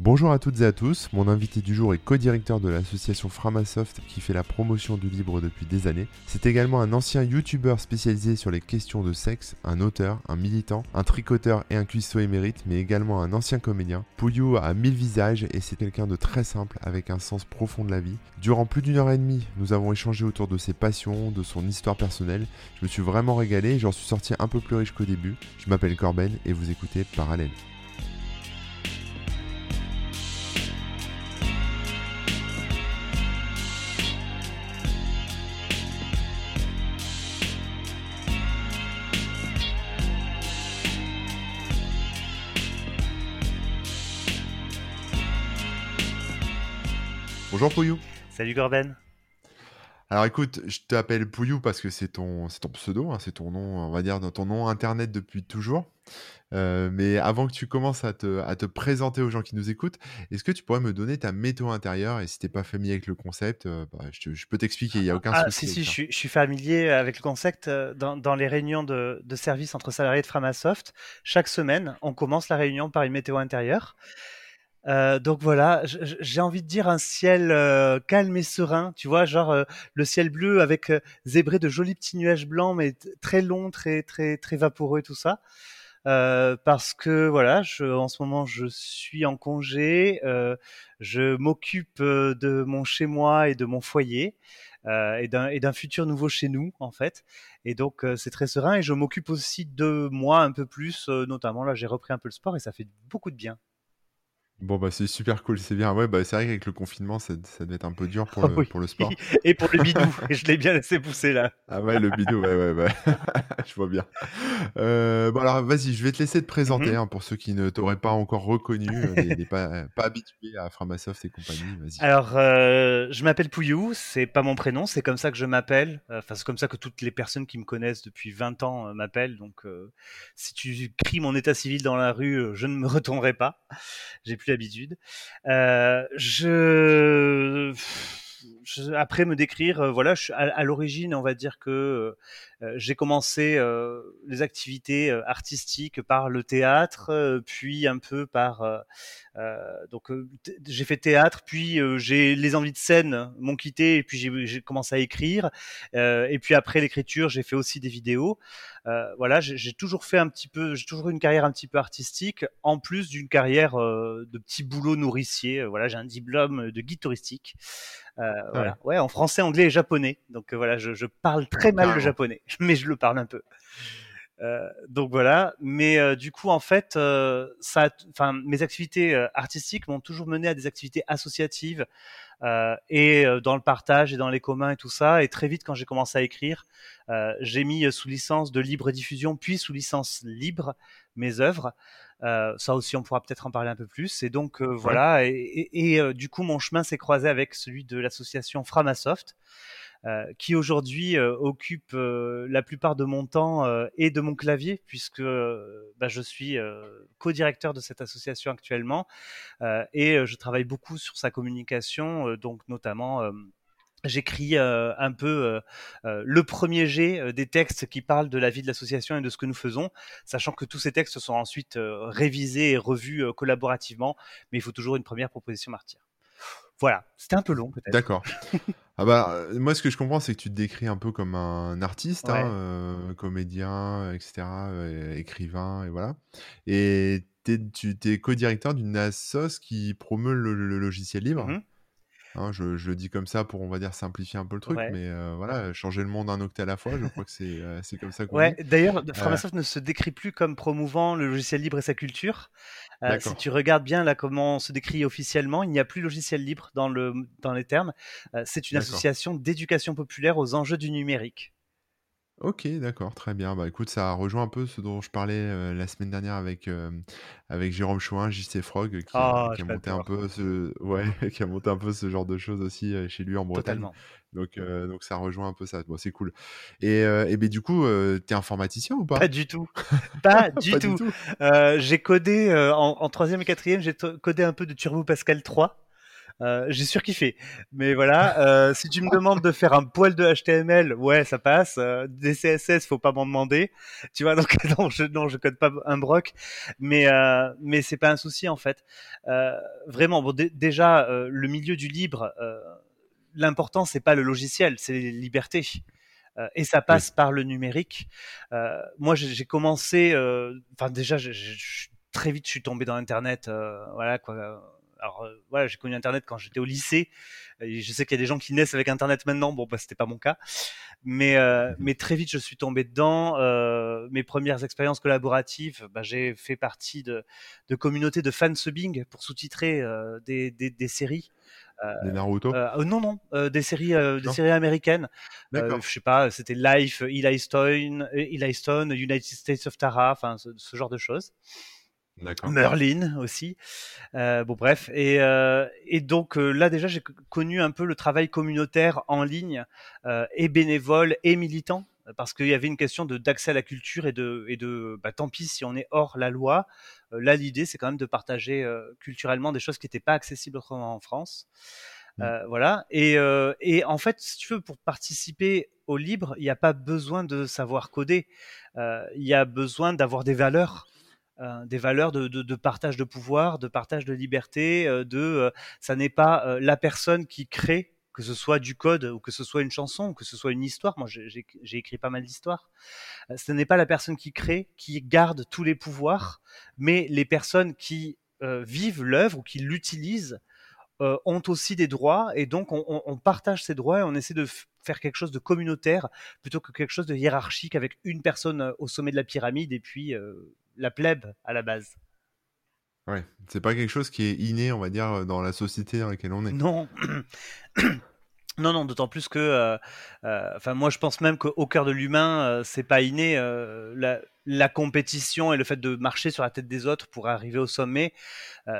Bonjour à toutes et à tous, mon invité du jour est co-directeur de l'association Framasoft qui fait la promotion du libre depuis des années. C'est également un ancien youtubeur spécialisé sur les questions de sexe, un auteur, un militant, un tricoteur et un cuistot émérite, mais également un ancien comédien. Pouillou a mille visages et c'est quelqu'un de très simple avec un sens profond de la vie. Durant plus d'une heure et demie, nous avons échangé autour de ses passions, de son histoire personnelle. Je me suis vraiment régalé et j'en suis sorti un peu plus riche qu'au début. Je m'appelle Corben et vous écoutez Parallèle. Bonjour Pouillou. Salut Gorben. Alors écoute, je t'appelle Pouillou parce que c'est ton, ton pseudo, hein, c'est ton nom, on va dire, dans ton nom internet depuis toujours. Euh, mais avant que tu commences à te, présenter aux gens qui nous écoutent, est-ce que tu pourrais me donner ta météo intérieure Et si t'es pas familier avec le concept, euh, bah, je, peux t'expliquer, il n'y a aucun ah, souci. Si, si, je suis, familier avec le concept. Euh, dans, les réunions de, de service entre salariés de Framasoft, chaque semaine, on commence la réunion par une météo intérieure. Euh, donc voilà, j'ai envie de dire un ciel euh, calme et serein, tu vois, genre euh, le ciel bleu avec zébré de jolis petits nuages blancs, mais très longs, très très très vaporeux, tout ça. parce que voilà, en ce moment je suis en congé, je m'occupe de mon chez moi et de mon foyer et d'un futur nouveau chez nous en fait. Et donc c'est très serein et je m'occupe aussi de moi un peu plus, notamment là j'ai repris un peu le sport et ça fait beaucoup de bien. Bon, bah, c'est super cool, c'est bien. Ouais, bah, c'est vrai qu'avec le confinement, ça, ça devait être un peu dur pour ah le, pour le sport. Et pour le bidou, je l'ai bien laissé pousser là. Ah ouais, le bidou, ouais, ouais, ouais. je vois bien. Euh, bon, alors, vas-y, je vais te laisser te présenter, mhm. hein, pour ceux qui ne t'auraient pas encore reconnu, euh, pas, pas habitué à Framasoft et compagnie. Vas-y. Alors, euh, je m'appelle Pouillou, c'est pas mon prénom, c'est comme ça que je m'appelle. Enfin, c'est comme ça que toutes les personnes qui me connaissent depuis 20 ans m'appellent. Donc, si tu cries mon état civil dans la rue, je ne me retournerai pas. J'ai plus l'habitude. Euh, après me décrire, euh, voilà, je, à, l'origine, on va dire que euh, j'ai commencé les activités artistiques par le théâtre, puis un peu par donc j'ai fait théâtre, puis j'ai les envies de scène m'ont quitté, et puis j'ai commencé à écrire, et puis après l'écriture, j'ai fait aussi des vidéos. voilà, j'ai toujours fait un petit peu, j'ai toujours une carrière un petit peu artistique, en plus d'une carrière de petit boulot nourricier. Voilà, j'ai un diplôme de guide touristique. Euh, voilà. Ouais, en français, anglais et japonais. Donc euh, voilà, je, je, parle très mal le japonais, mais je le parle un peu. Euh, donc voilà, mais euh, du coup en fait, euh, ça, enfin mes activités artistiques m'ont toujours mené à des activités associatives et dans le partage et dans les communs et tout ça. Et très vite quand j'ai commencé à écrire, j'ai mis sous licence de libre diffusion puis sous licence libre mes œuvres. Euh, ça aussi, on pourra peut-être en parler un peu plus. Et donc voilà, et, et, du coup, mon chemin s'est croisé avec celui de l'association Framasoft, euh, qui aujourd'hui occupe la plupart de mon temps et de mon clavier, puisque bah, je suis co-directeur de cette association actuellement, et je travaille beaucoup sur sa communication, donc notamment j'écris euh, un peu euh, euh, le premier jet des textes qui parlent de la vie de l'association et de ce que nous faisons, sachant que tous ces textes sont ensuite révisés et revus collaborativement, mais il faut toujours une première proposition martyr. Voilà, c'était un peu long peut-être. D'accord. ah bah, moi ce que je comprends c'est que tu te décris un peu comme un artiste, hein, comédien, etc., écrivain, et voilà. Et tu es co-directeur d'une assoce qui promeut le, logiciel libre. Mmh Hein, je, le dis comme ça pour, on va dire, simplifier un peu le truc, mais euh, voilà, changer le monde un octet à la fois, je crois que c'est euh, comme ça qu'on ouais, D'ailleurs, euh Framasoft ne se décrit plus comme promouvant le logiciel libre et sa culture. si tu regardes bien là comment on se décrit officiellement, il n'y a plus logiciel libre dans, le, dans les termes. c'est une association d'éducation populaire aux enjeux du numérique. OK, d'accord, très bien. Bah, écoute, ça rejoint un peu ce dont je parlais, euh, la semaine dernière avec, euh, avec Jérôme Chouin, JC Frog, qui a ah, monté un peu ce ouais, qui a monté un peu ce genre de choses aussi, euh, chez lui en Bretagne. Donc donc ça rejoint un peu ça. Bon, c'est cool et et beh, du coup, tu es informaticien ou pas? Pas du tout, pas du tout. j'ai codé, en en 3 et quatrième, j'ai codé un peu de Turbo Pascal 3. Euh, j'ai surkiffé. Mais voilà, euh, si tu me demandes de faire un poil de HTML, ouais, ça passe. Euh, des CSS, faut pas m'en demander. Tu vois, donc non, je non, je code pas un broc, mais euh, mais c'est pas un souci en fait. Euh, vraiment, bon, déjà euh, le milieu du libre, euh, l'important c'est pas le logiciel, c'est les libertés. Et ça passe par le numérique. Euh, moi, j'ai commencé, euh, enfin déjà, j'ai- j'ai- très vite, je suis tombé dans Internet, euh, voilà quoi. Alors euh, voilà, j'ai connu Internet quand j'étais au lycée. Et je sais qu'il y a des gens qui naissent avec Internet maintenant. Bon, bah c'était pas mon cas, mais euh, mais très vite, je suis tombé dedans. Euh, mes premières expériences collaboratives, bah, j'ai fait partie de de communautés de fansubbing pour sous-titrer des, des des séries. Les Naruto? Euh, euh, non, non, euh, des séries, euh, des Non. séries américaines. Je sais pas, c'était Life, Eli Stone, Eli Stone, United States of Tara, enfin ce, ce genre de choses. Merlin aussi. Euh, bon bref, et, euh, et donc euh, là déjà j'ai connu un peu le travail communautaire en ligne et bénévole et militant parce qu'il y avait une question de d'accès à la culture et de et de bah, tant pis si on est hors la loi. Là l'idée c'est quand même de partager culturellement des choses qui n'étaient pas accessibles autrement en France. Mm. Euh, voilà. Et, et en fait, si tu veux, pour participer au libre, il n'y a pas besoin de savoir coder. Il y a besoin d'avoir des valeurs, euh, des valeurs de, partage de pouvoir, de partage de liberté. euh, de, euh, ça n'est pas la personne qui crée, que ce soit du code ou que ce soit une chanson ou que ce soit une histoire. Moi, j'ai écrit pas mal d'histoires. Ce n'est pas la personne qui crée qui garde tous les pouvoirs, mais les personnes qui vivent l'œuvre ou qui l'utilisent ont aussi des droits et donc on, on- partage ces droits et on essaie de faire quelque chose de communautaire plutôt que quelque chose de hiérarchique avec une personne au sommet de la pyramide et puis la plèbe à la base. Ouais. C'est pas quelque chose qui est inné, on va dire, dans la société dans laquelle on est. Non. Non, non, d'autant plus que, euh, euh, enfin, moi, je pense même qu'au cœur de l'humain, euh, c'est pas inné. la, la compétition et le fait de marcher sur la tête des autres pour arriver au sommet,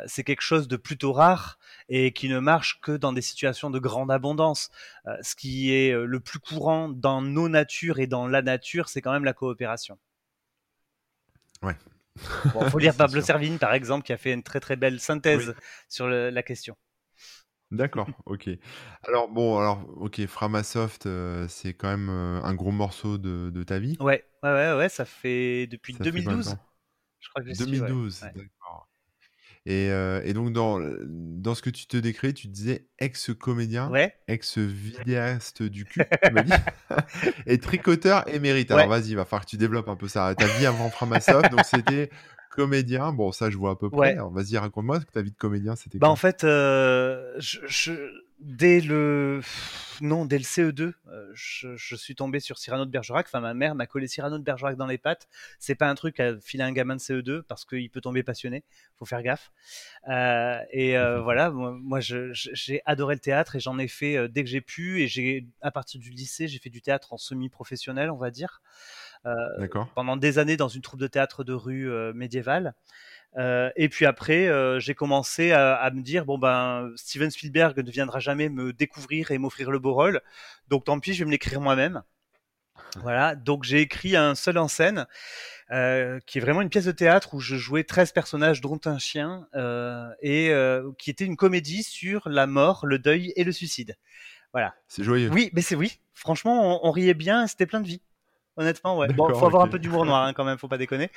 c'est quelque chose de plutôt rare et qui ne marche que dans des situations de grande abondance. Ce qui est le plus courant dans nos natures et dans la nature, c'est quand même la coopération. Ouais. Bon, faut lire Pablo. Servigne, par exemple, qui a fait une très très belle synthèse sur le- la question. D'accord, ok. Alors bon, alors ok, Framasoft, euh, c'est quand même euh, un gros morceau de, de ta vie. Ouais, ouais, ouais, ouais, ça fait depuis Ça fait combien de 2012. temps? Je crois que j'y suis, ouais. 2012, Ouais. d'accord. Et, euh, et donc dans, dans ce que tu te décris, tu disais ex-comédien, Ouais. ex-vidéaste du cul, tu m'as dit, et tricoteur émérite. Alors Ouais. vas-y, il va falloir que tu développes un peu ça. Ta vie avant Framasoft, donc c'était comédien, bon ça je vois à peu près. Ouais. Alors vas-y, raconte-moi ta vie de comédien, c'était Bah quoi? en fait, euh, je, je- dès le non dès le CE2, euh, je, je suis tombé sur Cyrano de Bergerac. Enfin, ma mère m'a collé Cyrano de Bergerac dans les pattes. C'est pas un truc à filer un gamin de CE2 parce qu'il peut tomber passionné. Faut faire gaffe. Euh, et euh, voilà, moi, j'ai adoré le théâtre et j'en ai fait euh, dès que j'ai pu. Et j'ai à partir du lycée, j'ai fait du théâtre en semi-professionnel, on va dire. D'accord. pendant des années dans une troupe de théâtre de rue médiévale. Euh, et puis après, euh, j'ai commencé à, à me dire bon ben Steven Spielberg ne viendra jamais me découvrir et m'offrir le beau rôle, donc tant pis, je vais me l'écrire moi-même. Voilà, donc j'ai écrit un seul en scène, euh, qui est vraiment une pièce de théâtre où je jouais 13 personnages, dont un chien, euh, et euh, qui était une comédie sur la mort, le deuil et le suicide. Voilà. C'est joyeux. Oui, mais c'est oui. Franchement, on, on riait bien, c'était plein de vie. Honnêtement, ouais. Bon, faut avoir un peu d'humour noir hein, quand même, faut pas déconner.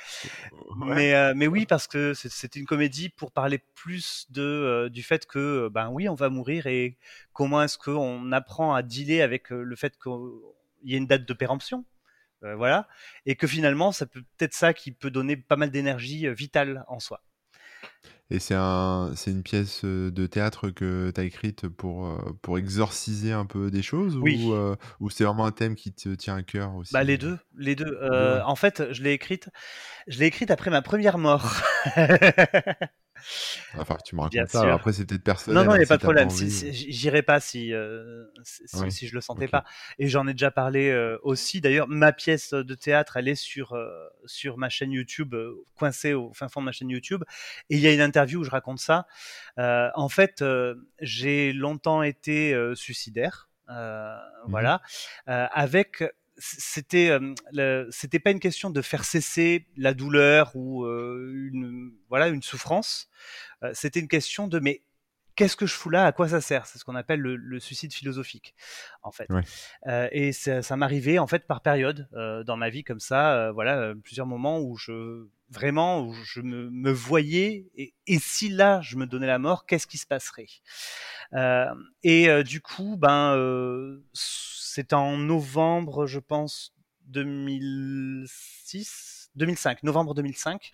Ouais. Mais, euh, mais oui, parce que c'est- c'était une comédie pour parler plus de, euh, du fait que, euh, ben oui, on va mourir et comment est-ce qu'on apprend à dealer avec le fait qu'il y ait une date de péremption. Euh, voilà. Et que finalement, ça peut peut-être ça qui peut donner pas mal d'énergie vitale en soi. Et c'est un, c'est une pièce euh, de théâtre que tu as écrite pour, euh, pour exorciser un peu des choses Oui. ou, euh, ou c'est vraiment un thème qui te tient à cœur aussi? Bah les deux, les deux. deux, Euh, ouais. En fait, je l'ai écrite, je l'ai écrite après ma première mort. Enfin, tu me racontes ça. Après, c'est peut-être personnel. Non, non, il n'y a si pas de problème. Si- si- J'irai pas si, euh, Oui, si je le sentais pas. Et j'en ai déjà parlé euh, aussi. D'ailleurs, ma pièce de théâtre, elle est sur, euh, sur ma chaîne YouTube, euh, coincée au fin fond de ma chaîne YouTube. Et il y a une interview où je raconte ça. Euh, en fait, euh, j'ai longtemps été euh, suicidaire. Euh, Mhm. Voilà. Euh, avec c'était euh, c'était pas une question de faire cesser la douleur ou euh, une voilà une souffrance Euh, c'était une question de mais qu'est-ce que je fous là? À quoi ça sert? C'est ce qu'on appelle le, suicide philosophique, en fait. Et ça, ça m'arrivait en fait par période dans ma vie comme ça. Voilà, plusieurs moments où je vraiment où je me, voyais et, et, si là je me donnais la mort, qu'est-ce qui se passerait? Et du coup, ben c'est en novembre, je pense, 2006, 2005, novembre 2005,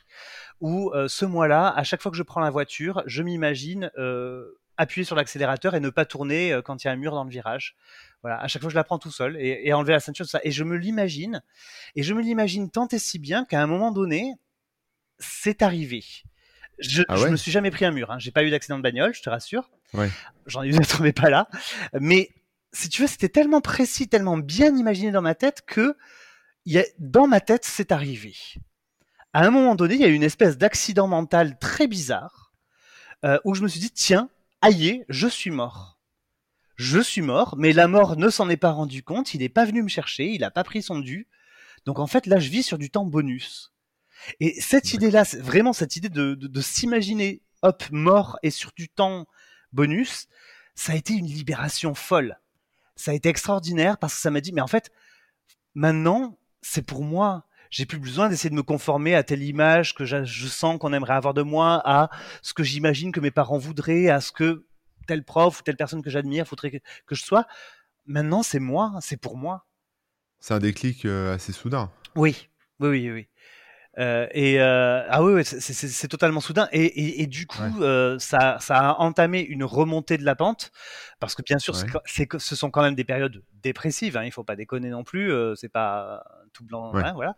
où euh, ce mois-là, à chaque fois que je prends la voiture, je m'imagine euh, appuyer sur l'accélérateur et ne pas tourner euh, quand il y a un mur dans le virage. Voilà, à chaque fois je la prends tout seul et, enlever la ceinture, tout ça. Et je me l'imagine, et je me l'imagine tant et si bien qu'à un moment donné, c'est arrivé. Je, ah me suis jamais pris un mur. Hein. J'ai pas eu d'accident de bagnole, je te rassure. J'en ai eu d'autres, mais pas là. Mais si tu veux, c'était tellement précis, tellement bien imaginé dans ma tête que y a, dans ma tête, c'est arrivé. À un moment donné, il y a eu une espèce d'accident mental très bizarre euh, où je me suis dit tiens, aïe, je suis mort. Je suis mort, mais la mort ne s'en est pas rendu compte, il n'est pas venu me chercher, il n'a pas pris son dû. Donc en fait, là, je vis sur du temps bonus. Et cette idée-là, vraiment cette idée de, de, de s'imaginer, hop, mort et sur du temps bonus, ça a été une libération folle ça a été extraordinaire parce que ça m'a dit, mais en fait, maintenant, c'est pour moi. J'ai plus besoin d'essayer de me conformer à telle image que je, sens qu'on aimerait avoir de moi, à ce que j'imagine que mes parents voudraient, à ce que tel prof ou telle personne que j'admire voudrait que, je sois. Maintenant, c'est moi, c'est pour moi. C'est un déclic euh, assez soudain. Oui, oui, oui, oui. Euh, et euh, ah oui, c'est totalement soudain. Et, du coup, euh, ça, ça a entamé une remontée de la pente, parce que bien sûr, c'est ce sont quand même des périodes dépressives. Hein, il faut pas déconner non plus. c'est pas tout blanc. Hein, voilà.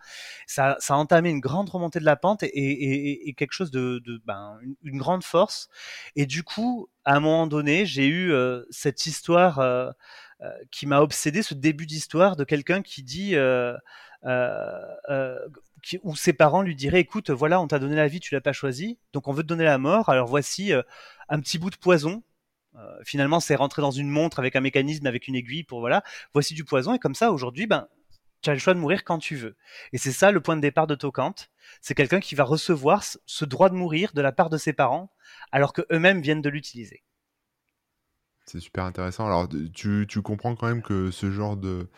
Ça, ça a entamé une grande remontée de la pente et, et quelque chose de, de ben, une, grande force. Et du coup, à un moment donné, j'ai eu cette histoire qui m'a obsédé, ce début d'histoire de quelqu'un qui dit euh, euh, où ses parents lui diraient écoute, voilà, on t'a donné la vie, tu l'as pas choisi, donc on veut te donner la mort. Alors voici euh, un petit bout de poison. Finalement, c'est rentré dans une montre avec un mécanisme, avec une aiguille pour voilà. Voici du poison et comme ça, aujourd'hui, ben tu as le choix de mourir quand tu veux. Et c'est ça le point de départ de Tocant. C'est quelqu'un qui va recevoir ce droit de mourir de la part de ses parents, alors que eux-mêmes viennent de l'utiliser. C'est super intéressant. Alors, tu, tu, comprends quand même que ce genre de,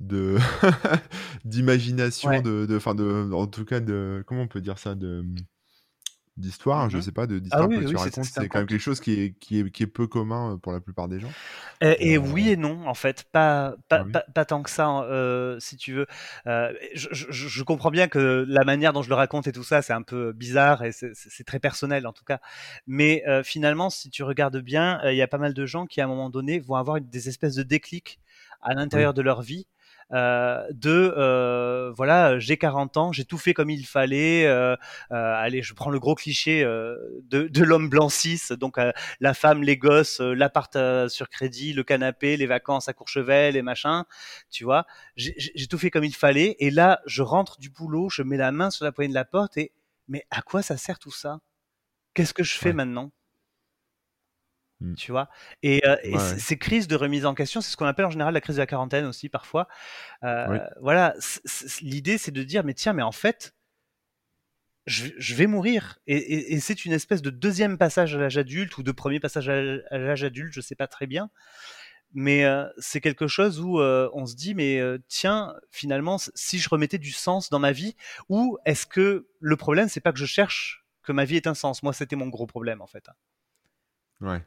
de d'imagination, de, de, de, en tout cas de, comment on peut dire ça, de d'histoire, je mmh sais pas, de d'histoire ah que tu racontes, c'est quand même quelque chose qui est, qui est, qui est peu commun euh, pour la plupart des gens. Et, euh, oui et non, en fait, pas, pas, ah pas, tant que ça, hein, euh, si tu veux. Je, je, je, comprends bien que la manière dont je le raconte et tout ça, c'est un peu bizarre et c'est très personnel en tout cas. Mais finalement, si tu regardes bien, il y a pas mal de gens qui à un moment donné vont avoir des espèces de déclics à l'intérieur de leur vie de euh, voilà, j'ai 40 ans, j'ai tout fait comme il fallait. Euh, allez, je prends le gros cliché de, de l'homme blanc 6, donc la femme, les gosses, l'appart sur crédit, le canapé, les vacances à Courchevel, les machins, tu vois. J'ai tout fait comme il fallait, et là, je rentre du boulot, je mets la main sur la poignée de la porte, et mais à quoi ça sert tout ça? Qu'est-ce que je fais maintenant? Mmh. Tu vois? Et, euh, ces crises de remise en question, c'est ce qu'on appelle en général la crise de la quarantaine aussi parfois. Euh, voilà, l'idée c'est de dire mais tiens, mais en fait, je, vais mourir. Et, c'est une espèce de deuxième passage à l'âge adulte ou de premier passage à l'âge adulte, je sais pas très bien. Mais euh, c'est quelque chose où on se dit mais tiens, finalement, si je remettais du sens dans ma vie, ou est-ce que le problème c'est pas que je cherche que ma vie ait un sens? Moi, c'était mon gros problème en fait. Ouais.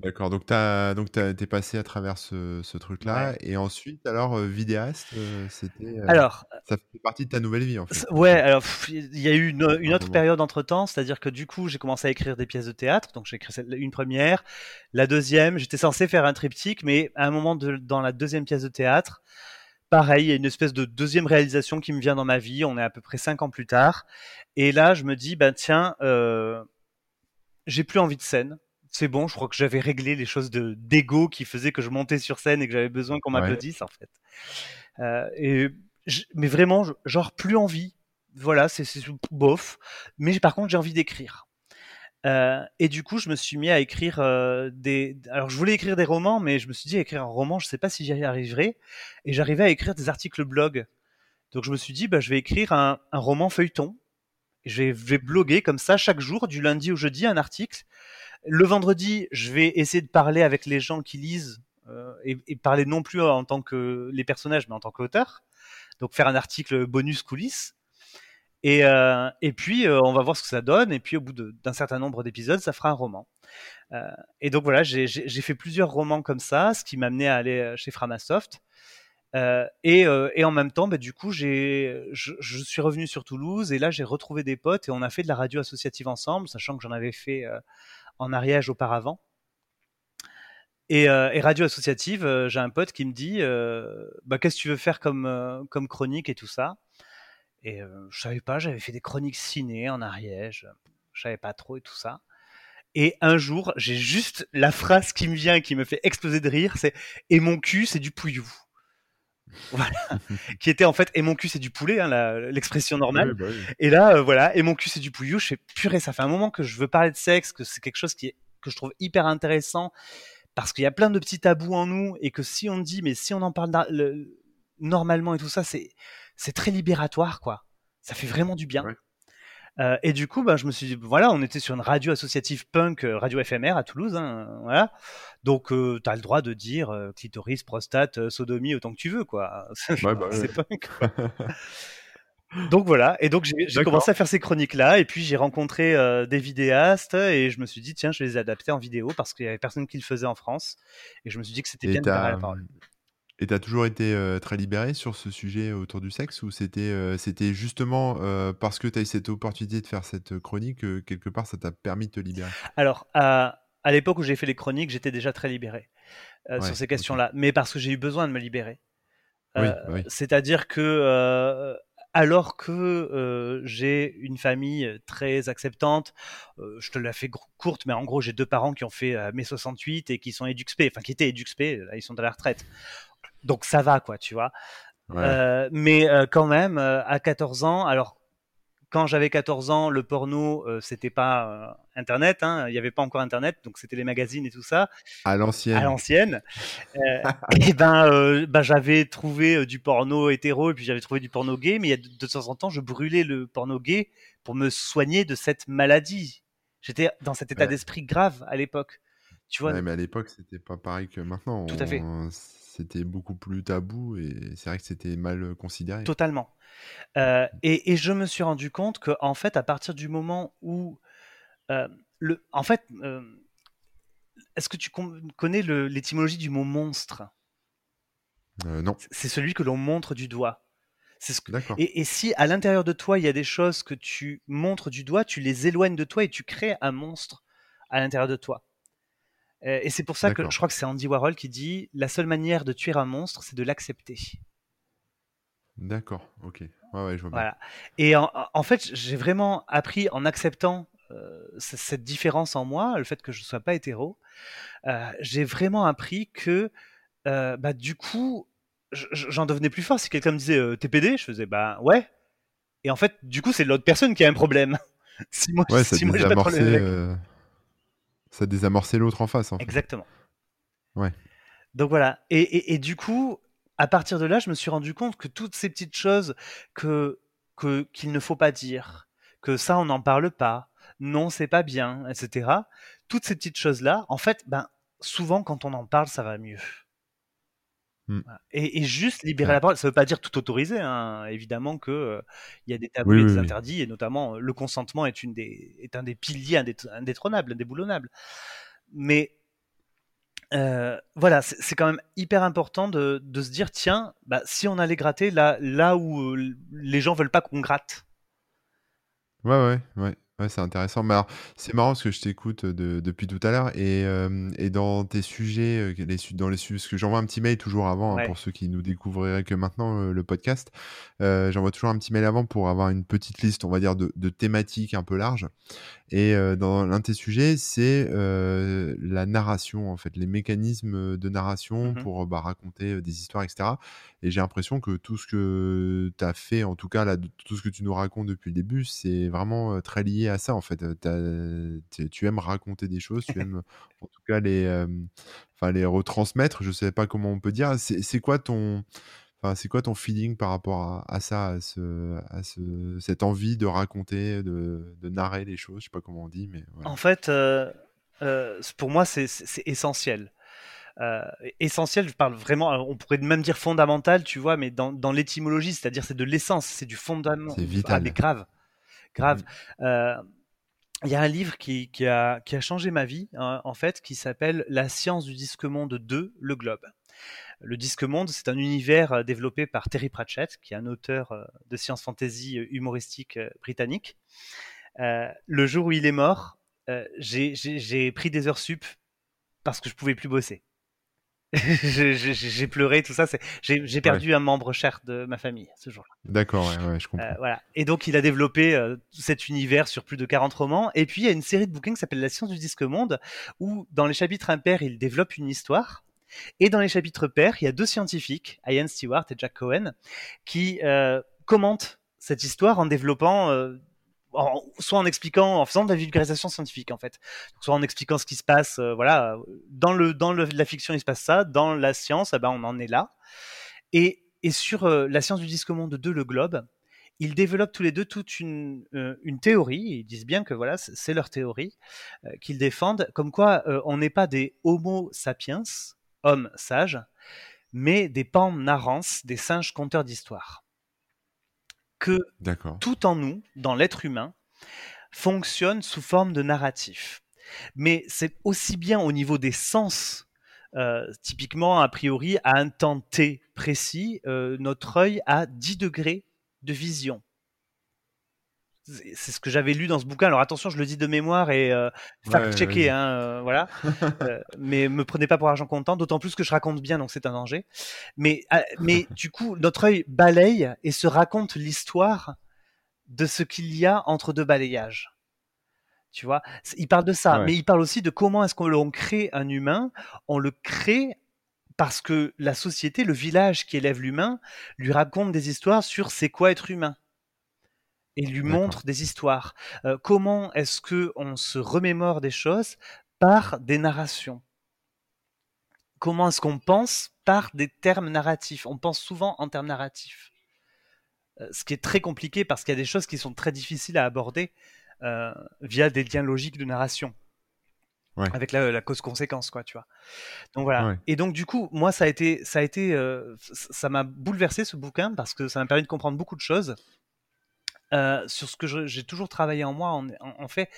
D'accord, donc tu es passé à travers ce, truc-là, et ensuite, alors, euh, vidéaste, euh, c'était, euh, Alors, ça fait partie de ta nouvelle vie, en fait. ouais, alors il y a eu une, autre période entre temps, c'est-à-dire que du coup, j'ai commencé à écrire des pièces de théâtre, donc j'ai écrit une première, la deuxième, j'étais censé faire un triptyque, mais à un moment de, dans la deuxième pièce de théâtre, pareil, il y a une espèce de deuxième réalisation qui me vient dans ma vie, on est à peu près cinq ans plus tard, et là, je me dis, ben tiens, j'ai plus envie de scène c'est bon, je crois que j'avais réglé les choses de d'ego qui faisaient que je montais sur scène et que j'avais besoin qu'on m'applaudisse en fait. Euh, et mais vraiment, genre plus envie. Voilà, c'est bof. Mais par contre, j'ai envie d'écrire. Euh, et du coup, je me suis mis à écrire euh, des. Alors, je voulais écrire des romans, mais je me suis dit écrire un roman, je sais pas si j'y arriverai. Et j'arrivais à écrire des articles blog. Donc, je me suis dit, bah, je vais écrire un, un roman feuilleton. Je vais, je vais bloguer comme ça chaque jour, du lundi au jeudi, un article le vendredi, je vais essayer de parler avec les gens qui lisent et, et, parler non plus en tant que les personnages, mais en tant qu'auteur. Donc faire un article bonus coulisses. Et, euh, et puis, euh, on va voir ce que ça donne. Et puis, au bout d'un certain nombre d'épisodes, ça fera un roman. Euh, et donc, voilà, j'ai fait plusieurs romans comme ça, ce qui m'a amené à aller chez Framasoft. Et, et, en même temps, bah, du coup, je, je, suis revenu sur Toulouse et là, j'ai retrouvé des potes et on a fait de la radio associative ensemble, sachant que j'en avais fait en Ariège auparavant. Et, et, radio associative, j'ai un pote qui me dit bah, Qu'est-ce que tu veux faire comme, comme chronique et tout ça? Et je savais pas, j'avais fait des chroniques ciné en Ariège, je savais pas trop et tout ça. Et un jour, j'ai juste la phrase qui me vient qui me fait exploser de rire, c'est et mon cul, c'est du pouillou. Voilà, qui était en fait et mon cul c'est du poulet, hein, l'expression normale. Bah et là, voilà, et mon cul c'est du pouillou. Je fais purée, ça fait un moment que je veux parler de sexe, que c'est quelque chose qui est, que je trouve hyper intéressant parce qu'il y a plein de petits tabous en nous et que si on dit, mais si on en parle normalement et tout ça, c'est c'est très libératoire, quoi. Ça fait vraiment du bien. Euh, et du coup, ben, je me suis dit, voilà, on était sur une radio associative punk, euh, radio FMR à Toulouse, hein, voilà. Donc, euh, tu as le droit de dire clitoris, prostate, sodomie, autant que tu veux, quoi. Bah c'est punk. donc voilà, et donc j'ai commencé à faire ces chroniques-là, et puis j'ai rencontré des vidéastes, et je me suis dit, tiens, je vais les adapter en vidéo, parce qu'il y avait personne qui le faisait en France, et je me suis dit que c'était bien de faire la parole. Et tu as toujours été très libéré sur ce sujet autour du sexe ou c'était c'était justement parce que tu as eu cette opportunité de faire cette chronique que quelque part ça t'a permis de te libérer? Alors, à, à l'époque où j'ai fait les chroniques, j'étais déjà très libéré sur ces questions-là, mais parce que j'ai eu besoin de me libérer. Oui, bah C'est-à-dire que alors que j'ai une famille très acceptante, je te la fais courte, mais en gros j'ai deux parents qui ont fait mai 68 et qui sont EduxP, enfin qui étaient EduxP, là ils sont à la retraite donc ça va quoi, tu vois. Euh, mais euh, quand même, euh, à 14 ans, alors quand j'avais 14 ans, le porno, c'était pas Internet, hein, il n'y avait pas encore Internet, donc c'était les magazines et tout ça. À l'ancienne. À l'ancienne. et ben, ben j'avais trouvé du porno hétéro et puis j'avais trouvé du porno gay, mais il y a de, de, temps en temps, je brûlais le porno gay pour me soigner de cette maladie. J'étais dans cet état d'esprit grave à l'époque. Tu vois? mais à l'époque, c'était pas pareil que maintenant. Tout à fait c'était beaucoup plus tabou et c'est vrai que c'était mal considéré. Totalement. Euh, et, je me suis rendu compte que en fait, à partir du moment où euh, le, en fait, euh, est-ce que tu connais l'étymologie du mot monstre? Non. C'est celui que l'on montre du doigt. Ce que... et, et, si à l'intérieur de toi il y a des choses que tu montres du doigt, tu les éloignes de toi et tu crées un monstre à l'intérieur de toi. Euh, et c'est pour ça que je crois que c'est Andy Warhol qui dit la seule manière de tuer un monstre, c'est de l'accepter. D'accord, ok. Ouais, ouais, je vois voilà. Et en, fait, j'ai vraiment appris en acceptant euh, cette différence en moi, le fait que je ne sois pas hétéro, euh, j'ai vraiment appris que bah, du coup, j'en devenais plus fort. Si quelqu'un me disait TPD, je faisais bah ouais. Et en fait, du coup, c'est l'autre personne qui a un problème. si moi, ouais, si moi j'ai pas de problème ça désamorçait l'autre en face. En Exactement. Ouais. Donc voilà. Et, du coup, à partir de là, je me suis rendu compte que toutes ces petites choses que qu'il ne faut pas dire, que ça on n'en parle pas, non c'est pas bien, etc. Toutes ces petites choses là, en fait, ben souvent quand on en parle, ça va mieux. Hmm. Et, juste libérer la parole, ça ne veut pas dire tout autoriser. Hein. Évidemment qu'il euh, y a des tabous et des interdits, et notamment le consentement est, une des, est un des piliers indétrônables, indéboulonnables. Mais euh, voilà, c'est quand même hyper important de, de se dire tiens, bah, si on allait gratter là, là où euh, les gens veulent pas qu'on gratte. Ouais, ouais, ouais. Ouais, c'est intéressant. Mais alors, c'est marrant parce que je t'écoute depuis tout à l'heure et, et dans tes sujets, les, dans les sujets, parce que j'envoie un petit mail toujours avant hein, pour ceux qui nous découvriraient que maintenant le podcast. j'envoie toujours un petit mail avant pour avoir une petite liste, on va dire, de, de thématiques un peu larges. Et dans l'un de tes sujets, c'est la narration, en fait, les mécanismes de narration mmh pour bah, raconter des histoires, etc. Et j'ai l'impression que tout ce que tu as fait, en tout cas, là, tout ce que tu nous racontes depuis le début, c'est vraiment très lié à ça, en fait. tu aimes raconter des choses, tu aimes, en tout cas, les, enfin, les retransmettre. Je ne sais pas comment on peut dire. C'est quoi ton. Enfin, c'est quoi ton feeling par rapport à, ça, à, ce, à cette envie de raconter, de, narrer les choses? Je sais pas comment on dit, mais en fait, pour moi, c'est essentiel. essentiel, je parle vraiment, on pourrait même dire fondamental, tu vois, mais dans, dans l'étymologie, c'est-à-dire c'est de l'essence, c'est du fondament. C'est vital. Ah, mais grave, grave. Mm il y a un livre qui, a, qui a changé ma vie, hein, en fait, qui s'appelle La science du disque monde 2, le globe. Le disque monde, c'est un univers euh, développé par Terry Pratchett, qui est un auteur euh, de science fantasy euh, humoristique britannique. le jour où il est mort, j'ai pris des heures sup parce que je pouvais plus bosser. j'ai pleuré, tout ça. J'ai perdu un membre cher de ma famille ce jour-là. D'accord, ouais, je comprends. Euh, voilà. Et donc, il a développé euh, cet univers sur plus de 40 romans. Et puis, il y a une série de bouquins qui s'appelle La science du disque monde, où dans les chapitres impairs, il développe une histoire. Et dans les chapitres pairs, il y a deux scientifiques, Ian Stewart et Jack Cohen, qui euh, commentent cette histoire en développant soit en expliquant, en faisant de la vulgarisation scientifique en fait, soit en expliquant ce qui se passe, euh, voilà, dans le dans la fiction il se passe ça, dans la science, eh ben, on en est là. Et, et sur euh, la science du disque monde 2, le globe, ils développent tous les deux toute une, euh, une théorie, ils disent bien que voilà, c'est leur théorie qu'ils défendent, comme quoi on n'est pas des Homo sapiens, hommes sages, mais des pan narrants, des singes conteurs d'histoire que tout en nous, dans l'être humain, fonctionne sous forme de narratif. Mais c'est aussi bien au niveau des sens. Euh, typiquement, a priori, à un temps T précis, euh, notre œil a 10 degrés de vision c'est ce que j'avais lu dans ce bouquin. Alors attention, je le dis de mémoire et euh, fact-checker, hein, euh, voilà. euh, mais me prenez pas pour argent comptant, d'autant plus que je raconte bien, donc c'est un danger. Mais, ah, mais du coup, notre œil balaye et se raconte l'histoire de ce qu'il y a entre deux balayages. Tu vois, il parle de ça, mais il parle aussi de comment est-ce qu'on crée un humain. On le crée parce que la société, le village qui élève l'humain, lui raconte des histoires sur c'est quoi être humain et lui montre des histoires. Euh, comment est-ce que on se remémore des choses par des narrations? Comment est-ce qu'on pense par des termes narratifs? On pense souvent en termes narratifs. Euh, ce qui est très compliqué parce qu'il y a des choses qui sont très difficiles à aborder euh, via des liens logiques de narration. Avec la, cause-conséquence, quoi, tu vois. Donc voilà. Et donc du coup, moi, ça a été, ça a été, ça m'a bouleversé ce bouquin parce que ça m'a permis de comprendre beaucoup de choses euh, sur ce que j'ai toujours travaillé en moi, en, fait,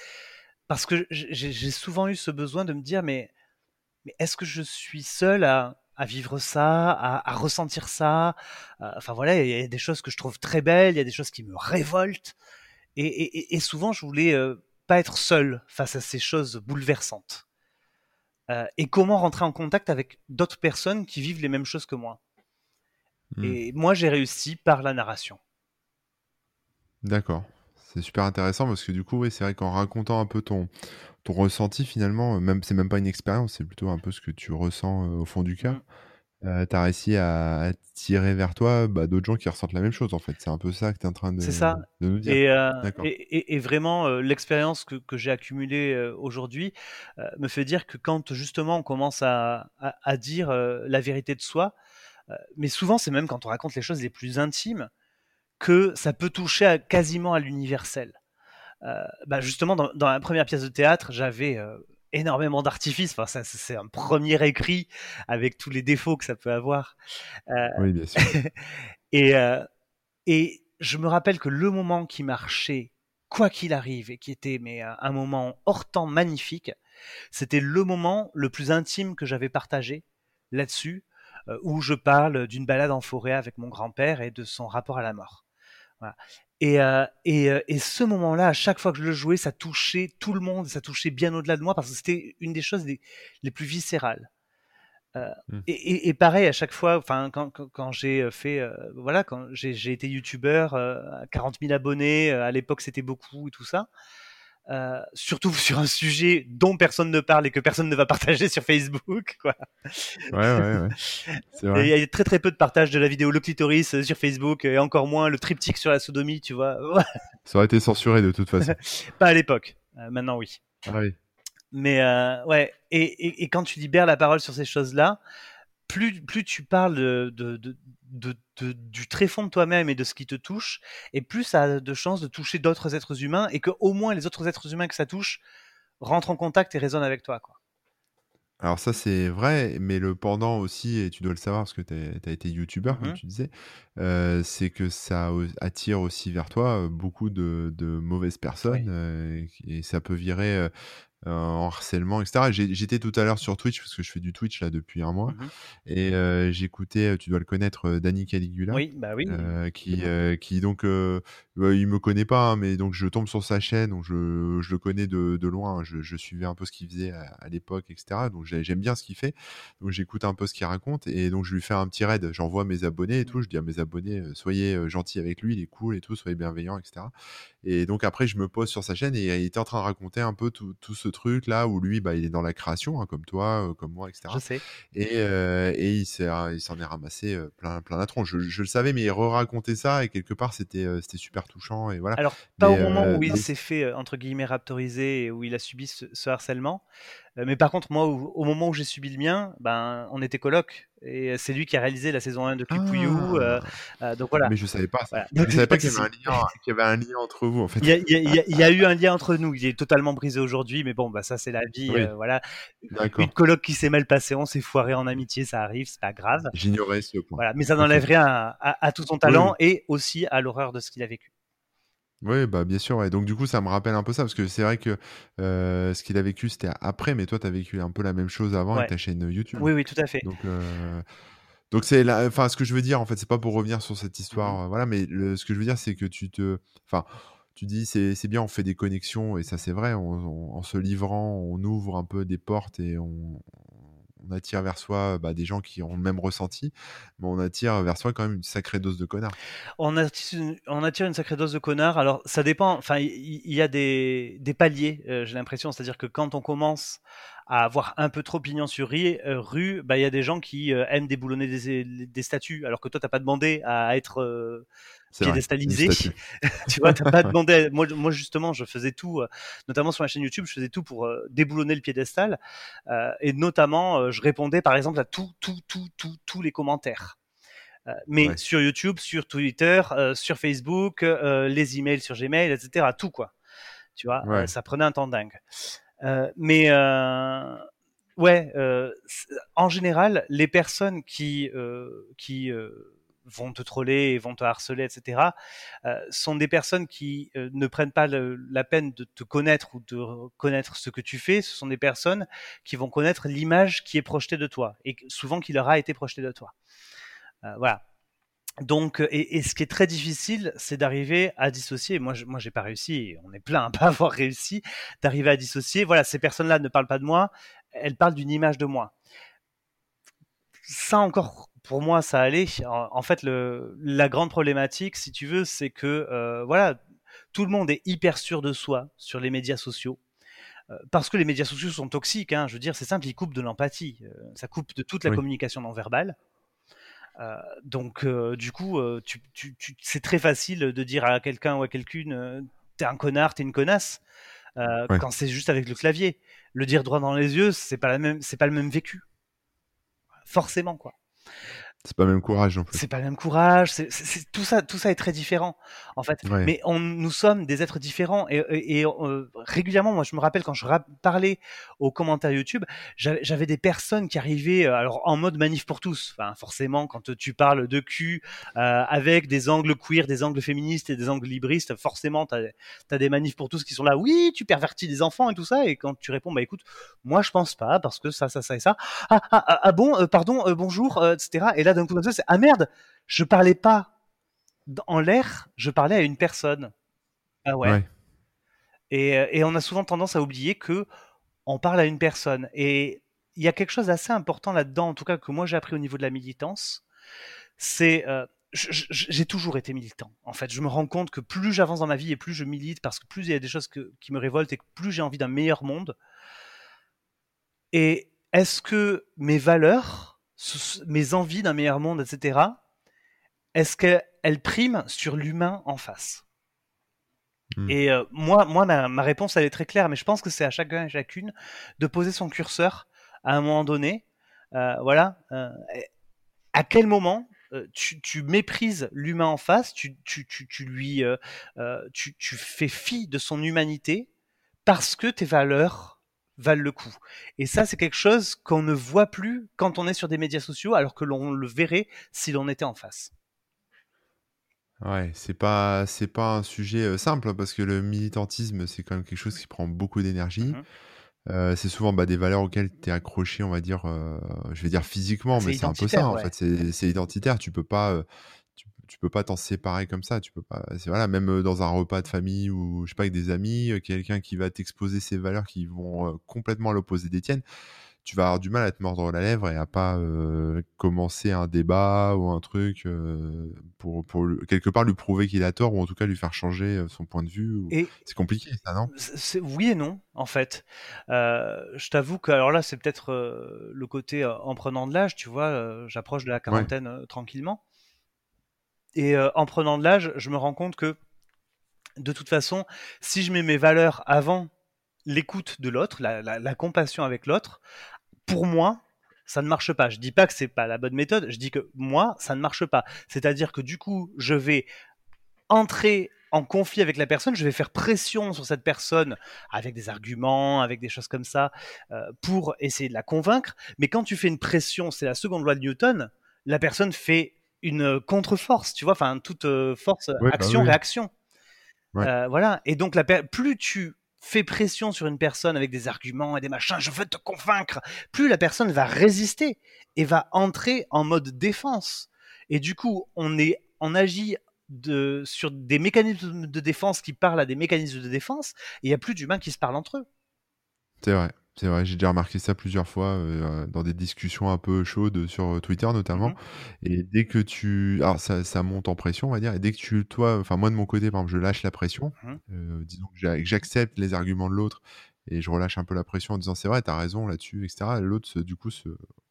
parce que j'ai souvent eu ce besoin de me dire, mais, mais est-ce que je suis seul à, vivre ça, à, ressentir ça? Euh, Enfin voilà, il y a des choses que je trouve très belles, il y a des choses qui me révoltent, et, souvent je voulais euh, pas être seul face à ces choses bouleversantes. et comment rentrer en contact avec d'autres personnes qui vivent les mêmes choses que moi? Mmh. Et moi, j'ai réussi par la narration. D'accord. C'est super intéressant parce que du coup, oui, c'est vrai qu'en racontant un peu ton, ton ressenti, finalement, euh, même c'est même pas une expérience, c'est plutôt un peu ce que tu ressens euh, au fond du cœur. Mmh. Euh, tu as réussi à attirer vers toi bah, d'autres gens qui ressentent la même chose en fait. C'est un peu ça que tu es en train de, ça. de nous dire. Et, et, vraiment, l'expérience que, que j'ai accumulée aujourd'hui me fait dire que quand justement on commence à, à, à dire la vérité de soi, mais souvent c'est même quand on raconte les choses les plus intimes, que ça peut toucher quasiment à l'universel. Euh, bah justement, dans, la première pièce de théâtre, j'avais euh, énormément d'artifices. Enfin, c'est un premier écrit avec tous les défauts que ça peut avoir. Euh, oui, bien sûr. et, et je me rappelle que le moment qui marchait, quoi qu'il arrive, et qui était mais un moment hors temps magnifique, c'était le moment le plus intime que j'avais partagé là-dessus, où je parle d'une balade en forêt avec mon grand-père et de son rapport à la mort. Et, euh, et, euh, et, ce moment-là, à chaque fois que je le jouais, ça touchait tout le monde, ça touchait bien au-delà de moi parce que c'était une des choses les, plus viscérales. Euh, mmh. et, et, pareil, à chaque fois, enfin, quand, quand, j'ai fait, voilà, quand j'ai été youtubeur, 40 000 abonnés, à l'époque c'était beaucoup et tout ça. Euh, surtout sur un sujet dont personne ne parle et que personne ne va partager sur Facebook. Quoi. Ouais, ouais, ouais. Il y a très très peu de partage de la vidéo Le Clitoris euh, sur Facebook et encore moins le triptyque sur la sodomie, tu vois. Ça aurait été censuré de toute façon. Pas à l'époque. Euh, maintenant, oui. Ah oui. Mais ouais, et, et, et, quand tu libères la parole sur ces choses-là, plus, plus tu parles de, de, de, du très fond de toi-même et de ce qui te touche, et plus ça a de chances de toucher d'autres êtres humains, et que au moins les autres êtres humains que ça touche rentre en contact et résonne avec toi. Quoi. Alors ça c'est vrai, mais le pendant aussi, et tu dois le savoir parce que tu as, été youtubeur, comme Mmh tu disais, euh, c'est que ça attire aussi vers toi euh, beaucoup de, mauvaises personnes euh, et ça peut virer euh, en harcèlement, etc. J'étais tout à l'heure sur Twitch parce que je fais du Twitch là depuis un mois mmh et euh, j'écoutais, tu dois le connaître, euh, Danny Caligula, Oui, bah oui. qui, qui donc, il me connaît pas, hein, mais donc je tombe sur sa chaîne, donc je, je le connais de, de loin. Je, je, suivais un peu ce qu'il faisait à, l'époque, etc. Donc j'aime bien ce qu'il fait. Donc j'écoute un peu ce qu'il raconte et donc je lui fais un petit raid. J'envoie mes abonnés et tout. Je dis à mes abonnés, soyez gentils avec lui, il est cool et tout, soyez bienveillants, etc. Et donc après, je me pose sur sa chaîne et il était en train de raconter un peu tout, tout ce truc là où lui, bah, il est dans la création, hein, comme toi, euh, comme moi, etc. Je sais. Et, euh, et il s'en est, ramassé plein, plein. Je, je, le savais, mais il re-racontait ça et quelque part, c'était c'était super touchant. Et voilà. Alors, pas au moment où il s'est fait, entre guillemets, raptoriser et où il a subi ce harcèlement. Euh, mais par contre, moi, au, moment où j'ai subi le mien, ben, on était coloc. Et c'est lui qui a réalisé la saison 1 de. Euh, ah. euh, donc voilà. Mais je savais pas ça. Je savais pas qu'il y, y, avait un lien entre vous, en fait. Il y, a, il, y a, eu un lien entre nous. Il est totalement brisé aujourd'hui, mais bon, bah, ça, c'est la vie. voilà. Une coloc qui s'est mal passée, on s'est foiré en amitié, ça arrive, c'est pas grave. J'ignorais ce point. Voilà. Mais ça n'enlève rien à, à, tout son talent et aussi à l'horreur de ce qu'il a vécu. Oui, bah, bien sûr, ouais. Donc du coup, ça me rappelle un peu ça, parce que c'est vrai que euh, ce qu'il a vécu, c'était après, mais toi, tu as vécu un peu la même chose avant avec ta chaîne YouTube. Oui, oui, tout à fait. Donc, euh, donc c'est la... enfin, ce que je veux dire, en fait, c'est pas pour revenir sur cette histoire, mmh euh, voilà, mais ce que je veux dire, c'est que tu te, enfin, tu dis, c'est c'est bien, on fait des connexions, et ça, c'est vrai, en se livrant, on ouvre un peu des portes et on, on attire vers soi bah, des gens qui ont le même ressenti, mais on attire vers soi quand même une sacrée dose de connard. On attire une, sacrée dose de connard. Alors ça dépend. Enfin, il y, a des, paliers. J'ai l'impression, c'est-à-dire que quand on commence à avoir un peu trop pignon sur euh, rue, bah il y a des gens qui aiment déboulonner des, des, statues, alors que toi t'as pas demandé à être piédestalisé. tu vois, t'as pas demandé. Moi, moi justement, je faisais tout, notamment sur ma chaîne YouTube, je faisais tout pour déboulonner le piédestal, et notamment, je répondais par exemple à tout, tout, tout, tout, tous les commentaires. mais sur YouTube, sur Twitter, sur Facebook, les emails sur Gmail, etc. Tout quoi. Tu vois, ça prenait un temps dingue. Euh, mais euh, ouais, euh, en général, les personnes qui qui vont te troller vont te harceler, etc., sont des personnes qui ne prennent pas la peine de te connaître ou de connaître ce que tu fais. Ce sont des personnes qui vont connaître l'image qui est projetée de toi et souvent qui leur a été projetée de toi. voilà. Donc, et, ce qui est très difficile, c'est d'arriver à dissocier. Moi, je, moi, j'ai pas réussi. On est plein à pas avoir réussi d'arriver à dissocier. Voilà, ces personnes-là ne parlent pas de moi. Elles parlent d'une image de moi. Ça encore, pour moi, ça allait. En, fait, le, la grande problématique, si tu veux, c'est que euh, voilà, tout le monde est hyper sûr de soi sur les médias sociaux euh, parce que les médias sociaux sont toxiques. Hein, je veux dire, c'est simple, ils coupent de l'empathie. Euh, ça coupe de toute la communication non verbale. Donc, du coup, tu, tu, tu, c'est très facile de dire à quelqu'un ou à quelqu'une T'es un connard, t'es une connasse, quand c'est juste avec le clavier. Le dire droit dans les yeux, c'est pas, la même, c'est pas le même vécu. Forcément, quoi. C'est pas le même courage en plus. C'est pas le même courage. C'est, tout ça, tout ça est très différent en fait. Mais on, nous sommes des êtres différents et, et, euh, régulièrement, moi, je me rappelle quand je parlais aux commentaires YouTube, j'avais des personnes qui arrivaient euh, alors en mode manif pour tous. Enfin, forcément, quand tu parles de cul euh, avec des angles queer, des angles féministes et des angles libristes, forcément, t'as as des manifs pour tous qui sont là. Oui, tu pervertis des enfants et tout ça. Et quand tu réponds, bah écoute, moi je pense pas parce que ça, ça, ça et ça. Ah, ah, ah, ah bon, pardon, bonjour, etc. Et là d'un coup c'est ah merde, je parlais pas en l'air, je parlais à une personne. Ah ouais. Et, euh, et, on a souvent tendance à oublier que on parle à une personne. Et il y a quelque chose d'assez important là-dedans, en tout cas que moi j'ai appris au niveau de la militance. C'est euh, j'ai toujours été militant. En fait, je me rends compte que plus j'avance dans ma vie et plus je milite, parce que plus il y a des choses qui me révoltent et que plus j'ai envie d'un meilleur monde. Et est-ce que mes valeurs mes envies d'un meilleur monde, etc., est-ce qu'elles priment sur l'humain en face? Hmm. Et euh, moi, moi ma, réponse, elle est très claire, mais je pense que c'est à chacun et chacune de poser son curseur à un moment donné. Euh, voilà. Euh, à quel moment tu, méprises l'humain en face, tu, tu, tu lui, tu, fais fi de son humanité parce que tes valeurs valent le coup. Et ça, c'est quelque chose qu'on ne voit plus quand on est sur des médias sociaux, alors que l'on le verrait si l'on était en face. Ouais, c'est pas c'est pas un sujet euh, simple parce que le militantisme, c'est quand même quelque chose qui prend beaucoup d'énergie. Mhm. Euh, c'est souvent bah, des valeurs auxquelles tu es accroché, on va dire, euh, je vais dire physiquement, mais c'est un peu ça en fait. C'est c'est identitaire. Tu peux pas, euh, tu, peux pas t'en séparer comme ça. Tu peux pas. C'est voilà, même dans un repas de famille ou je sais pas avec des amis, quelqu'un qui va t'exposer ses valeurs qui vont complètement à l'opposé des tiennes tu vas avoir du mal à te mordre la lèvre et à pas euh, commencer un débat ou un truc euh, pour, quelque part lui prouver qu'il a tort ou en tout cas lui faire changer son point de vue. ou- C'est compliqué, ça, non? oui et non, en fait. Euh, je t'avoue que, alors là, c'est peut-être le côté en prenant de l'âge, tu vois, j'approche de la quarantaine tranquillement. Et euh, en prenant de l'âge, je me rends compte que, de toute façon, si je mets mes valeurs avant l'écoute de l'autre, la, compassion avec l'autre, pour moi, ça ne marche pas. Je dis pas que c'est pas la bonne méthode, je dis que moi, ça ne marche pas. C'est-à-dire que du coup, je vais entrer en conflit avec la personne, je vais faire pression sur cette personne avec des arguments, avec des choses comme ça, euh, pour essayer de la convaincre. Mais quand tu fais une pression, c'est la seconde loi de Newton, la personne fait une contre-force, tu vois, enfin toute euh, force, Ouais, bah action, oui. réaction. Ouais. Euh, voilà. Et donc, la plus tu fais pression sur une personne avec des arguments et des machins, je veux te convaincre, plus la personne va résister et va entrer en mode défense. Et du coup, on est, on agit de, sur des mécanismes de défense qui parlent à des mécanismes de défense, et il n'y a plus d'humains qui se parlent entre eux. C'est vrai. C'est vrai, j'ai déjà remarqué ça plusieurs fois euh, dans des discussions un peu chaudes sur Twitter notamment. Mhm. Et dès que tu... Alors ça, ça monte en pression, on va dire. Et dès que tu, toi, enfin moi de mon côté, par exemple, je lâche la pression, euh, disons que j'a- que j'accepte les arguments de l'autre et je relâche un peu la pression en disant c'est vrai, t'as raison là-dessus, etc. L'autre, du coup, se...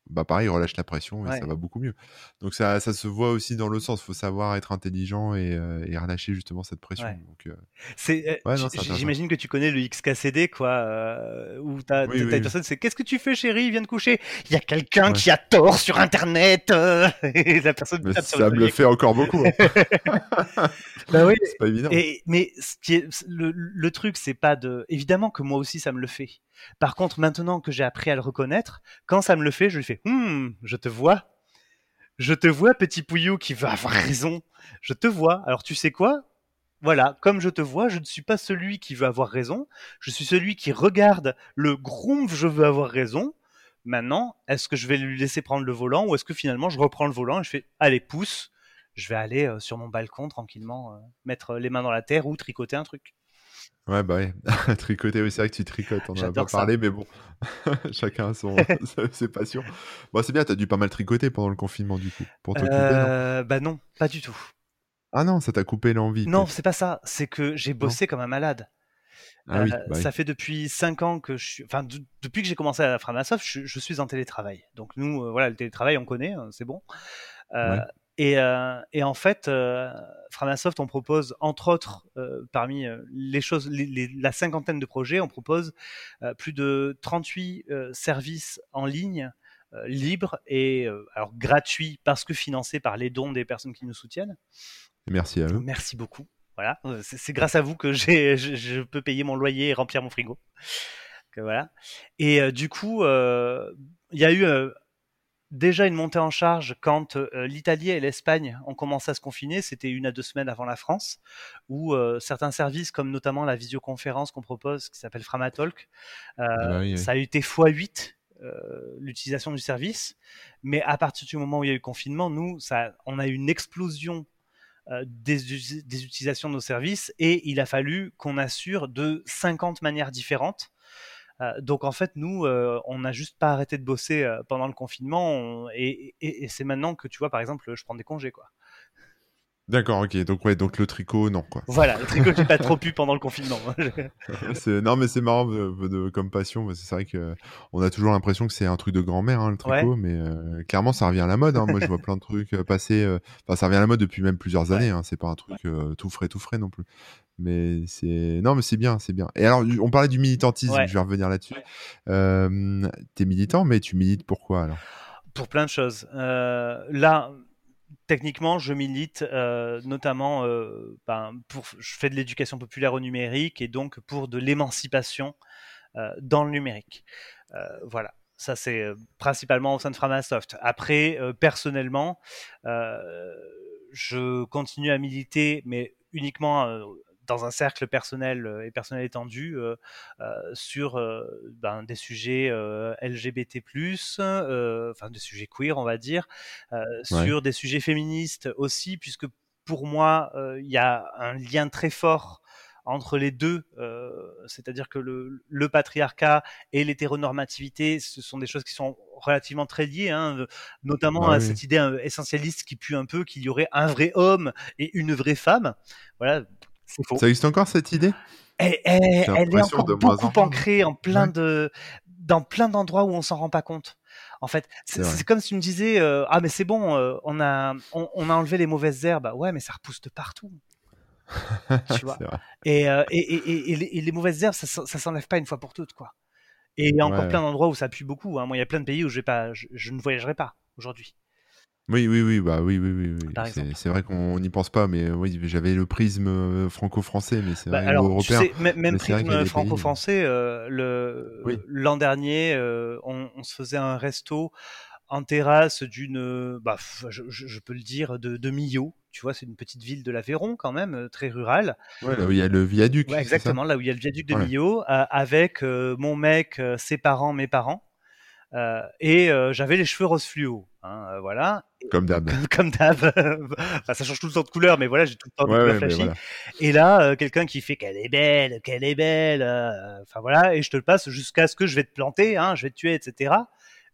bah pareil, relâche la pression et Ouais. ça va beaucoup mieux. Donc ça, ça se voit aussi dans l'autre sens. faut savoir être intelligent et, euh, et relâcher justement cette pression. Ouais. Donc, euh, C'est, Ouais, j'imagine que tu connais le XKCD, quoi, euh, où t'as, Oui, oui, une personne, c'est qu'est-ce que tu fais, chérie, viens de coucher. Il y a quelqu'un qui a tort sur Internet. euh, et la personne mais ça me le fait encore beaucoup. hein. Bah oui. c'est pas évident. Et, mais ce qui est, le, le truc, c'est pas de. Évidemment que moi aussi, ça me le fait. Par contre, maintenant que j'ai appris à le reconnaître, quand ça me le fait, je lui fais Hum, je te vois. Je te vois, petit pouillou qui veut avoir raison. Je te vois. Alors, tu sais quoi? Voilà, comme je te vois, je ne suis pas celui qui veut avoir raison. Je suis celui qui regarde le groom, je veux avoir raison. Maintenant, est-ce que je vais lui laisser prendre le volant ou est-ce que finalement je reprends le volant et je fais Allez, pousse je vais aller euh, sur mon balcon tranquillement euh, mettre les mains dans la terre ou tricoter un truc. Ouais, bah ouais. Tricoter, oui, c'est vrai que tu tricotes, on en a pas ça. parlé, mais bon, chacun a son, ses passions. Bon, c'est bien, t'as dû pas mal tricoter pendant le confinement, du coup, pour t'occuper, Euh, bah non, pas du tout. Ah non, ça t'a coupé l'envie. Non, c'est pas ça. C'est que j'ai bossé comme un malade. Ah oui, Euh, bah oui. Ça fait depuis 5 ans que je suis. Enfin, de- depuis que j'ai commencé à la Framasoft, je, je suis en télétravail. Donc nous, euh, voilà, le télétravail, on connaît, hein, c'est bon. Ouais. Et, euh, et en fait, euh, Framasoft, on propose, entre autres, euh, parmi les choses, les- les- la cinquantaine de projets, on propose plus de 38 euh, services en ligne libres et alors gratuits parce que financés par les dons des personnes qui nous soutiennent. Merci à eux. Merci beaucoup. Voilà, c'est grâce à vous que je, je peux payer mon loyer et remplir mon frigo. Voilà. Et du coup, il y a eu déjà une montée en charge quand euh, l'Italie et l'Espagne ont commencé à se confiner. C'était une à deux semaines avant la France, où euh, certains services, comme notamment la visioconférence qu'on propose, qui s'appelle Framatalk, euh, Ah bah oui, oui. ça a été x8 euh, l'utilisation du service. Mais à partir du moment où il y a eu confinement, nous, ça, on a eu une explosion des utilisations de nos services et il a fallu qu'on assure de 50 manières différentes. Euh, donc en fait, nous, euh, on n'a juste pas arrêté de bosser euh, pendant le confinement on- et, et- et c'est maintenant que tu vois, par exemple, je prends des congés, quoi. D'accord, ok. Donc, ouais, donc le tricot, non, quoi. Voilà, le tricot, j'ai pas trop pu pendant le confinement. Non, mais c'est marrant de- de- comme passion. C'est vrai que on a toujours l'impression que c'est un truc de grand-mère, hein, le tricot, mais euh, clairement, ça revient à la mode. hein. Moi, je vois plein de trucs passer. euh, Enfin, ça revient à la mode depuis même plusieurs années. Hein. C'est pas un truc euh, tout frais, tout frais non plus. Mais c'est non, mais c'est bien, c'est bien. Et alors, on parlait du militantisme. Ouais. Je vais revenir là-dessus. Euh, T'es militant, mais tu milites pourquoi alors? Pour plein de choses. Euh, là, techniquement, je milite euh, notamment, euh, ben, pour, je fais de l'éducation populaire au numérique et donc pour de l'émancipation dans le numérique. voilà, ça c'est principalement au sein de Framasoft. Après, personnellement, je continue à militer, mais uniquement dans un cercle personnel euh, et personnel étendu euh, euh, sur ben, des sujets LGBT+, enfin des sujets queer, on va dire, sur des sujets féministes aussi, puisque pour moi, il y a un lien très fort entre les deux, c'est-à-dire que le, patriarcat et l'hétéronormativité, ce sont des choses qui sont relativement très liées, hein, notamment à cette idée essentialiste qui pue un peu qu'il y aurait un vrai homme et une vraie femme. Voilà, ça existe encore cette idée? Elle, est encore beaucoup ancrée en plein de, dans plein d'endroits où on s'en rend pas compte. En fait, c'est comme si tu me disais euh, ah mais c'est bon, euh, on a on, a enlevé les mauvaises herbes. Ouais, mais ça repousse de partout. tu vois. Et, euh, et, et, et, les, mauvaises herbes, ça, ça s'enlève pas une fois pour toutes quoi. Et il y a encore plein d'endroits où ça pue beaucoup. Hein. Moi, il y a plein de pays où je, vais pas, je ne voyagerai pas aujourd'hui. Oui, oui, oui, bah oui, oui, oui. C'est vrai qu'on n'y pense pas, mais oui, j'avais le prisme euh, franco-français, mais c'est bah, vrai, alors, européen. Tu sais, même prisme franco-français, euh, le l'an dernier, euh, on, se faisait un resto en terrasse d'une, bah, je, peux le dire, de, de Millau. Tu vois, c'est une petite ville de l'Aveyron quand même, très rurale. Ouais, là où il y a le viaduc. exactement, là où il y a le viaduc de Millau, avec mon mec, ses parents, mes parents. Et j'avais les cheveux rose fluo. Hein, euh, voilà. Comme d'hab. Comme, d'hab. ça change tout le temps de couleur, mais voilà, j'ai tout le temps de flashy. Et là, euh, quelqu'un qui fait qu'elle est belle, qu'elle est belle. Euh, enfin voilà, et je te le passe jusqu'à ce que je vais te planter, hein, je vais te tuer, etc.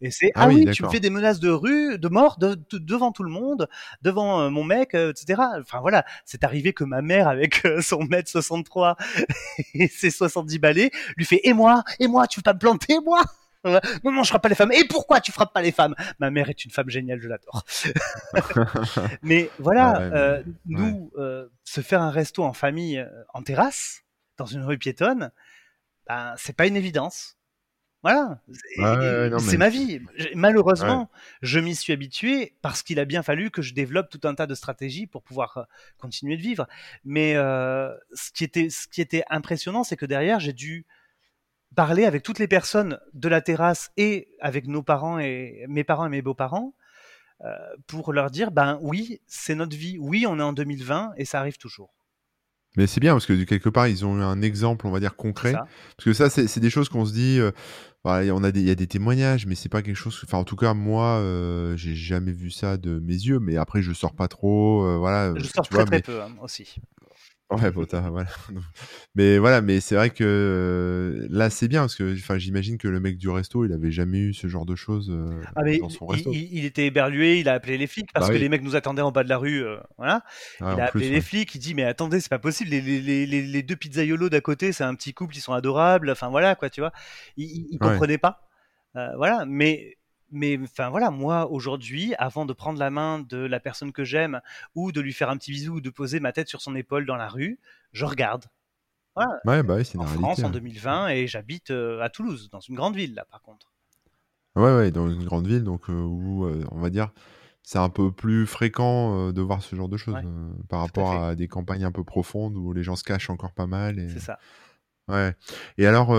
Et c'est ah, ah, oui, tu me fais des menaces de rue, de mort devant tout le monde, devant mon mec, etc. Enfin voilà, c'est arrivé que ma mère avec son mètre 63 et ses 70 balais lui fait et moi, et moi, tu veux pas me planter moi? Non, non, je frappe pas les femmes. Et pourquoi tu frappes pas les femmes? Ma mère est une femme géniale, je l'adore. mais voilà, euh, nous, euh, se faire un resto en famille, euh, en terrasse, dans une rue piétonne, ben, c'est pas une évidence. Voilà, c'est ma vie. Malheureusement, je m'y suis habitué parce qu'il a bien fallu que je développe tout un tas de stratégies pour pouvoir continuer de vivre. Mais ce, qui était, ce qui était impressionnant, c'est que derrière, j'ai dû parler avec toutes les personnes de la terrasse et avec nos parents et mes parents et mes beaux-parents euh, pour leur dire ben oui, c'est notre vie, oui, on est en 2020 et ça arrive toujours. Mais c'est bien parce que quelque part ils ont eu un exemple, on va dire concret. Parce que ça, c'est des choses qu'on se dit. Euh, on a des, il y a des témoignages, mais c'est pas quelque chose. Enfin, en tout cas, moi, euh, j'ai jamais vu ça de mes yeux. Mais après, je sors pas trop. voilà. Je sors très très peu hein, aussi. Ouais, voilà. Mais voilà, mais c'est vrai que euh, là, c'est bien parce que j'imagine que le mec du resto, il avait jamais eu ce genre de choses euh, ah, dans son resto. Il, était éberlué, il a appelé les flics parce bah que les mecs nous attendaient en bas de la rue. Euh, voilà. Ah, il a appelé les flics, il dit Mais attendez, c'est pas possible, les, les, les, les deux pizzaiolos d'à côté, c'est un petit couple, ils sont adorables. Enfin voilà, quoi, tu vois. Il, il comprenait pas. voilà, mais mais enfin voilà, moi aujourd'hui, avant de prendre la main de la personne que j'aime ou de lui faire un petit bisou ou de poser ma tête sur son épaule dans la rue, je regarde. Voilà. Ouais, bah c'est en France en 2020 hein. et j'habite euh, à Toulouse, dans une grande ville là par contre. Ouais, ouais, dans une grande ville, donc euh, où euh, on va dire c'est un peu plus fréquent de voir ce genre de choses par rapport à, des campagnes un peu profondes où les gens se cachent encore pas mal. Et... C'est ça. Ouais. Et alors,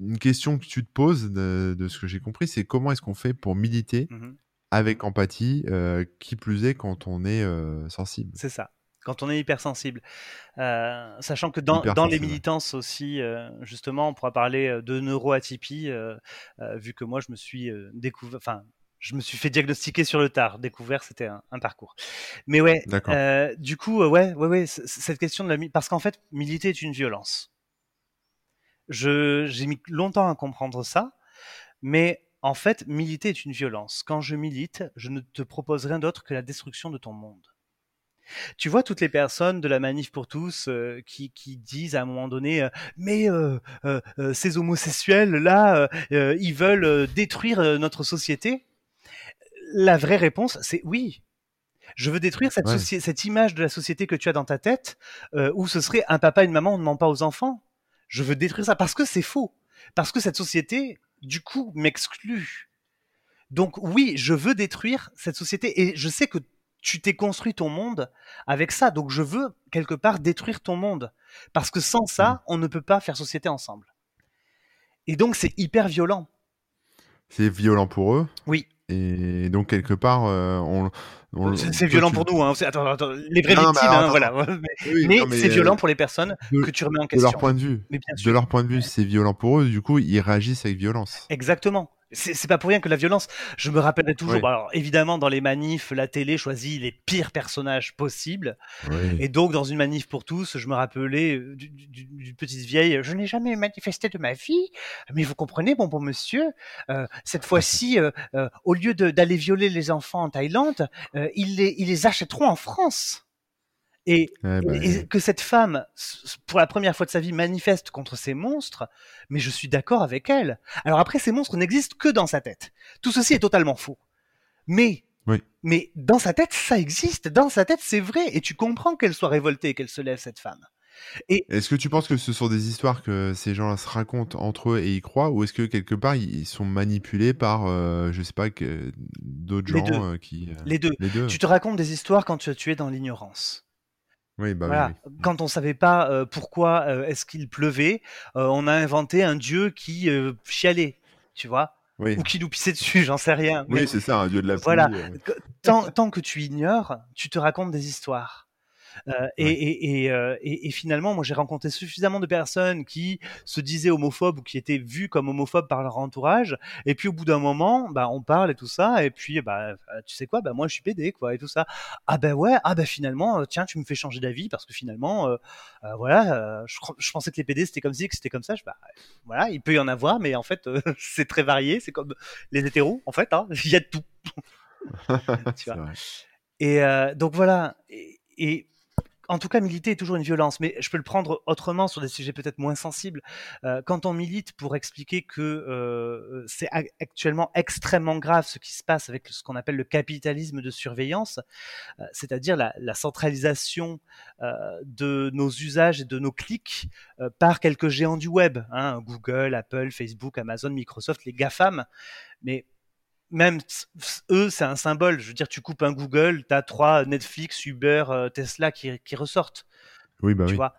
une question que tu te poses de, ce que j'ai compris, c'est comment est-ce qu'on fait pour militer mmh avec empathie, euh, qui plus est quand on est euh, sensible? C'est ça quand on est hypersensible. Euh, sachant que dans, les militances aussi, justement, on pourra parler de neuroatypie, vu que moi, je me suis découvert, enfin, je me suis fait diagnostiquer sur le tard. Découvert, c'était un, parcours. Mais ouais, du coup, ouais, ouais, ouais, cette question de la, parce qu'en fait, militer est une violence j'ai mis longtemps à comprendre ça, mais en fait, militer est une violence. Quand je milite, je ne te propose rien d'autre que la destruction de ton monde. Tu vois toutes les personnes de la manif pour tous euh, qui, disent à un moment donné, euh, mais euh, ces homosexuels là, ils veulent détruire notre société? La vraie réponse, c'est oui. Je veux détruire cette, cette, image de la société que tu as dans ta tête, où ce serait un papa et une maman, on ne ment pas aux enfants je veux détruire ça parce que c'est faux. Parce que cette société, du coup, m'exclut. Donc oui, je veux détruire cette société et je sais que tu t'es construit ton monde avec ça. Donc je veux quelque part détruire ton monde parce que sans ça, Mm. on ne peut pas faire société ensemble. Et donc c'est hyper violent. C'est violent pour eux. Oui. Et donc, quelque part, euh, on. on- C'est violent tu- pour nous. Hein. Attends, attends, les mais victimes, hein, voilà. Mais, Oui, mais non, c'est euh, violent pour les personnes de- que tu remets en De question. leur point de vue. Mais bien De leur point de vue, c'est violent pour eux. Du coup, ils réagissent avec violence. Exactement. C'est pas pour rien que la violence, je me rappellerai toujours. Oui. bah alors, évidemment, dans les manifs, la télé choisit les pires personnages possibles. Oui. Et donc, dans une manif pour tous, je me rappelais euh, du- du- d'une petite vieille. Je n'ai jamais manifesté de ma vie, mais vous comprenez, mon bon monsieur, euh, cette fois-ci, euh, euh, au lieu d'aller violer les enfants en Thaïlande, euh, ils, les, ils les achèteront en France. Et, bah, et que cette femme, pour la première fois de sa vie, manifeste contre ces monstres, mais je suis d'accord avec elle. Alors après, ces monstres n'existent que dans sa tête. Tout ceci est totalement faux. Mais, Oui. mais dans sa tête, ça existe. Dans sa tête, c'est vrai. Et tu comprends qu'elle soit révoltée et qu'elle se lève, cette femme. Est-ce que tu penses que ce sont des histoires que ces gens-là se racontent entre eux et y croient ou est-ce que quelque part ils sont manipulés par, euh, je sais pas, d'autres gens deux. euh, qui. euh, Les deux. Les deux. Tu te racontes des histoires quand tu es dans l'ignorance. Oui, bah voilà. oui. Quand on savait pas euh, pourquoi euh, est-ce qu'il pleuvait, euh, on a inventé un dieu qui euh, chialait, tu vois, ou qui nous pissait dessus, j'en sais rien. Mais oui c'est ça, un dieu de la pluie. Voilà. tant que tu ignores, tu te racontes des histoires. Euh, et, Ouais. et, et, euh, et- et finalement, moi, j'ai rencontré suffisamment de personnes qui se disaient homophobes ou qui étaient vues comme homophobes par leur entourage. Et puis, au bout d'un moment, bah, on parle et tout ça. Et puis, bah, euh, tu sais quoi, bah, moi, je suis pédé, quoi, et tout ça. Ah ben ouais, ah ben finalement, tiens, tu me fais changer d'avis parce que finalement, euh, euh, voilà, je, pensais que les PD c'était comme ci, que c'était comme ça. Je, bah, voilà, il peut y en avoir, mais en fait, c'est très varié. C'est comme les hétéros, en fait, hein, il y a de tout. C'est vrai. Et euh, donc voilà. Et, et en tout cas, militer est toujours une violence, mais je peux le prendre autrement sur des sujets peut-être moins sensibles. Euh, quand on milite pour expliquer que euh, c'est actuellement extrêmement grave ce qui se passe avec ce qu'on appelle le capitalisme de surveillance, euh, c'est-à-dire la, centralisation de nos usages et de nos clics par quelques géants du web, hein, Google, Apple, Facebook, Amazon, Microsoft, les GAFAM, mais même eux, c'est un symbole. Je veux dire, tu coupes un Google, tu as trois Netflix, Uber, euh, Tesla qui, qui ressortent. Oui, bah tu oui. vois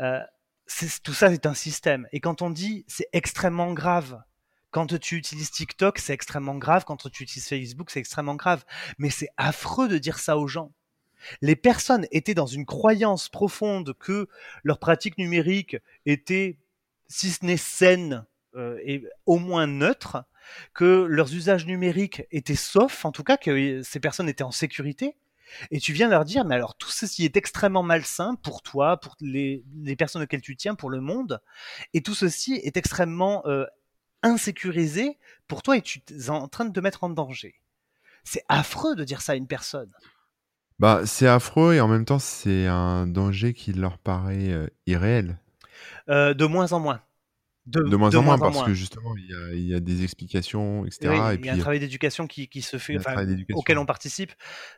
Euh, c'est- Tout ça, c'est un système. Et quand on dit c'est extrêmement grave, quand tu utilises TikTok, c'est extrêmement grave. Quand tu utilises Facebook, c'est extrêmement grave. Mais c'est affreux de dire ça aux gens. Les personnes étaient dans une croyance profonde que leur pratique numérique était, si ce n'est saine, euh, et au moins neutre, que leurs usages numériques étaient saufs, en tout cas que ces personnes étaient en sécurité. Et tu viens leur dire, mais alors tout ceci est extrêmement malsain pour toi, pour les, les personnes auxquelles tu tiens, pour le monde, et tout ceci est extrêmement euh, insécurisé pour toi et tu es en train de te mettre en danger. C'est affreux de dire ça à une personne. Bah, c'est affreux et en même temps, c'est un danger qui leur paraît euh, irréel. Euh, de moins en moins. De moins en moins, parce que justement, il y a, il y a des explications, etc. Oui, et il y puis, a un travail d'éducation qui, qui se fait, enfin, auquel on participe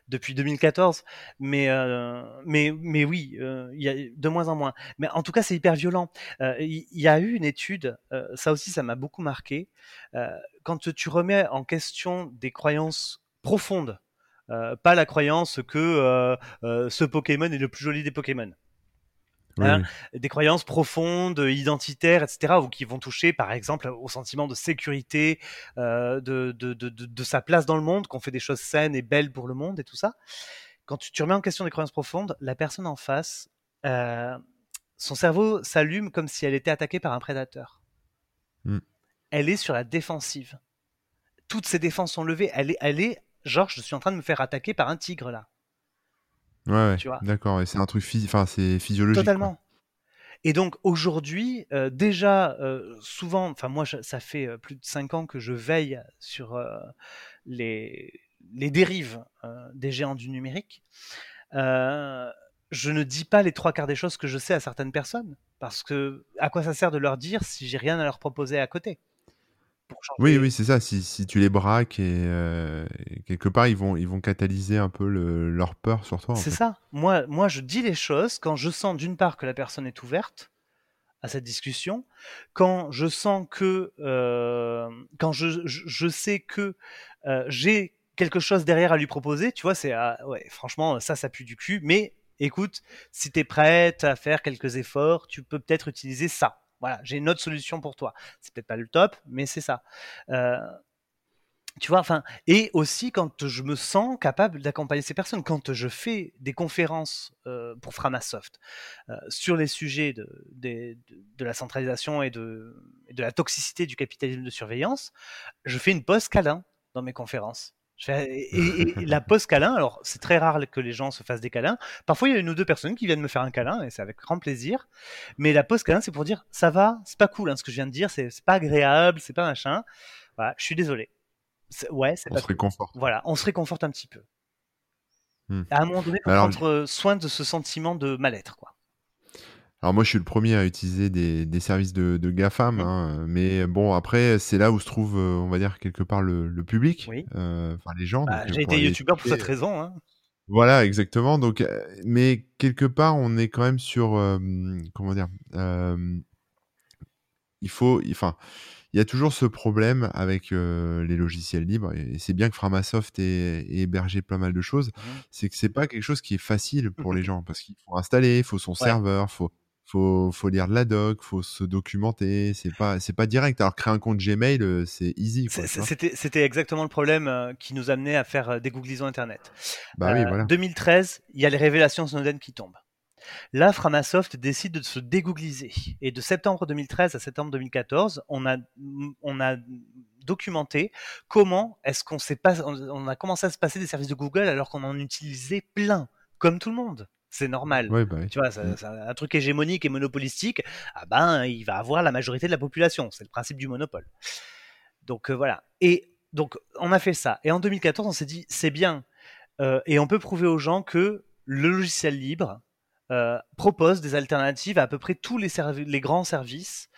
depuis 2014. Mais, euh, mais, mais oui, euh, il y a de moins en moins. Mais en tout cas, c'est hyper violent. Euh, Il y, a eu une étude, ça aussi, ça m'a beaucoup marqué. Quand tu remets en question des croyances profondes, pas la croyance que ce Pokémon est le plus joli des Pokémon Oui, hein, oui. des croyances profondes, identitaires, etc., ou qui vont toucher, par exemple, au sentiment de sécurité, euh, de, de, de, de, sa place dans le monde, qu'on fait des choses saines et belles pour le monde et tout ça. Quand tu, tu remets en question des croyances profondes, la personne en face, euh, son cerveau s'allume comme si elle était attaquée par un prédateur. Mm. Elle est sur la défensive. Toutes ses défenses sont levées. Elle est, elle est genre, je suis en train de me faire attaquer par un tigre là. Ouais, ouais, Tu vois. d'accord. Et c'est un truc, enfin, c'est physiologique. Totalement. Et donc aujourd'hui, euh, déjà, euh, souvent, enfin moi, je- ça fait euh, plus de cinq ans que je veille sur euh, les, les dérives des géants du numérique. Je ne dis pas les trois quarts des choses que je sais à certaines personnes, parce que à quoi ça sert de leur dire si j'ai rien à leur proposer à côté? Pour changer- Oui, oui, c'est ça. Si, si tu les braques et, euh, et quelque part, ils vont, ils vont catalyser un peu le- leur peur sur toi. C'est ça. Moi, moi, je dis les choses quand je sens d'une part que la personne est ouverte à cette discussion, quand je sens que, euh, quand je, je, sais que euh, j'ai quelque chose derrière à lui proposer, tu vois, c'est ah, ouais, franchement, ça, ça pue du cul, mais écoute, si tu es prête à faire quelques efforts, tu peux peut-être utiliser ça. Voilà, j'ai une autre solution pour toi. C'est peut-être pas le top, mais c'est ça. Euh, tu vois, enfin, et aussi quand je me sens capable d'accompagner ces personnes, quand je fais des conférences euh, pour Framasoft euh, sur les sujets de, la centralisation et de, de la toxicité du capitalisme de surveillance, je fais une pause câlin dans mes conférences. Et, la pause câlin, alors c'est très rare que les gens se fassent des câlins. Parfois, il y a une ou deux personnes qui viennent me faire un câlin et c'est avec grand plaisir. Mais la pause câlin, c'est pour dire ça va, c'est pas cool hein, ce que je viens de dire, c'est pas agréable, c'est pas machin. Voilà, je suis désolé. Ouais, c'est on se réconforte. Voilà, on se réconforte un petit peu. Hmm. À un moment donné, faut prendre soin de ce sentiment de mal-être, quoi. Alors moi, je suis le premier à utiliser des, services de, de GAFAM, mmh. hein, mais bon, après, c'est là où se trouve, euh, on va dire, quelque part le, public, euh, enfin les gens. Bah, j'ai été youtubeur pour cette raison. Hein. Voilà, exactement. Donc, euh, mais quelque part, on est quand même sur, comment dire, il faut, enfin, il y a toujours ce problème avec les logiciels libres, et c'est bien que Framasoft ait, hébergé pas mal de choses. Mmh. C'est que c'est pas quelque chose qui est facile pour les gens parce qu'il faut installer, il faut son serveur, faut faut, faut lire de la doc, faut se documenter. C'est pas, c'est pas direct. Alors créer un compte Gmail, euh, c'est easy. C'était, c'était exactement le problème euh, qui nous amenait à faire euh, des googlisons internet. Bah oui, voilà. 2013, il y a les révélations Snowden qui tombent. Là, Framasoft décide de se dégoogliser. Et de septembre 2013 à septembre 2014, on a, on a documenté comment est-ce qu'on s'est pas, on a commencé à se passer des services de Google alors qu'on en utilisait plein, comme tout le monde c'est normal. Bah tu vois, c'est mmh. un truc hégémonique et monopolistique, ah ben, il va avoir la majorité de la population. C'est le principe du monopole. Donc euh, voilà. Et donc, on a fait ça. Et en 2014, on s'est dit, c'est bien. Euh, et on peut prouver aux gens que le logiciel libre euh, propose des alternatives à à peu près tous les, les grands services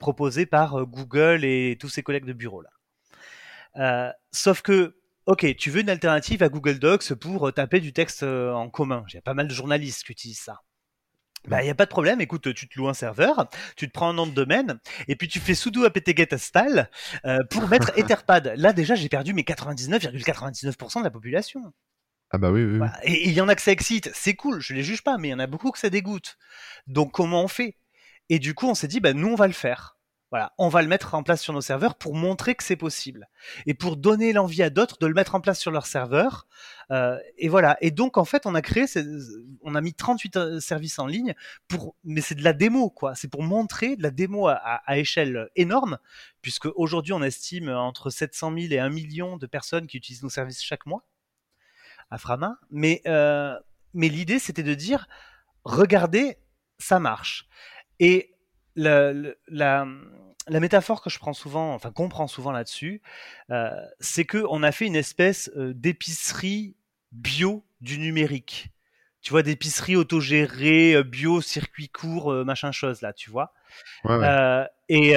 proposés par Google et tous ses collègues de bureau là. sauf que Ok, tu veux une alternative à Google Docs pour euh, taper du texte euh, en commun? J'ai pas mal de journalistes qui utilisent ça. Bah, il n'y a pas de problème. Écoute, tu te loues un serveur, tu te prends un nom de domaine, et puis tu fais sudo apt-get install euh, pour mettre Etherpad. Là, déjà, j'ai perdu mes 99,99% de la population. Ah bah oui, oui. Et il y en a que ça excite. C'est cool, je les juge pas, mais il y en a beaucoup que ça dégoûte. Donc, comment on fait? Et du coup, on s'est dit, bah, nous, on va le faire. Voilà, on va le mettre en place sur nos serveurs pour montrer que c'est possible et pour donner l'envie à d'autres de le mettre en place sur leurs serveurs. Euh, et voilà. Et donc en fait, on a créé, on a mis 38 euh, services en ligne pour, mais c'est de la démo quoi. C'est pour montrer de la démo à, échelle énorme, puisque aujourd'hui on estime entre 700 000 et 1 million de personnes qui utilisent nos services chaque mois à Frama. Mais euh, mais l'idée c'était de dire, regardez, ça marche. Et la, la, la métaphore que je prends souvent, enfin qu'on prend souvent là-dessus, euh, c'est que on a fait une espèce euh, d'épicerie bio du numérique. Tu vois, d'épicerie autogérée, euh, bio, circuit court, machin chose là, tu vois. et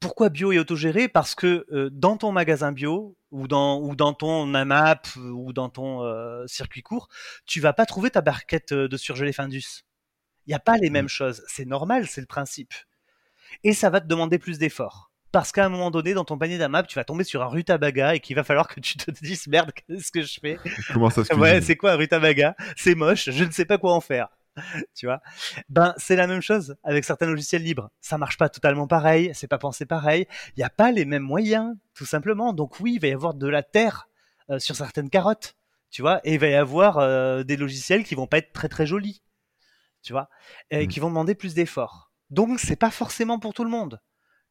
pourquoi bio et autogéré? Parce que dans ton magasin bio ou dans ou dans ton AMAP ou dans ton circuit court, tu vas pas trouver ta barquette de surgelé Findus. Il n'y a pas les mmh. mêmes choses. C'est normal, c'est le principe et ça va te demander plus d'efforts. Parce qu'à un moment donné, dans ton panier d'AMAP, tu vas tomber sur un rutabaga et qu'il va falloir que tu te dises merde, qu'est-ce que je fais? Comment ça se Ouais, c'est quoi un rutabaga? C'est moche, je ne sais pas quoi en faire. tu vois? Ben, c'est la même chose avec certains logiciels libres. Ça marche pas totalement pareil, c'est pas pensé pareil. Il n'y a pas les mêmes moyens, tout simplement. Donc oui, il va y avoir de la terre euh, sur certaines carottes, tu vois, et il va y avoir euh, des logiciels qui vont pas être très très jolis, tu vois, et mmh. qui vont demander plus d'efforts. Donc c'est pas forcément pour tout le monde.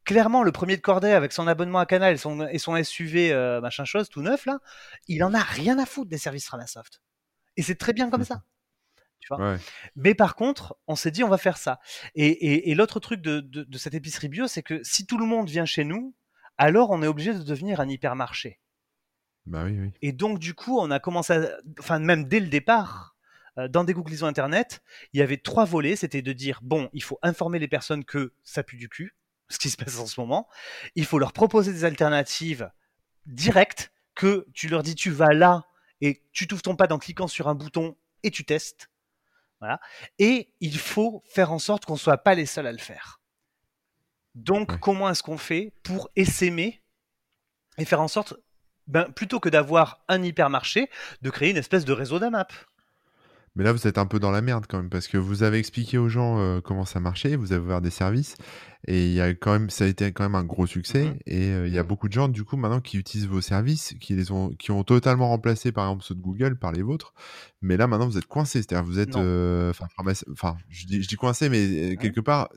Clairement, le premier de cordée avec son abonnement à Canal et son, et son SUV euh, machin chose tout neuf là, il en a rien à foutre des services Framasoft. Et c'est très bien comme ça. Tu vois? Mais par contre, on s'est dit on va faire ça. Et, l'autre truc de, cette épicerie bio, c'est que si tout le monde vient chez nous, alors on est obligé de devenir un hypermarché. Bah oui, oui. Et donc du coup, on a commencé, à, enfin même dès le départ, dans des googlisons internet, il y avait trois volets. C'était de dire bon, il faut informer les personnes que ça pue du cul, ce qui se passe en ce moment. Il faut leur proposer des alternatives directes, que tu leur dis tu vas là et tu t'ouvres ton pad en cliquant sur un bouton et tu testes. Voilà. Et il faut faire en sorte qu'on ne soit pas les seuls à le faire. Donc, comment est-ce qu'on fait pour essaimer et faire en sorte, ben, plutôt que d'avoir un hypermarché, de créer une espèce de réseau d'AMAP? Mais là, vous êtes un peu dans la merde quand même, parce que vous avez expliqué aux gens euh, comment ça marchait, vous avez ouvert des services, et il y a quand même, ça a été quand même un gros succès, mmh et euh, il y a beaucoup de gens du coup maintenant qui utilisent vos services, qui les ont, qui ont totalement remplacé par exemple ceux de Google par les vôtres, mais là maintenant vous êtes coincé, c'est-à-dire vous êtes, euh, enfin, je dis, je dis coincé, mais quelque part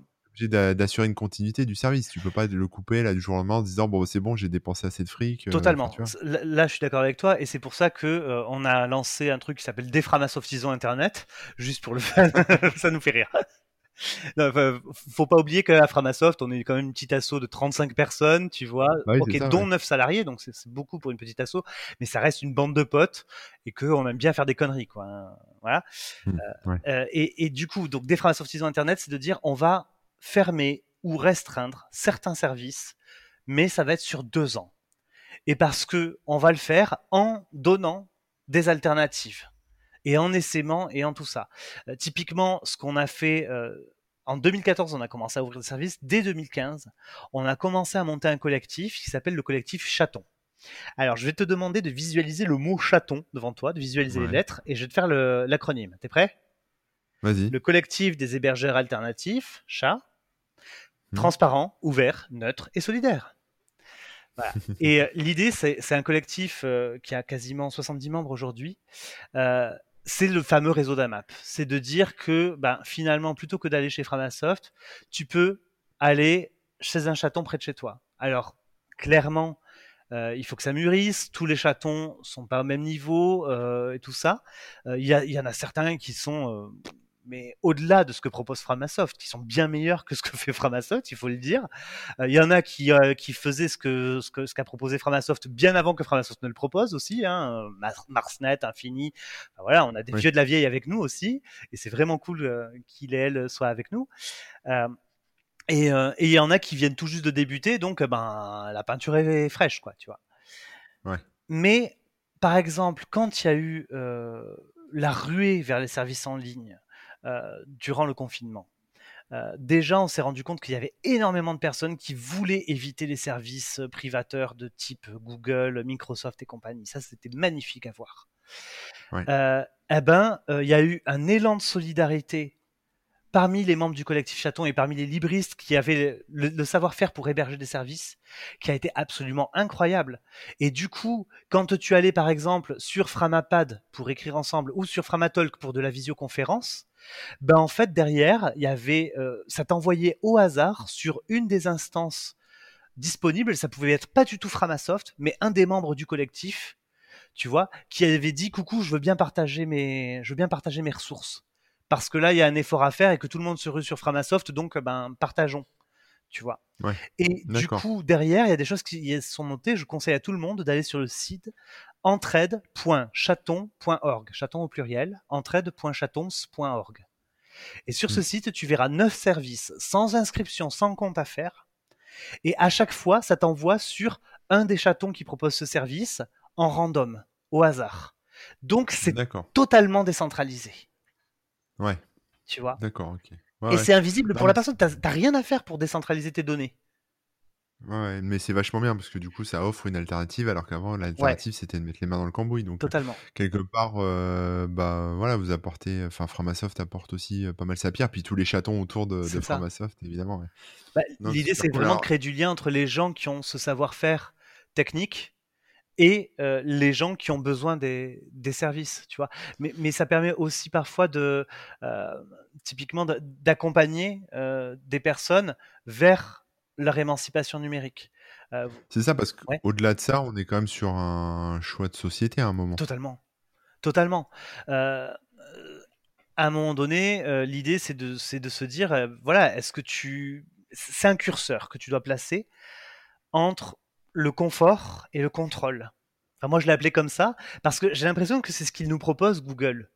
d'assurer une continuité du service. Tu peux pas le couper là du jour au lendemain en disant bon c'est bon j'ai dépensé assez de fric. Euh, Totalement. là je suis d'accord avec toi et c'est pour ça que euh, on a lancé un truc qui s'appelle Déframasoftisons Internet juste pour le faire. ça nous fait rire. Non, faut pas oublier qu'à Framasoft, on est quand même une petite asso de 35 personnes, tu vois, bah dont 9 salariés, donc c'est beaucoup pour une petite asso, mais ça reste une bande de potes et qu'on aime bien faire des conneries, quoi. Hein, voilà. Mmh, euh, et, et, du coup, donc des Internet, c'est de dire on va fermer ou restreindre certains services, mais ça va être sur deux ans. Et parce que on va le faire en donnant des alternatives et en essaimant et en tout ça. Euh, typiquement, ce qu'on a fait euh, en 2014, on a commencé à ouvrir des services. Dès 2015, on a commencé à monter un collectif qui s'appelle le collectif Chaton. Alors, je vais te demander de visualiser le mot chaton devant toi, de visualiser les lettres, et je vais te faire l'acronyme. T'es prêt? Vas-y. Le collectif des hébergeurs alternatifs, chat. Mmh. transparent, ouvert, neutre et solidaire. Et euh, l'idée, c'est un collectif euh, qui a quasiment 70 membres aujourd'hui. Euh, c'est le fameux réseau d'AMAP. C'est de dire que ben, finalement, plutôt que d'aller chez Framasoft, tu peux aller chez un chaton près de chez toi. Alors, clairement, il faut que ça mûrisse. Tous les chatons sont pas au même niveau et tout ça. Il y, y, en a certains qui sont mais au-delà de ce que propose Framasoft, qui sont bien meilleurs que ce que fait Framasoft, il faut le dire. Euh, il y en a qui, euh, qui faisaient ce que ce qu'a ce proposé Framasoft bien avant que Framasoft ne le propose aussi. Hein, Marsnet, Infini, voilà, on a des vieux de la vieille avec nous aussi, et c'est vraiment cool euh, qu'il et elle soient avec nous. et il y en a qui viennent tout juste de débuter, donc ben la peinture est fraîche, quoi, tu vois. Ouais. Mais par exemple, quand il y a eu la ruée vers les services en ligne, euh, durant le confinement. Euh, déjà, on s'est rendu compte qu'il y avait énormément de personnes qui voulaient éviter les services privateurs de type Google, Microsoft et compagnie. Ça, c'était magnifique à voir. Euh, eh ben, il y a eu un élan de solidarité parmi les membres du collectif Chaton et parmi les libristes qui avaient le, savoir-faire pour héberger des services, qui a été absolument incroyable. Et du coup, quand tu allais par exemple sur Framapad pour écrire ensemble ou sur Framatalk pour de la visioconférence, ben en fait derrière, il y avait, euh, ça t'envoyait au hasard sur une des instances disponibles. Ça pouvait être pas du tout Framasoft, mais un des membres du collectif, tu vois, qui avait dit coucou, je veux bien partager mes, je veux bien partager mes ressources parce que là il y a un effort à faire et que tout le monde se rue sur Framasoft, donc ben partageons tu vois. et du coup, derrière, il y a des choses qui sont notées. Je conseille à tout le monde d'aller sur le site entraide.chaton.org, chaton au pluriel, entraide.chatons.org. Et sur ce hmm. site, tu verras neuf services sans inscription, sans compte à faire. Et à chaque fois, ça t'envoie sur un des chatons qui propose ce service en random, au hasard. Donc c'est totalement décentralisé. Ouais. Tu vois? D'accord, ok. Et c'est invisible pour la personne. T'as rien à faire pour décentraliser tes données. Ouais, mais c'est vachement bien parce que du coup, ça offre une alternative alors qu'avant, l'alternative, c'était de mettre les mains dans le cambouis. Donc, Totalement. quelque part, euh, bah voilà, vous apportez, enfin, Framasoft apporte aussi euh, pas mal sa pierre, puis tous les chatons autour de, de Framasoft, évidemment. Bah, l'idée, c'est vraiment de créer du lien entre les gens qui ont ce savoir-faire technique et euh, les gens qui ont besoin des, des services, tu vois. Mais, mais, ça permet aussi parfois de, typiquement, d'accompagner des personnes vers leur émancipation numérique. Euh, c'est ça, parce qu'au-delà de ça, on est quand même sur un choix de société à un moment. Totalement. Totalement. Euh, à un moment donné, euh, l'idée, c'est de, de se dire, voilà, est-ce que tu... C'est un curseur que tu dois placer entre le confort et le contrôle. Enfin, moi, je l'ai appelé comme ça, parce que j'ai l'impression que c'est ce qu'il nous propose Google.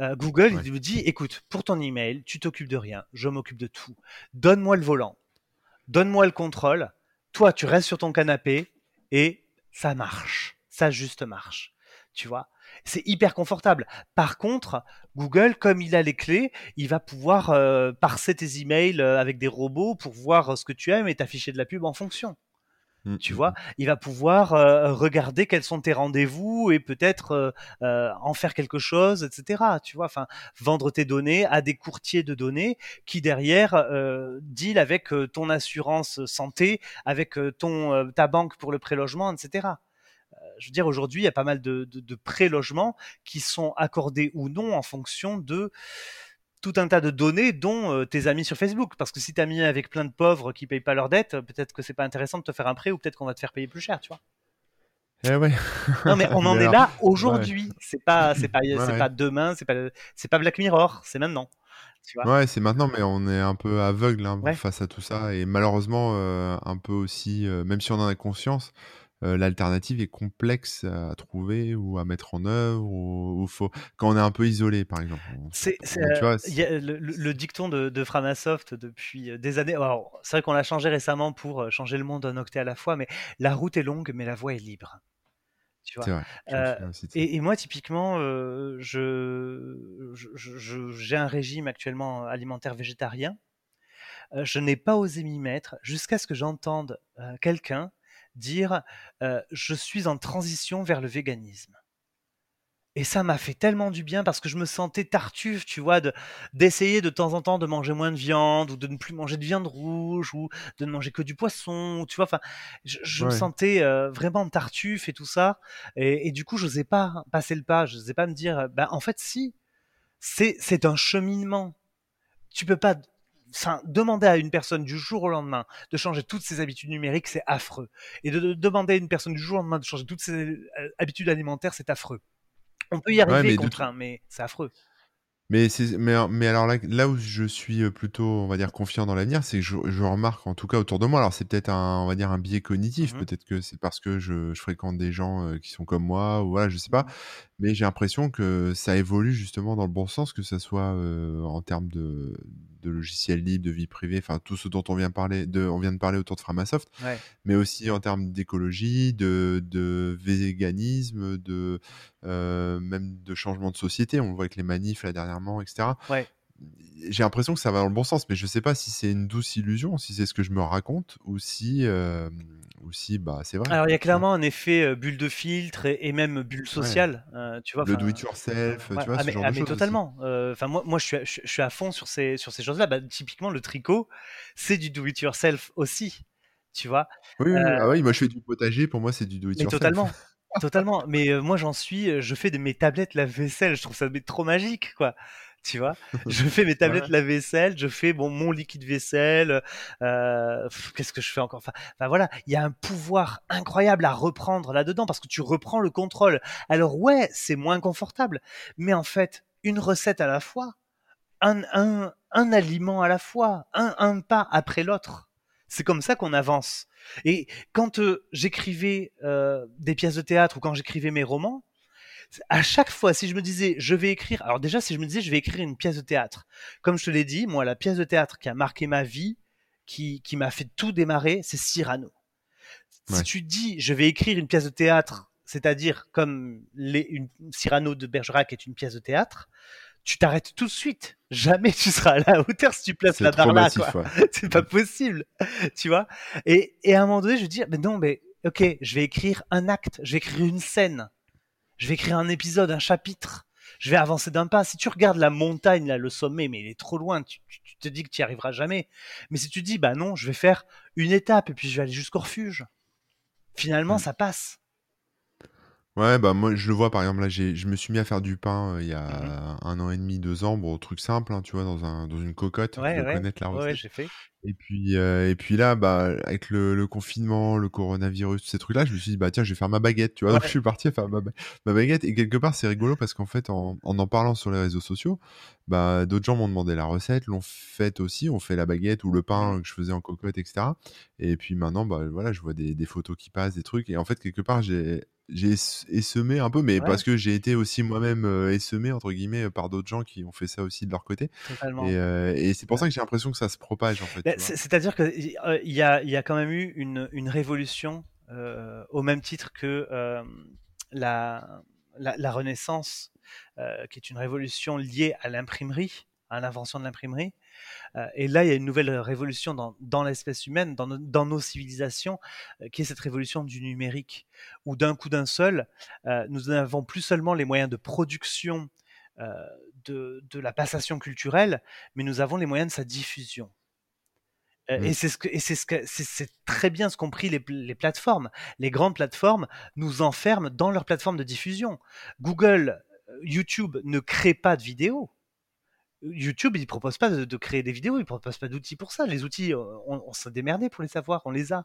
Google, il nous dit, écoute, pour ton email, tu t'occupes de rien, je m'occupe de tout. Donne-moi le volant donne-moi le contrôle, toi tu restes sur ton canapé et ça marche, ça juste marche, tu vois? C'est hyper confortable. Par contre, Google, comme il a les clés, il va pouvoir euh, parser tes emails euh, avec des robots pour voir ce que tu aimes et t'afficher de la pub en fonction. Mmh, tu mmh, vois, mmh. il va pouvoir euh, regarder quels sont tes rendez-vous et peut-être euh, euh, en faire quelque chose, etc. Tu vois, enfin, vendre tes données à des courtiers de données qui derrière deal avec ton assurance santé, avec ton ta banque pour le prélogement, etc. Je veux dire, aujourd'hui, il y a pas mal de, de, de prélogements qui sont accordés ou non en fonction de tout un tas de données, dont euh, tes amis sur Facebook. Parce que si tu as mis avec plein de pauvres qui payent pas leurs dettes, peut-être que c'est pas intéressant de te faire un prêt ou peut-être qu'on va te faire payer plus cher, tu vois. Eh ouais. non mais on en est là aujourd'hui. C'est pas, c'est pas, c'est pas demain, c'est pas, c'est pas Black Mirror, c'est maintenant. Tu vois ouais, c'est maintenant, mais on est un peu aveugle hein, face à tout ça et malheureusement euh, un peu aussi, euh, même si on en a conscience, euh, l'alternative est complexe à trouver ou à mettre en œuvre ou, faut quand on est un peu isolé par exemple. C'est le, dicton de, Framasoft depuis euh, des années. c'est vrai qu'on l'a changé récemment pour euh, changer le monde d'un octet à la fois, mais la route est longue, mais la voie est libre. Tu vois? et, moi, typiquement, je, j'ai un régime actuellement alimentaire végétarien. je n'ai pas osé m'y mettre jusqu'à ce que j'entende quelqu'un dire je suis en transition vers le véganisme. Et ça m'a fait tellement du bien parce que je me sentais tartuffe, tu vois, d'essayer de, temps en temps de manger moins de viande ou de ne plus manger de viande rouge ou de ne manger que du poisson, tu vois. Enfin, je, me sentais vraiment tartuffe et tout ça. Et, du coup, je n'osais pas passer le pas. Je n'osais pas me dire, ben, en fait, si, c'est un cheminement. Tu peux pas enfin, demander à une personne du jour au lendemain de changer toutes ses habitudes numériques, c'est affreux. Et de, demander à une personne du jour au lendemain de changer toutes ses euh, habitudes alimentaires, c'est affreux. On peut y arriver contre un, mais c'est affreux. Mais, mais, mais alors là, là où je suis plutôt, on va dire, confiant dans l'avenir, c'est que je, je, remarque, en tout cas autour de moi, alors c'est peut-être un, on va dire, un biais cognitif, mmh peut-être que c'est parce que je, je, fréquente des gens qui sont comme moi, ou voilà, je sais pas, mmh mais j'ai l'impression que ça évolue justement dans le bon sens, que ce soit en termes de, de logiciels libres, de vie privée, enfin tout ce dont on vient, parler, de, on vient de parler autour de Framasoft, mais aussi en termes d'écologie, de, de véganisme, de, euh, même de changement de société. On le voit avec les manifs là dernièrement, etc. J'ai l'impression que ça va dans le bon sens, mais je ne sais pas si c'est une douce illusion, si c'est ce que je me raconte, ou si, euh, aussi, bah, c'est vrai. Alors, il y a clairement un effet euh, bulle de filtre et, même bulle sociale. Euh, tu vois, le do it yourself, tu vois, ah, ce mais, genre ah, de mais totalement. Enfin, moi, moi je, suis, je, suis à fond sur ces, sur ces choses-là. Bah, typiquement, le tricot, c'est du do it yourself aussi. Tu vois? Oui, oui, ah oui, moi je fais du potager, pour moi c'est du do it yourself. Totalement. Totalement, mais moi j'en suis, je fais de mes tablettes lave-vaisselle, je trouve ça trop magique, quoi tu vois? Je fais mes tablettes la vaisselle, je fais bon mon liquide vaisselle. Euh, Qu'est-ce que je fais encore? Enfin, voilà, il y a un pouvoir incroyable à reprendre là-dedans parce que tu reprends le contrôle. Alors ouais, c'est moins confortable, mais en fait, une recette à la fois, un, un, un aliment à la fois, un, un pas après l'autre. C'est comme ça qu'on avance. Et quand euh, j'écrivais euh, des pièces de théâtre ou quand j'écrivais mes romans, à chaque fois, si je me disais, je vais écrire, alors déjà, si je me disais, je vais écrire une pièce de théâtre, comme je te l'ai dit, moi, la pièce de théâtre qui a marqué ma vie, qui, qui m'a fait tout démarrer, c'est Cyrano. Si tu dis, je vais écrire une pièce de théâtre, c'est-à-dire comme les, une, Cyrano de Bergerac est une pièce de théâtre, tu t'arrêtes tout de suite. Jamais tu seras à la hauteur si tu places la barre là. C'est pas possible, tu vois. Et, et à un moment donné, je vais dire, mais non, mais ok, je vais écrire un acte, je vais écrire une scène je vais écrire un épisode, un chapitre, je vais avancer d'un pas. Si tu regardes la montagne, là, le sommet, mais il est trop loin, tu, te dis que tu n'y arriveras jamais. Mais si tu dis, bah non, je vais faire une étape et puis je vais aller jusqu'au refuge, finalement, mmh. ça passe. Ouais, bah moi je le vois par exemple là, j'ai, je me suis mis à faire du pain euh, il y a mmh un an et demi, deux ans, bon truc simple, hein, tu vois, dans un dans une cocotte, ouais, ouais. connaître la recette. Ouais, j'ai fait. Et puis euh, et puis là, bah avec le, le, confinement, le coronavirus, ces trucs-là, je me suis dit bah tiens, je vais faire ma baguette, tu vois. Donc je suis parti à faire ma, ma baguette et quelque part c'est rigolo parce qu'en fait en, en, en parlant sur les réseaux sociaux, bah d'autres gens m'ont demandé la recette, l'ont faite aussi, on fait la baguette ou le pain mmh. que je faisais en cocotte, etc. Et puis maintenant, bah voilà, je vois des, des photos qui passent, des trucs et en fait quelque part j'ai j'ai essemé un peu, mais parce que j'ai été aussi moi-même euh, essemé, entre guillemets, par d'autres gens qui ont fait ça aussi de leur côté. Et, euh, et c'est pour ça que j'ai l'impression que ça se propage, en fait. Bah, c'est-à-dire qu'il euh, y, a, y a quand même eu une, une révolution au même titre que la, la, Renaissance, qui est une révolution liée à l'imprimerie, à l'invention de l'imprimerie. Et là, il y a une nouvelle révolution dans, l'espèce humaine, dans, nos civilisations, qui est cette révolution du numérique, où d'un coup d'un seul, nous n'avons plus seulement les moyens de production de, la passation culturelle, mais nous avons les moyens de sa diffusion. Mmh. Et c'est ce que, et c'est ce que, c'est très bien ce qu'ont pris les, les, plateformes. Les grandes plateformes nous enferment dans leur plateforme de diffusion. Google, YouTube ne crée pas de vidéos. YouTube, il ne propose pas de, créer des vidéos, il ne propose pas d'outils pour ça. Les outils, on, on s'est démerdé pour les savoir, on les a.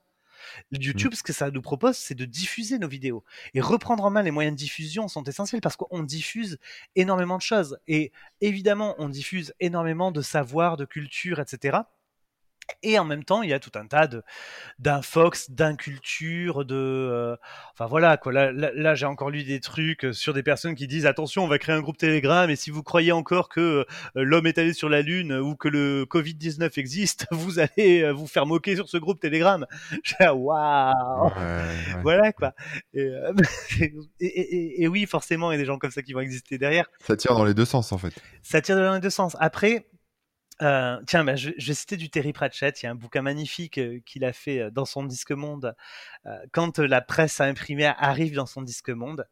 Mmh. YouTube, ce que ça nous propose, c'est de diffuser nos vidéos. Et reprendre en main les moyens de diffusion sont essentiels parce qu'on diffuse énormément de choses. Et évidemment, on diffuse énormément de savoir, de culture, etc. Et en même temps, il y a tout un tas de d'infox, d'inculture, de, euh, enfin voilà quoi. Là, là, j'ai encore lu des trucs euh, sur des personnes qui disent attention, on va créer un groupe Telegram et si vous croyez encore que euh, l'homme est allé sur la lune ou que le Covid 19 existe, vous allez vous faire moquer sur ce groupe Telegram. Waouh, voilà quoi. Et, et, et, oui, forcément, il y a des gens comme ça qui vont exister derrière. Ça tire dans les deux sens en fait. Ça tire dans les deux sens. Après euh, tiens, je, vais citer du Terry Pratchett. Il y a un bouquin magnifique euh, qu'il a fait euh, dans son disque monde. quand la presse à imprimer arrive dans son disque monde,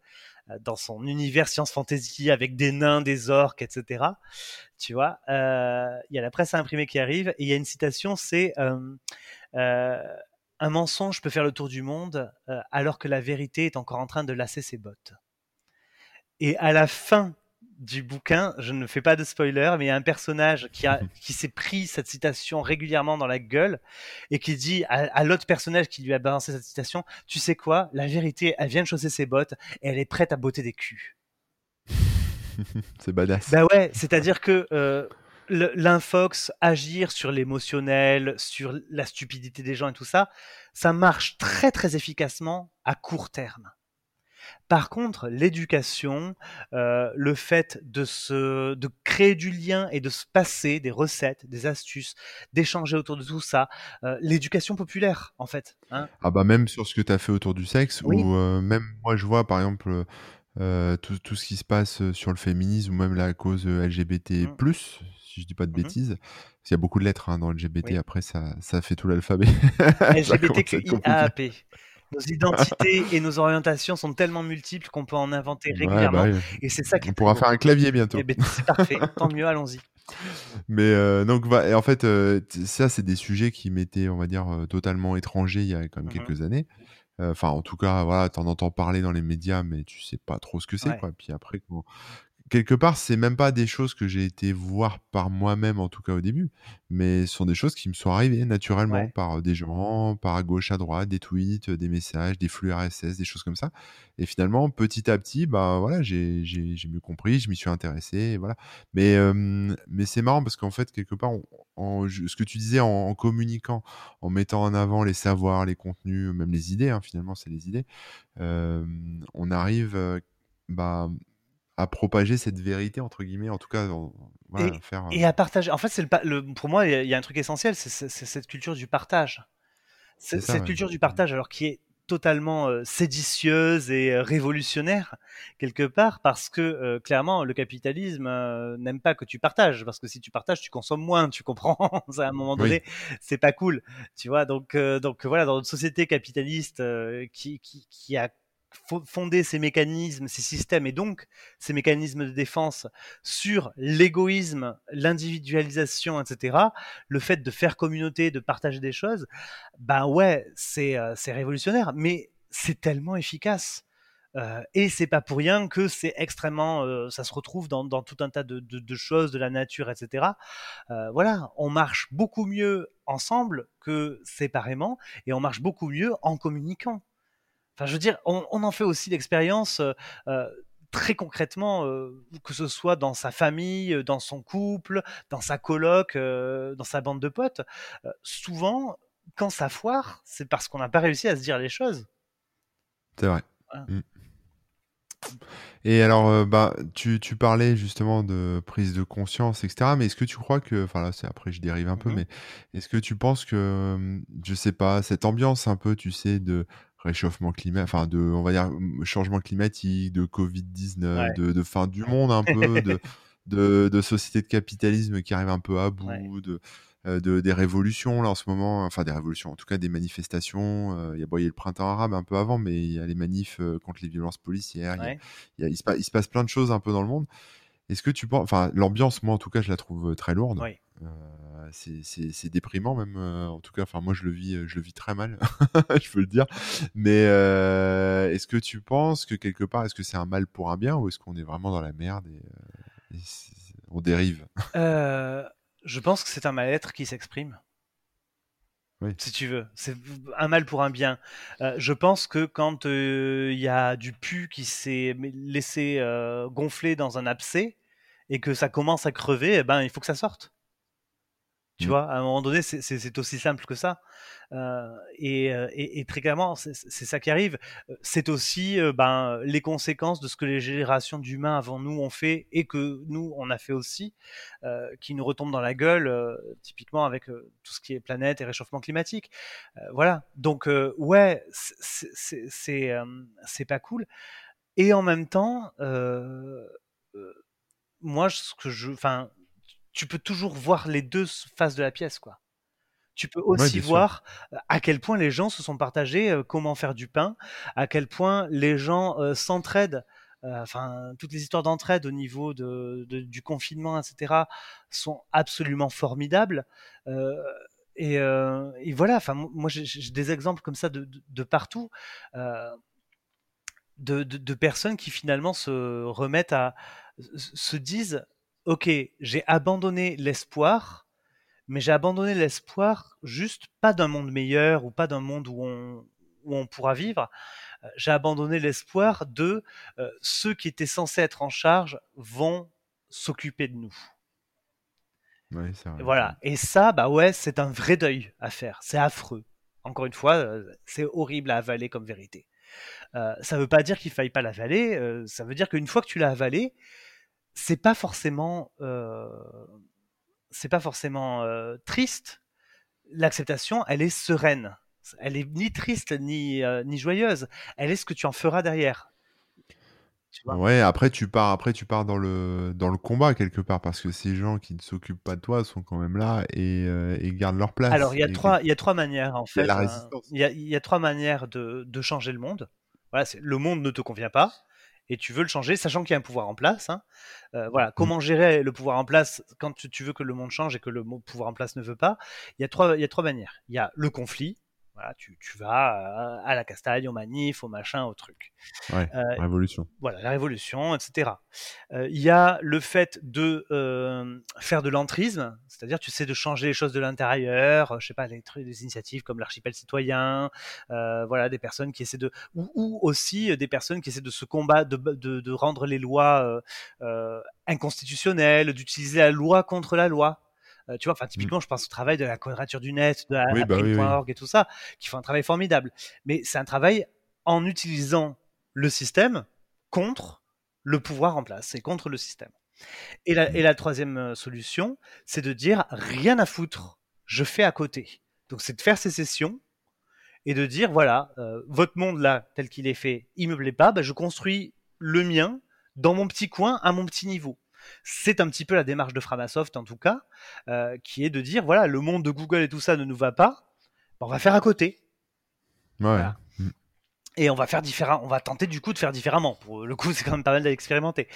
dans son univers science fantasy avec des nains, des orques, etc. Tu vois, il y a la presse à imprimer qui arrive et il y a une citation, c'est un mensonge peut faire le tour du monde alors que la vérité est encore en train de lasser ses bottes. Et à la fin du bouquin, je ne fais pas de spoiler, mais il y a un personnage qui, a, qui s'est pris cette citation régulièrement dans la gueule et qui dit à, l'autre personnage qui lui a balancé cette citation, tu sais quoi, la vérité, elle vient de chausser ses bottes et elle est prête à botter des culs. c'est badass. Bah ouais, c'est-à-dire que euh, l'infox, agir sur l'émotionnel, sur la stupidité des gens et tout ça, ça marche très très efficacement à court terme. Par contre, l'éducation, euh, le fait de se, de créer du lien et de se passer des recettes, des astuces, d'échanger autour de tout ça, euh, l'éducation populaire, en fait. Hein. ah bah même sur ce que tu as fait autour du sexe, ou euh, même moi je vois par exemple tout, tout, ce qui se passe sur le féminisme ou même la cause LGBT+, mmh. si je dis pas de mmh bêtises. Il y a beaucoup de lettres hein, dans LGBT, après ça, ça fait tout l'alphabet. LGBTQIAP. Nos identités et nos orientations sont tellement multiples qu'on peut en inventer régulièrement. Bah et c'est ça qui. On pourra faire un clavier bientôt. Eh ben, c'est parfait. Tant mieux, allons-y. Mais euh, donc, et en fait, euh, ça, c'est des sujets qui m'étaient, on va dire, euh, totalement étrangers il y a quand même mmh quelques années. Enfin, en tout cas, voilà, t'en entends parler dans les médias, mais tu sais pas trop ce que c'est, quoi. Puis après, quand, quelque part, c'est même pas des choses que j'ai été voir par moi-même, en tout cas au début, mais ce sont des choses qui me sont arrivées naturellement par des gens, par à gauche, à droite, des tweets, des messages, des flux RSS, des choses comme ça. Et finalement, petit à petit, bah voilà, j'ai mieux compris, je m'y suis intéressé, voilà. Mais, mais c'est marrant parce qu'en fait, quelque part, en, ce que tu disais en, communiquant, en mettant en avant les savoirs, les contenus, même les idées, hein, finalement, c'est les idées, on arrive bah, à propager cette vérité entre guillemets en tout cas et, faire, et, à partager. En fait c'est le, pour moi il y, a un truc essentiel c'est cette culture du partage. Cette culture du partage alors qui est totalement séditieuse et révolutionnaire quelque part parce que clairement le capitalisme n'aime pas que tu partages parce que si tu partages tu consommes moins tu comprends? À un moment donné c'est pas cool tu vois? Donc donc voilà dans une société capitaliste qui, qui, qui a fonder ces mécanismes, ces systèmes et donc ces mécanismes de défense sur l'égoïsme, l'individualisation, etc., le fait de faire communauté, de partager des choses, ben ouais, c'est euh, révolutionnaire, mais c'est tellement efficace. Euh, et c'est pas pour rien que c'est extrêmement, euh, ça se retrouve dans, dans, tout un tas de, de, choses, de la nature, etc. Voilà, on marche beaucoup mieux ensemble que séparément, et on marche beaucoup mieux en communiquant je veux dire, on, en fait aussi l'expérience euh, euh, très concrètement, euh, que ce soit dans sa famille, dans son couple, dans sa coloc, dans sa bande de potes. souvent, quand ça foire, c'est parce qu'on n'a pas réussi à se dire les choses. C'est vrai. Mmh. Et alors, bah, tu, tu, parlais justement de prise de conscience, etc. Mais est-ce que tu crois que, enfin là, c'est après je dérive un peu, mmh mais est-ce que tu penses que, je sais pas, cette ambiance un peu, tu sais, de réchauffement climatique, enfin de, on va dire, changement climatique, de Covid-19, de, fin du monde un peu, de, de, de société de capitalisme qui arrive un peu à bout, de, de, des révolutions là en ce moment, enfin des révolutions, en tout cas des manifestations. Il y, a, le printemps arabe un peu avant, mais il y a les manifs contre les violences policières. Il, se il, se passe plein de choses un peu dans le monde. Est-ce que tu penses, enfin l'ambiance, moi en tout cas, je la trouve très lourde. C'est déprimant même. en tout cas, enfin moi je le vis, je le vis très mal, je peux le dire. Mais est-ce que tu penses que quelque part, est-ce que c'est un mal pour un bien ou est-ce qu'on est vraiment dans la merde et, on dérive? Je pense que c'est un mal-être qui s'exprime. Si tu veux, c'est un mal pour un bien. Euh, je pense que quand euh, il y a du pu qui s'est laissé euh, gonfler dans un abcès et que ça commence à crever, eh ben il faut que ça sorte. Tu mmh. vois, à un moment donné, c'est aussi simple que ça. Euh, et, euh, et, et, très clairement, c'est ça qui arrive. Euh, c'est aussi ben, les conséquences de ce que les générations d'humains avant nous ont fait et que nous, on a fait aussi, qui nous retombent dans la gueule, typiquement avec tout ce qui est planète et réchauffement climatique. voilà. Donc, ouais, c'est pas cool. Et en même temps, moi, ce que je. Enfin, tu peux toujours voir les deux faces de la pièce, quoi. Tu peux aussi voir à quel point les gens se sont partagés comment faire du pain, à quel point les gens s'entraident. Enfin, toutes les histoires d'entraide au niveau de, du confinement, etc., sont absolument formidables. Et, et, voilà, enfin, moi j'ai des exemples comme ça de, de partout, de, de, personnes qui finalement se remettent à, se disent ok, j'ai abandonné l'espoir, mais j'ai abandonné l'espoir juste pas d'un monde meilleur ou pas d'un monde où on, où on pourra vivre. Euh, j'ai abandonné l'espoir de euh, ceux qui étaient censés être en charge vont s'occuper de nous. Ouais, vrai. Voilà. Et ça, bah ouais, c'est un vrai deuil à faire. C'est affreux. Encore une fois, euh, c'est horrible à avaler comme vérité. ça ne veut pas dire qu'il faille pas l'avaler. ça veut dire qu'une fois que tu l'as avalé, c'est pas forcément euh, c'est pas forcément euh, triste. L'acceptation, elle est sereine. Elle est ni triste ni euh, ni joyeuse. Elle est ce que tu en feras derrière. ouais, après tu pars, après tu pars dans le dans le combat quelque part parce que ces gens qui ne s'occupent pas de toi sont quand même là et, et gardent leur place. Alors il y a trois il y a trois manières en fait. Hein. Il y a, il y a trois manières de, de changer le monde. Voilà, le monde ne te convient pas et tu veux le changer, sachant qu'il y a un pouvoir en place. Hein. Euh, voilà, mmh. comment gérer le pouvoir en place quand tu veux que le monde change et que le pouvoir en place ne veut pas? Il y a trois, il y a trois manières. Il y a le conflit, tu, vas euh, à la castagne, au manif, au machin, au truc. Ouais, euh, révolution. Voilà, la révolution, etc. Euh, il y a le fait de faire de l'entrisme, c'est-à-dire tu sais de changer les choses de l'intérieur, je sais pas, des, des initiatives comme l'archipel citoyen, voilà, des personnes qui essaient de, ou, aussi des personnes qui essaient de se combattre, de, de, de rendre les lois inconstitutionnelles, d'utiliser la loi contre la loi. Euh, tu vois, enfin, mmh. typiquement, je pense au travail de la quadrature du net, de la, bah et tout ça, qui font un travail formidable. Mais c'est un travail en utilisant le système contre le pouvoir en place et contre le système. Et la, et la troisième euh, solution, c'est de dire rien à foutre, je fais à côté. Donc c'est de faire sécession et de dire voilà, euh, votre monde là, tel qu'il est fait, il me plaît pas, bah, je construis le mien dans mon petit coin à mon petit niveau. C'est un petit peu la démarche de Framasoft en tout cas, euh, qui est de dire voilà, le monde de Google et tout ça ne nous va pas, on va faire à côté. Ouais. Mm. Et on va faire différent, on va tenter du coup de faire différemment. Pour le coup, c'est quand même pas mal d'expérimenter.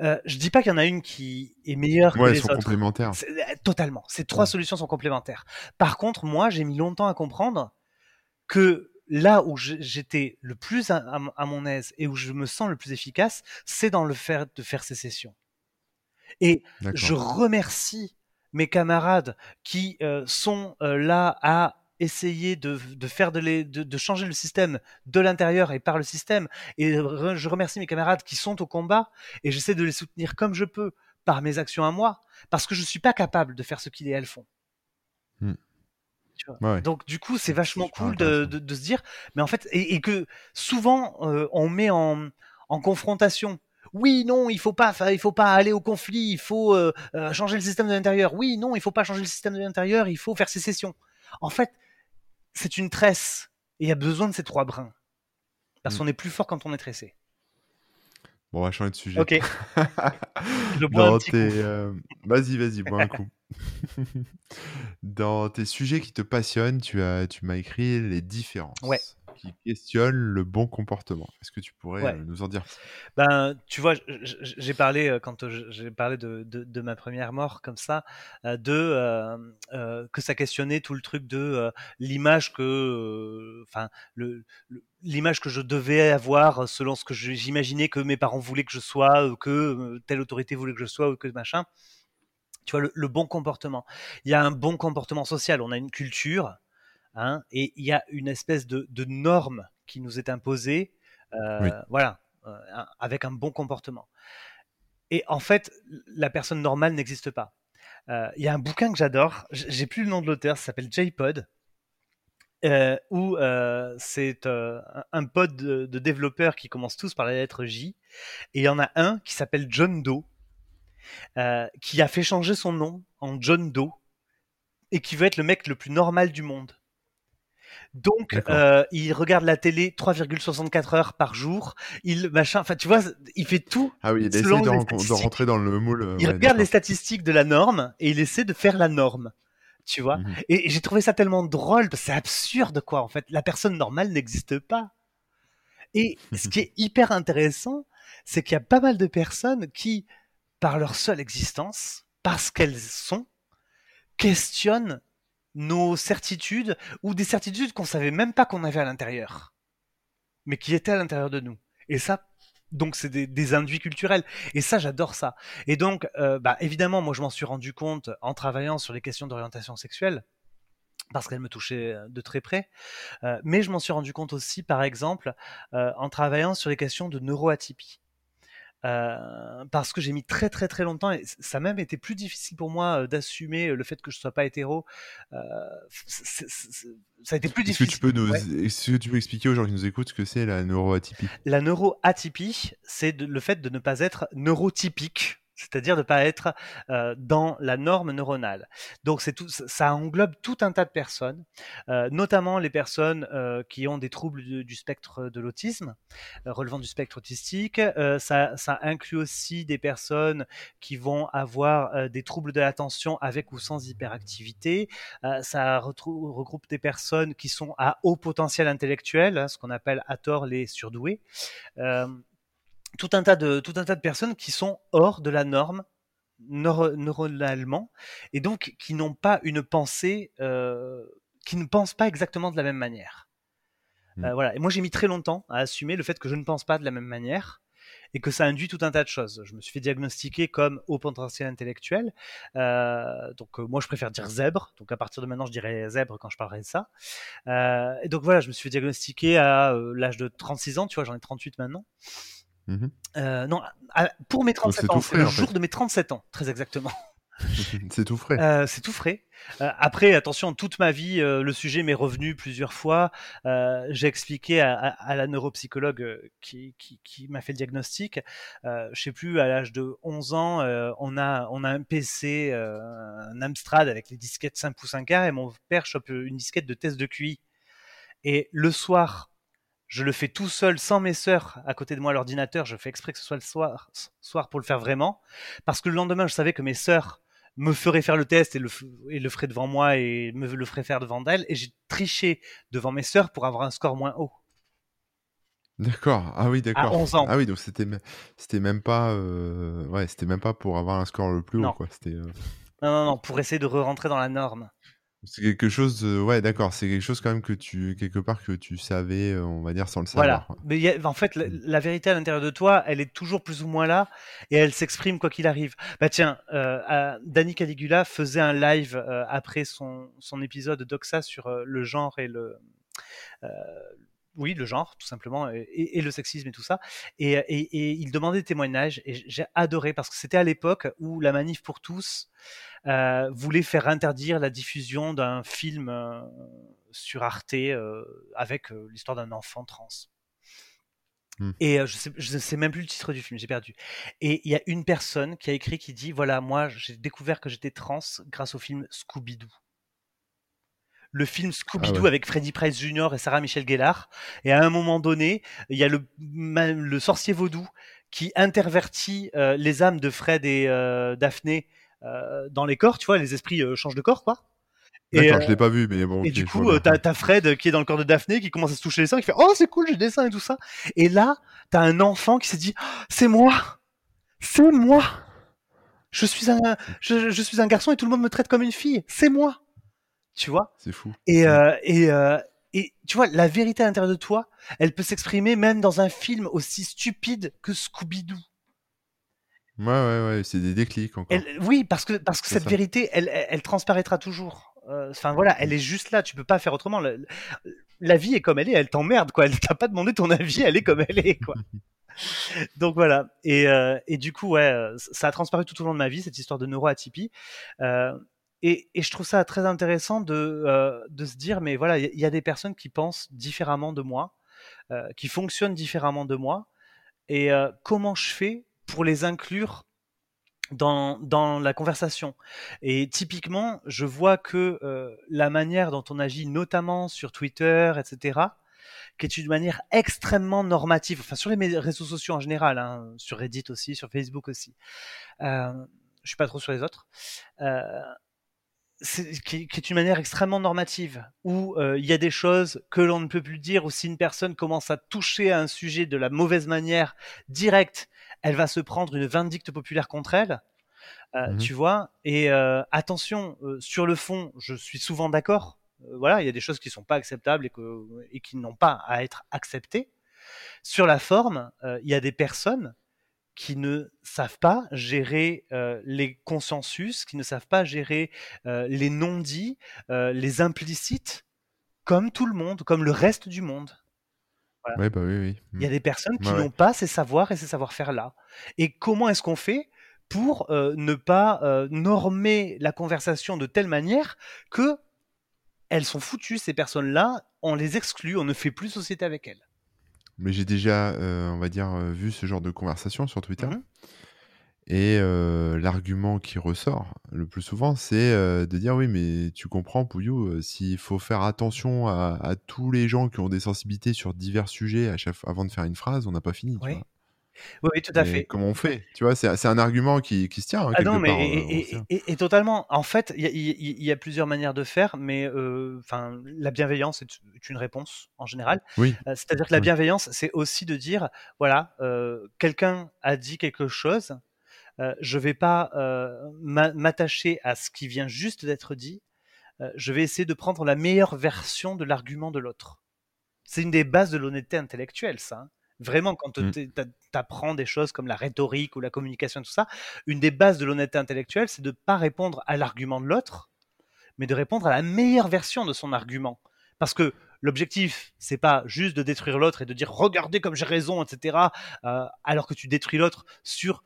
Euh, je dis pas qu'il y en a une qui est meilleure que les sont complémentaires. Euh, totalement. Ces trois solutions sont complémentaires. Par contre, moi, j'ai mis longtemps à comprendre que là où j'étais le plus à, mon aise et où je me sens le plus efficace, c'est dans le fait de faire ces sessions. Et je remercie mes camarades qui euh, sont euh, là à essayer de, faire de, de, changer le système de l'intérieur et par le système. Et je remercie mes camarades qui sont au combat et j'essaie de les soutenir comme je peux par mes actions à moi, parce que je ne suis pas capable de faire ce qu'ils et elles font. Hmm. Donc du coup, c'est vachement cool de, se dire, mais en fait, et, que souvent euh, on met en, en confrontation oui, non, il faut pas, il faut pas aller au conflit, il faut euh, euh, changer le système de l'intérieur. Oui, non, il faut pas changer le système de l'intérieur, il faut faire sécession. En fait, c'est une tresse et il y a besoin de ces trois brins. Parce Mm. qu'on est plus fort quand on est tressé. Bon, on va changer de sujet. Ok. Je bois un Dans petit tes, euh, Vas-y, vas-y, bois un coup. Dans tes sujets qui te passionnent, tu as, tu m'as écrit les différences Ouais. Qui questionnent le bon comportement. Est-ce que tu pourrais Ouais. euh, nous en dire Ben, tu vois, j'ai parlé euh, quand euh, j'ai parlé de, de, de ma première mort comme ça, de euh, euh, que ça questionnait tout le truc de euh, l'image que, enfin, le, le- l'image que je devais avoir selon ce que j'imaginais que mes parents voulaient que je sois, ou que telle autorité voulait que je sois, ou que machin. Tu vois, le, le bon comportement. Il y a un bon comportement social. On a une culture, hein, et il y a une espèce de, de norme qui nous est imposée. euh, Oui. Voilà, euh, avec un bon comportement. Et en fait, la personne normale n'existe pas. Euh, Il y a un bouquin que j'adore, j'ai plus le nom de l'auteur, ça s'appelle J-Pod, où c'est un- pod de, de développeurs qui commencent tous par la lettre J, et il y en a un qui s'appelle John Doe, qui a fait changer son nom en John Doe, et qui veut être le mec le plus normal du monde. Donc, euh, il regarde la télé 3,64 heures par jour. Il machin, enfin, tu vois, il fait tout Ah oui, il essaie de, ren- rentrer dans le moule. il ouais, regarde les statistiques de la norme et il essaie de faire la norme. Tu vois Mhm. Et j'ai trouvé ça tellement drôle c'est absurde quoi en fait. La personne normale n'existe pas. Et ce qui est hyper intéressant, c'est qu'il y a pas mal de personnes qui, par leur seule existence, parce qu'elles sont, questionnent nos certitudes ou des certitudes qu'on savait même pas qu'on avait à l'intérieur, mais qui étaient à l'intérieur de nous. Et ça, donc c'est des, des induits culturels. Et ça, j'adore ça. Et donc, euh, bah, évidemment, moi, je m'en suis rendu compte en travaillant sur les questions d'orientation sexuelle parce qu'elles me touchaient euh, de très près. Euh, mais je m'en suis rendu compte aussi, par exemple, en travaillant sur les questions de neuroatypie. Euh, parce que j'ai mis très très très longtemps et ça a même été plus difficile pour moi euh, d'assumer euh, le fait que je sois pas hétéro. Euh, ça a été plus Est-ce que difficile. tu peux nous, Ouais. est-ce que tu peux expliquer aux gens qui nous écoutent ce que c'est la neuroatypie? La neuroatypie, c'est le fait de ne pas être neurotypique, c'est-à-dire de ne pas être euh, dans la norme neuronale. Donc ça- englobe tout un tas de personnes, euh, notamment les personnes euh, qui ont des troubles du, spectre de l'autisme, relevant du spectre autistique. Ça, inclut aussi des personnes qui vont avoir des troubles de l'attention avec ou sans hyperactivité. Ça regroupe des personnes qui sont à haut potentiel intellectuel, hein, ce qu'on appelle à tort les surdoués. Tout un tas de tout un tas de personnes qui sont hors de la norme neuro- neuronalement et donc qui n'ont pas une pensée euh, qui ne pensent pas exactement de la même manière. Mm. Euh, voilà. Et moi j'ai mis très longtemps à assumer le fait que je ne pense pas de la même manière et que ça induit tout un tas de choses. Je me suis fait diagnostiquer comme haut potentiel intellectuel. Euh, donc euh, moi je préfère dire zèbre. Donc à partir de maintenant je dirais zèbre quand je parlerai de ça. Euh, et donc voilà, je me suis fait diagnostiquer à l'âge de 36 ans. Tu vois, j'en ai 38 maintenant. Mhm. Euh, non, à- pour mes 37 c'est ans, c'est le en jour de mes 37 ans, très exactement. C'est tout frais. Euh, c'est tout frais. Euh, après, attention, toute ma vie, euh, le sujet m'est revenu plusieurs fois. J'ai expliqué à, à- à la neuropsychologue qui, qui, qui m'a fait le diagnostic. Je sais plus, à l'âge de 11 ans, on a on a un PC, un Amstrad avec les disquettes 5 pouces 1 quart, et mon père chope une disquette de test de QI. Et le soir, je le fais tout seul, sans mes sœurs à côté de moi à l'ordinateur. Je fais exprès que ce soit le soir, soir pour le faire vraiment, parce que le lendemain, je savais que mes sœurs me feraient faire le test et le, f- et le feraient devant moi et me le feraient faire devant elles. Et j'ai triché devant mes sœurs pour avoir un score moins haut. D'accord. Ah oui, d'accord. 11 ans. Ah oui, donc c'était me- c'était même pas euh, ouais, c'était même pas pour avoir un score le plus haut Non. quoi. C'était euh, Non, non, non, pour essayer de re-rentrer dans la norme. C'est quelque chose de- ouais, d'accord, c'est quelque chose quand même que tu quelque part que tu savais euh, on va dire sans le Voilà. savoir. quoi. Mais il y a- en fait, la, Mm. la vérité à l'intérieur de toi, elle est toujours plus ou moins là et elle s'exprime quoi qu'il arrive. Bah tiens, euh, euh, Danny Caligula faisait un live euh, après son, son épisode Doxa sur euh, le genre et le. euh, oui, le genre, tout simplement, et, et le sexisme et tout ça. Et, et- et il demandait des témoignages, et j'ai adoré parce que c'était à l'époque où la manif pour tous euh, voulait faire interdire la diffusion d'un film euh, sur Arte euh, avec euh, l'histoire d'un enfant trans. Hmm. Et euh, je sais, je sais même plus le titre du film, j'ai perdu. Et il y a une personne qui a écrit qui dit voilà, moi j'ai découvert que j'étais trans grâce au film Scooby-Doo. le film Scooby-Doo avec Freddie Price Jr. et Sarah Michelle Gellar. Et à un moment donné, il y a le, le sorcier vaudou qui intervertit euh, les âmes de Fred et euh, Daphné euh, dans les corps, tu vois, les esprits changent de corps, quoi. D'accord, je l'ai pas vu, mais bon. Et du coup, t'as as Fred qui est dans le corps de Daphné, qui commence à se toucher les seins, qui fait Oh, c'est cool, j'ai des seins et tout ça. Et là, t'as un enfant qui s'est dit oh, C'est moi C'est moi je suis, un, je, je, suis un garçon et tout le monde me traite comme une fille. C'est moi Tu vois? C'est fou. Et, euh, et, euh, et tu vois, la vérité à l'intérieur de toi, elle peut s'exprimer même dans un film aussi stupide que Scooby-Doo. Ouais, ouais, ouais, c'est des déclics encore. oui, parce que, parce que cette vérité, elle, elle, transparaîtra toujours. Euh, enfin voilà, elle est juste là, tu peux pas faire autrement. La, vie est comme elle est, elle t'emmerde quoi. Elle t'a pas demandé ton avis, elle est comme elle est quoi. Donc voilà. Et, euh, et, du coup, ouais, ça a transparu tout au long de ma vie cette histoire de neuroatypie. Euh, et, et, je trouve ça très intéressant de, euh, de se dire, mais voilà, il y, a des personnes qui pensent différemment de moi, euh, qui fonctionnent différemment de moi, et euh, comment je fais pour les inclure dans, la conversation. Et typiquement, je vois que euh, la manière dont on agit, notamment sur Twitter, etc., qui est une manière extrêmement normative, enfin sur les réseaux sociaux en général, hein, sur Reddit aussi, sur Facebook aussi. Euh, je suis pas trop sur les autres. Euh, qui, qui, est une manière extrêmement normative, où euh, il y a des choses que l'on ne peut plus dire, ou si une personne commence à toucher à un sujet de la mauvaise manière directe, elle va se prendre une vindicte populaire contre elle. Euh, mmh Tu vois Et euh, attention, euh, sur le fond, je suis souvent d'accord. Voilà, il y a des choses qui sont pas acceptables et, que, et qui n'ont pas à être acceptées. Sur la forme, il y a des personnes qui ne savent pas gérer euh, les consensus, qui ne savent pas gérer euh, les non-dits, euh, les implicites, comme tout le monde, comme le reste du monde. Ouais, bah oui, oui. Il y a des personnes qui n'ont pas ces savoirs et ces savoir-faire là. Et comment est-ce qu'on fait pour ne pas normer la conversation de telle manière que elles sont foutues ces personnes-là, on les exclut, on ne fait plus société avec elles? Mais j'ai déjà, euh, on va dire, euh, vu ce genre de conversation sur Twitter. Mmh Et euh, l'argument qui ressort le plus souvent, c'est de dire oui, mais tu comprends, Pouillou, s'il faut faire attention à, tous les gens qui ont des sensibilités sur divers sujets à chaque, avant de faire une phrase, on n'a pas fini. Tu vois oui, tout à fait. Comment on fait? Tu vois, c'est un argument qui, qui, se tient. Hein, ah non, mais euh, et, totalement. En fait, il y, y, a plusieurs manières de faire, mais euh, enfin, la bienveillance est une réponse en général. Oui. Euh, c'est-à-dire que la bienveillance, c'est aussi de dire, voilà, quelqu'un a dit quelque chose, je vais pas m'attacher à ce qui vient juste d'être dit. je vais essayer de prendre la meilleure version de l'argument de l'autre. C'est une des bases de l'honnêteté intellectuelle, ça. Hein. Vraiment, quand mmh. tu apprends des choses comme la rhétorique ou la communication, tout ça, une des bases de l'honnêteté intellectuelle, c'est de ne pas répondre à l'argument de l'autre, mais de répondre à la meilleure version de son argument. Parce que l'objectif, c'est pas juste de détruire l'autre et de dire regardez comme j'ai raison, etc., euh, alors que tu détruis l'autre sur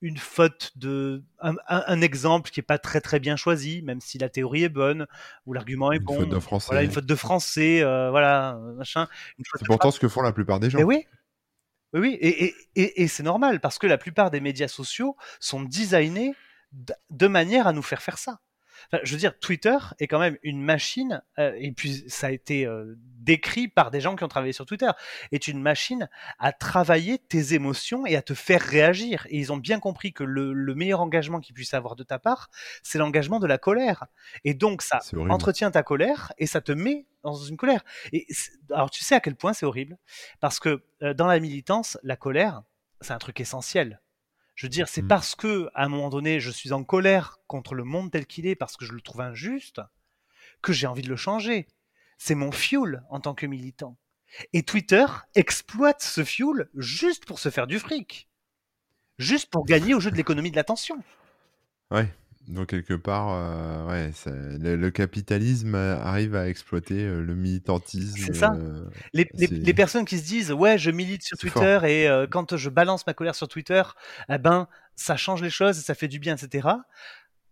une faute de un, exemple qui est pas très très bien choisi, même si la théorie est bonne ou l'argument est bon. Une faute de français. Voilà, une faute de français, euh, voilà, machin. C'est pourtant ce que font la plupart des gens. Et oui, oui, et, c'est normal parce que la plupart des médias sociaux sont designés de manière à nous faire faire ça. Je veux dire, Twitter est quand même une machine, euh, et puis ça a été euh, décrit par des gens qui ont travaillé sur Twitter, est une machine à travailler tes émotions et à te faire réagir. Et ils ont bien compris que le, meilleur engagement qu'ils puissent avoir de ta part, c'est l'engagement de la colère. Et donc ça entretient ta colère et ça te met dans une colère. Et alors tu sais à quel point c'est horrible, parce que euh, dans la militance, la colère, c'est un truc essentiel. Je veux dire, c'est mmh. parce que à un moment donné, je suis en colère contre le monde tel qu'il est, parce que je le trouve injuste, que j'ai envie de le changer c'est mon fuel en tant que militant. Et Twitter exploite ce fuel juste pour se faire du fric. Juste pour gagner au jeu de l'économie de l'attention. Ouais. Donc quelque part, euh, ouais, le, capitalisme arrive à exploiter euh, le militantisme. C'est ça. Euh, les, personnes qui se disent ouais, je milite sur Twitter et quand je balance ma colère sur Twitter, eh ben ça change les choses, ça fait du bien, etc.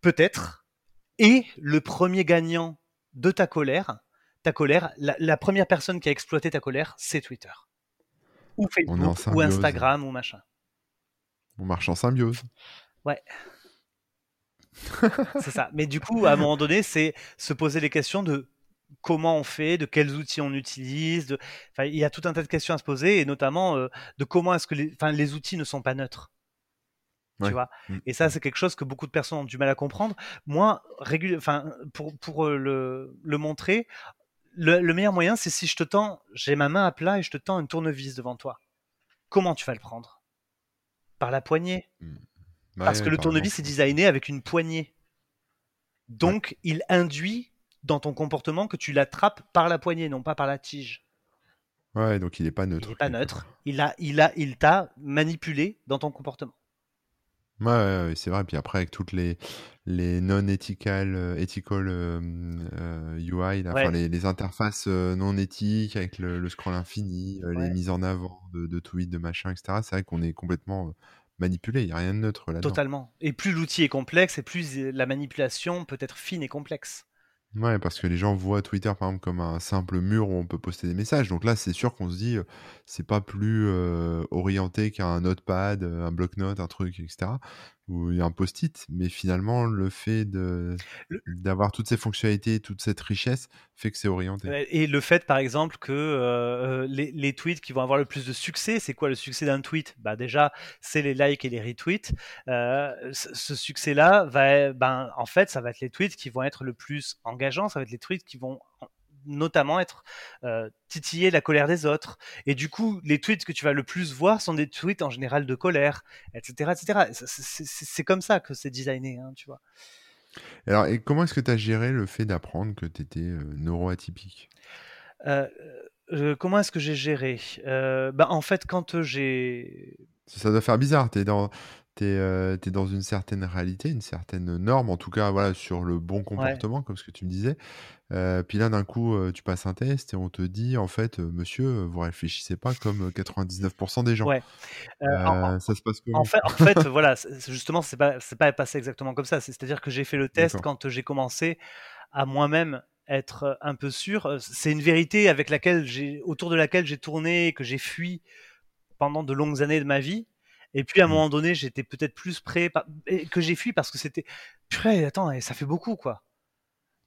Peut-être. Et le premier gagnant de ta colère, ta colère, la, première personne qui a exploité ta colère, c'est Twitter. Ou Facebook, ou Instagram, ou machin. On marche en symbiose. Ouais. c'est ça. Mais du coup, à un moment donné, c'est se poser les questions de comment on fait, de quels outils on utilise. De... Enfin, il y a tout un tas de questions à se poser, et notamment euh, de comment est-ce que les... Enfin, les outils ne sont pas neutres. Tu vois? Mm. et ça, c'est quelque chose que beaucoup de personnes ont du mal à comprendre. Moi, enfin, pour, pour euh, le, le montrer, le, meilleur moyen, c'est si je te tends, j'ai ma main à plat et je te tends une tournevis devant toi. Comment tu vas le prendre? Par la poignée. Parce que le tournevis est designé avec une poignée. Donc, il induit dans ton comportement que tu l'attrapes par la poignée, non pas par la tige. Ouais, donc il n'est pas neutre. Il n'est pas neutre. Il a, il a, il t'a manipulé dans ton comportement. Ouais, c'est vrai. Puis après, avec toutes les, les non-ethical euh, ethical, euh, euh, UI, les, interfaces non éthiques avec le, scroll infini, les mises en avant de, de tweets, de machin, etc. C'est vrai qu'on est complètement manipulé. Il n'y a rien de neutre là-dedans. Totalement. Et plus l'outil est complexe, et plus la manipulation peut être fine et complexe. Ouais, parce que les gens voient Twitter, par exemple, comme un simple mur où on peut poster des messages. Donc là, c'est sûr qu'on se dit, c'est pas plus orienté qu'un notepad, un bloc-notes, un truc, etc ou un post-it, mais finalement, le fait d'avoir toutes ces fonctionnalités, toute cette richesse, fait que c'est orienté. Et le fait, par exemple, que euh, les, les, tweets qui vont avoir le plus de succès, c'est quoi le succès d'un tweet? Bah déjà, c'est les likes et les retweets. Euh, ce succès-là, va, ben, en fait, ça va être les tweets qui vont être le plus engageants, ça va être les tweets qui vont notamment être euh, titiller la colère des autres. Et du coup, les tweets que tu vas le plus voir sont des tweets en général de colère, etc. etc. C'est comme ça que c'est designé, hein, tu vois. Alors, et comment est-ce que tu as géré le fait d'apprendre que tu étais euh, neuroatypique? Euh, Comment est-ce que j'ai géré? Bah, En fait, quand j'ai... Ça doit faire bizarre, tu es dans tu es, euh, dans une certaine réalité, une certaine norme, en tout cas voilà, sur le bon comportement, comme ce que tu me disais. Euh, puis là, d'un coup, euh, tu passes un test et on te dit, en fait, monsieur, vous réfléchissez pas comme 99% des gens. Ouais. ça se passe comment? En fait, en fait voilà, justement, c'est pas, pas passé exactement comme ça. C'est-à-dire que j'ai fait le test quand j'ai commencé à moi-même être un peu sûr. C'est une vérité avec laquelle j'ai, autour de laquelle j'ai tourné, que j'ai fui pendant de longues années de ma vie et puis à un mmh. moment donné, j'étais peut-être plus prêt, que j'ai fui parce que c'était, purée, attends, ça fait beaucoup quoi.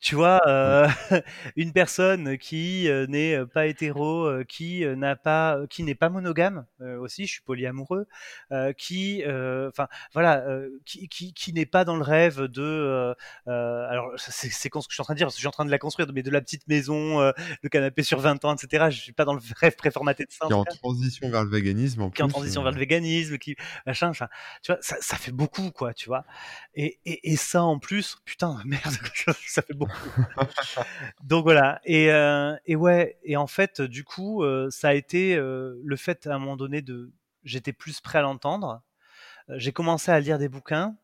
Tu vois, euh, une personne qui euh, n'est euh, pas hétéro, qui n'a pas, qui n'est pas monogame aussi, je suis polyamoureux, qui, enfin voilà, qui, qui, qui n'est pas dans le rêve de, alors c'est con ce que je suis en train de dire, parce que je suis en train de la construire, mais de la petite maison, le canapé sur 20 ans, etc. Je suis pas dans le rêve préformaté de ça. Qui est en transition vers le véganisme, en qui est en transition vers le véganisme, qui machin, enfin, tu vois, ça, ça fait beaucoup quoi, tu vois. Et, et, et ça en plus, putain, merde, ça fait beaucoup. Donc voilà. Et, euh, et, ouais. Et en fait, du coup, euh, ça a été euh, le fait à un moment donné de, j'étais plus prêt à l'entendre. J'ai commencé à lire des bouquins.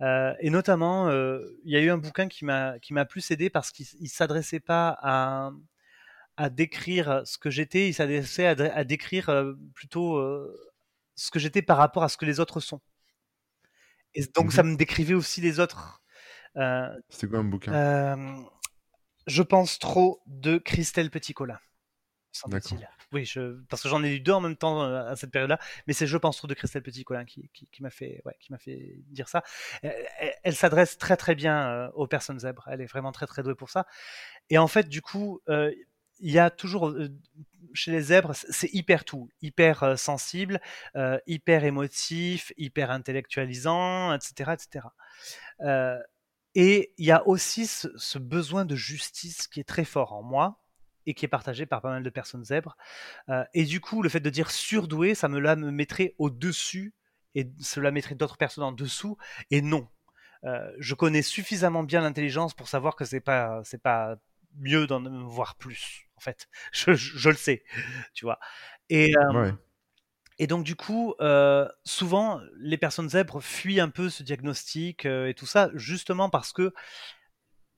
et notamment, il y a eu un bouquin qui m'a qui m'a plus aidé parce qu'il s'adressait pas à à décrire ce que j'étais, il s'adressait à, décrire plutôt ce que j'étais par rapport à ce que les autres sont. Et donc ça mmh me décrivait aussi les autres C'était quoi un bouquin? euh, Je pense trop de Christelle Petit-Colin. Oui, je, parce que j'en ai lu deux en même temps euh, à cette période-là, mais c'est Je pense trop de Christelle Petit-Colin qui, qui, m'a fait, ouais, qui m'a fait dire ça. Elle, s'adresse très très bien aux personnes zèbres. Elle est vraiment très très douée pour ça. Et en fait, du coup, il y a toujours chez les zèbres, c'est hyper tout, hyper sensible, hyper émotif, hyper intellectualisant, etc., etc. Et il y a aussi ce, besoin de justice qui est très fort en moi et qui est partagé par pas mal de personnes zèbres. Euh, et du coup, le fait de dire surdoué, ça me la me mettrait au-dessus et cela mettrait d'autres personnes en dessous. Et non, euh, je connais suffisamment bien l'intelligence pour savoir que c'est pas c'est pas mieux d'en voir plus. En fait, je, le sais, tu vois. Euh, et donc du coup, euh, souvent, les personnes zèbres fuient un peu ce diagnostic euh, et tout ça, justement parce que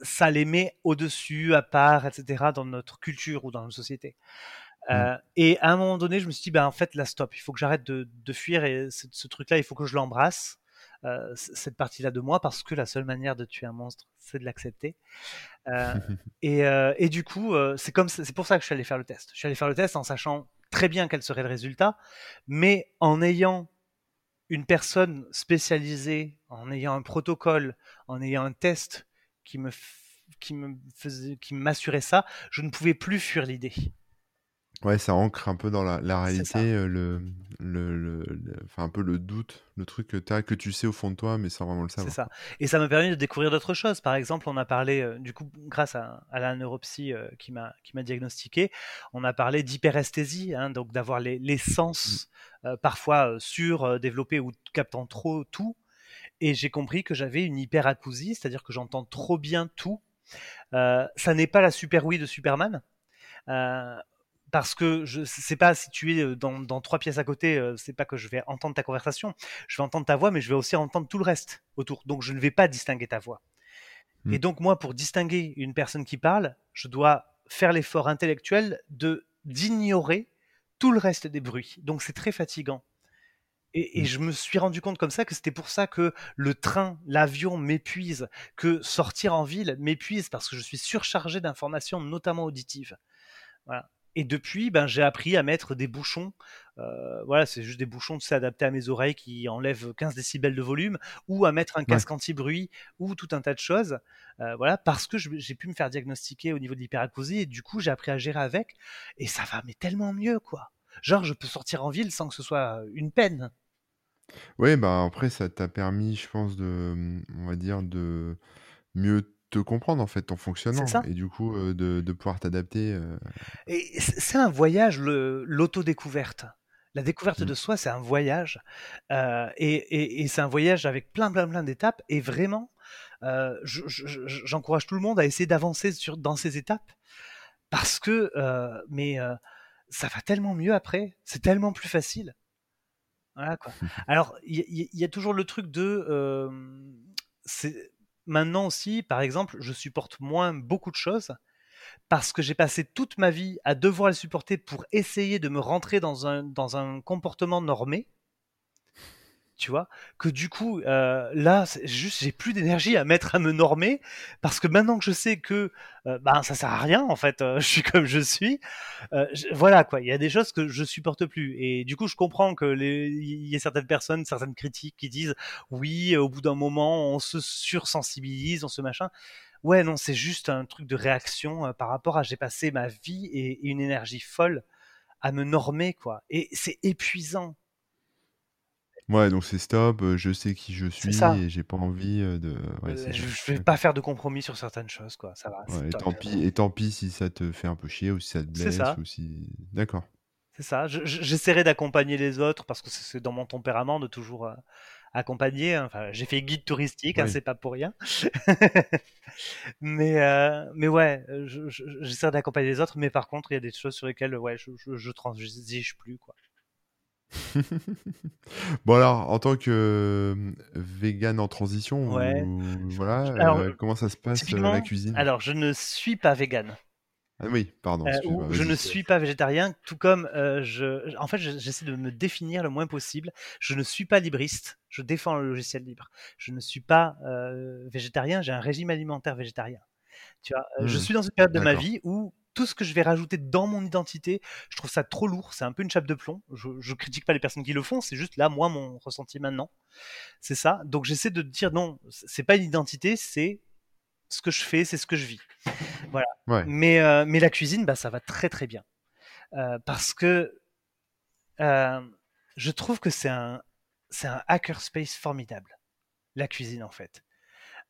ça les met au-dessus, à part, etc., dans notre culture ou dans notre société. Euh, mmh. Et à un moment donné, je me suis dit, ben, en fait, là, stop, il faut que j'arrête de, fuir et ce, truc-là, il faut que je l'embrasse, cette partie-là de moi, parce que la seule manière de tuer un monstre, c'est de l'accepter. et, et, du coup, c'est comme c'est pour ça que je suis allé faire le test. Je suis allé faire le test en sachant très bien quel serait le résultat, mais en ayant une personne spécialisée, en ayant un protocole, en ayant un test qui me qui me faisait, qui m'assurait ça, je ne pouvais plus fuir l'idée. Ouais, ça ancre un peu dans la, la réalité, euh, le, le, le, enfin un peu le doute, le truc que tu as, que tu sais au fond de toi, mais sans vraiment le savoir. C'est ça. Et ça m'a permis de découvrir d'autres choses. Par exemple, on a parlé, euh, du coup, grâce à, à la neuropsy euh, qui m'a diagnostiqué, on a parlé d'hyperesthésie, hein, donc d'avoir les, les sens mmh. parfois surdéveloppés ou captant trop tout. Et j'ai compris que j'avais une hyperacousie, c'est-à-dire que j'entends trop bien tout. ça n'est pas la super oui de Superman. Euh, parce que je sais pas si tu es dans, dans trois pièces à côté, c'est pas que je vais entendre ta conversation, je vais entendre ta voix, mais je vais aussi entendre tout le reste autour. Donc je ne vais pas distinguer ta voix. Et mmh. donc moi, pour distinguer une personne qui parle, je dois faire l'effort intellectuel de d'ignorer tout le reste des bruits. Donc c'est très fatigant. Et, et, mmh. je me suis rendu compte comme ça que c'était pour ça que le train, l'avion m'épuise, que sortir en ville m'épuise parce que je suis surchargé d'informations, notamment auditives. Voilà. Et depuis, ben, j'ai appris à mettre des bouchons. Euh, voilà, c'est juste des bouchons de s'adapter à mes oreilles qui enlèvent 15 décibels de volume, ou à mettre un casque anti-bruit, ou tout un tas de choses. Euh, voilà, parce que j'ai pu me faire diagnostiquer au niveau de l'hyperacousie, et du coup, j'ai appris à gérer avec, et ça va, mais tellement mieux, quoi. Genre, je peux sortir en ville sans que ce soit une peine. Oui, bah après, ça t'a permis, je pense, de, on va dire, de mieux te comprendre en fait ton fonctionnement et du coup de, de, pouvoir t'adapter. Et c'est un voyage, l'autodécouverte. La découverte mmh. de soi, c'est un voyage euh, et, et, et c'est un voyage avec plein plein plein d'étapes et vraiment, euh, j'encourage tout le monde à essayer d'avancer sur dans ces étapes parce que euh, mais ça va tellement mieux après, c'est tellement plus facile. Voilà quoi. Alors il y, y, a toujours le truc de c'est maintenant aussi, par exemple, je supporte moins beaucoup de choses parce que j'ai passé toute ma vie à devoir les supporter pour essayer de me rentrer dans un, dans un comportement normé que du coup, euh, là, juste, j'ai plus d'énergie à mettre à me normer, parce que maintenant que je sais que, euh, ben, ça sert à rien, en fait, euh, je suis comme je suis, voilà, quoi, il y a des choses que je supporte plus, et du coup, je comprends que les, il y a certaines personnes, certaines critiques qui disent, oui, au bout d'un moment, on se sursensibilise, on se machin. Ouais, non, c'est juste un truc de réaction par rapport à j'ai passé ma vie et, et une énergie folle à me normer, quoi. Et c'est épuisant Ouais, donc c'est stop, je sais qui je suis et j'ai pas envie de. Ouais, je, vais pas faire de compromis sur certaines choses, quoi. Ça va. et, tant pis, et tant pis si ça te fait un peu chier ou si ça te blesse ou si. D'accord. C'est ça. J'essaierai d'accompagner les autres parce que c'est dans mon tempérament de toujours accompagner. Hein. Enfin, j'ai fait guide touristique, hein, c'est pas pour rien. mais mais ouais, j'essaierai d'accompagner les autres. Mais par contre, il y a des choses sur lesquelles ouais, je, je, transige plus, quoi. Bon alors, en tant que vegan en transition, voilà, euh, comment ça se passe euh, la cuisine? alors je ne suis pas vegan. Ah oui, pardon, euh, je ne suis pas végétarien, tout comme je, en fait, j'essaie de me définir le moins possible. Je ne suis pas libriste, je défends le logiciel libre. Je ne suis pas végétarien, j'ai un régime alimentaire végétarien. Tu vois, je mmh. suis dans une période de ma vie où tout ce que je vais rajouter dans mon identité, je trouve ça trop lourd, c'est un peu une chape de plomb. Je, je critique pas les personnes qui le font, c'est juste là, moi, mon ressenti maintenant. C'est ça. Donc j'essaie de dire non, c'est pas une identité, c'est ce que je fais, c'est ce que je vis. Voilà. Mais, euh, mais la cuisine, bah, ça va très très bien. Euh, parce que euh, je trouve que c'est un, c'est un hackerspace formidable. La cuisine, en fait.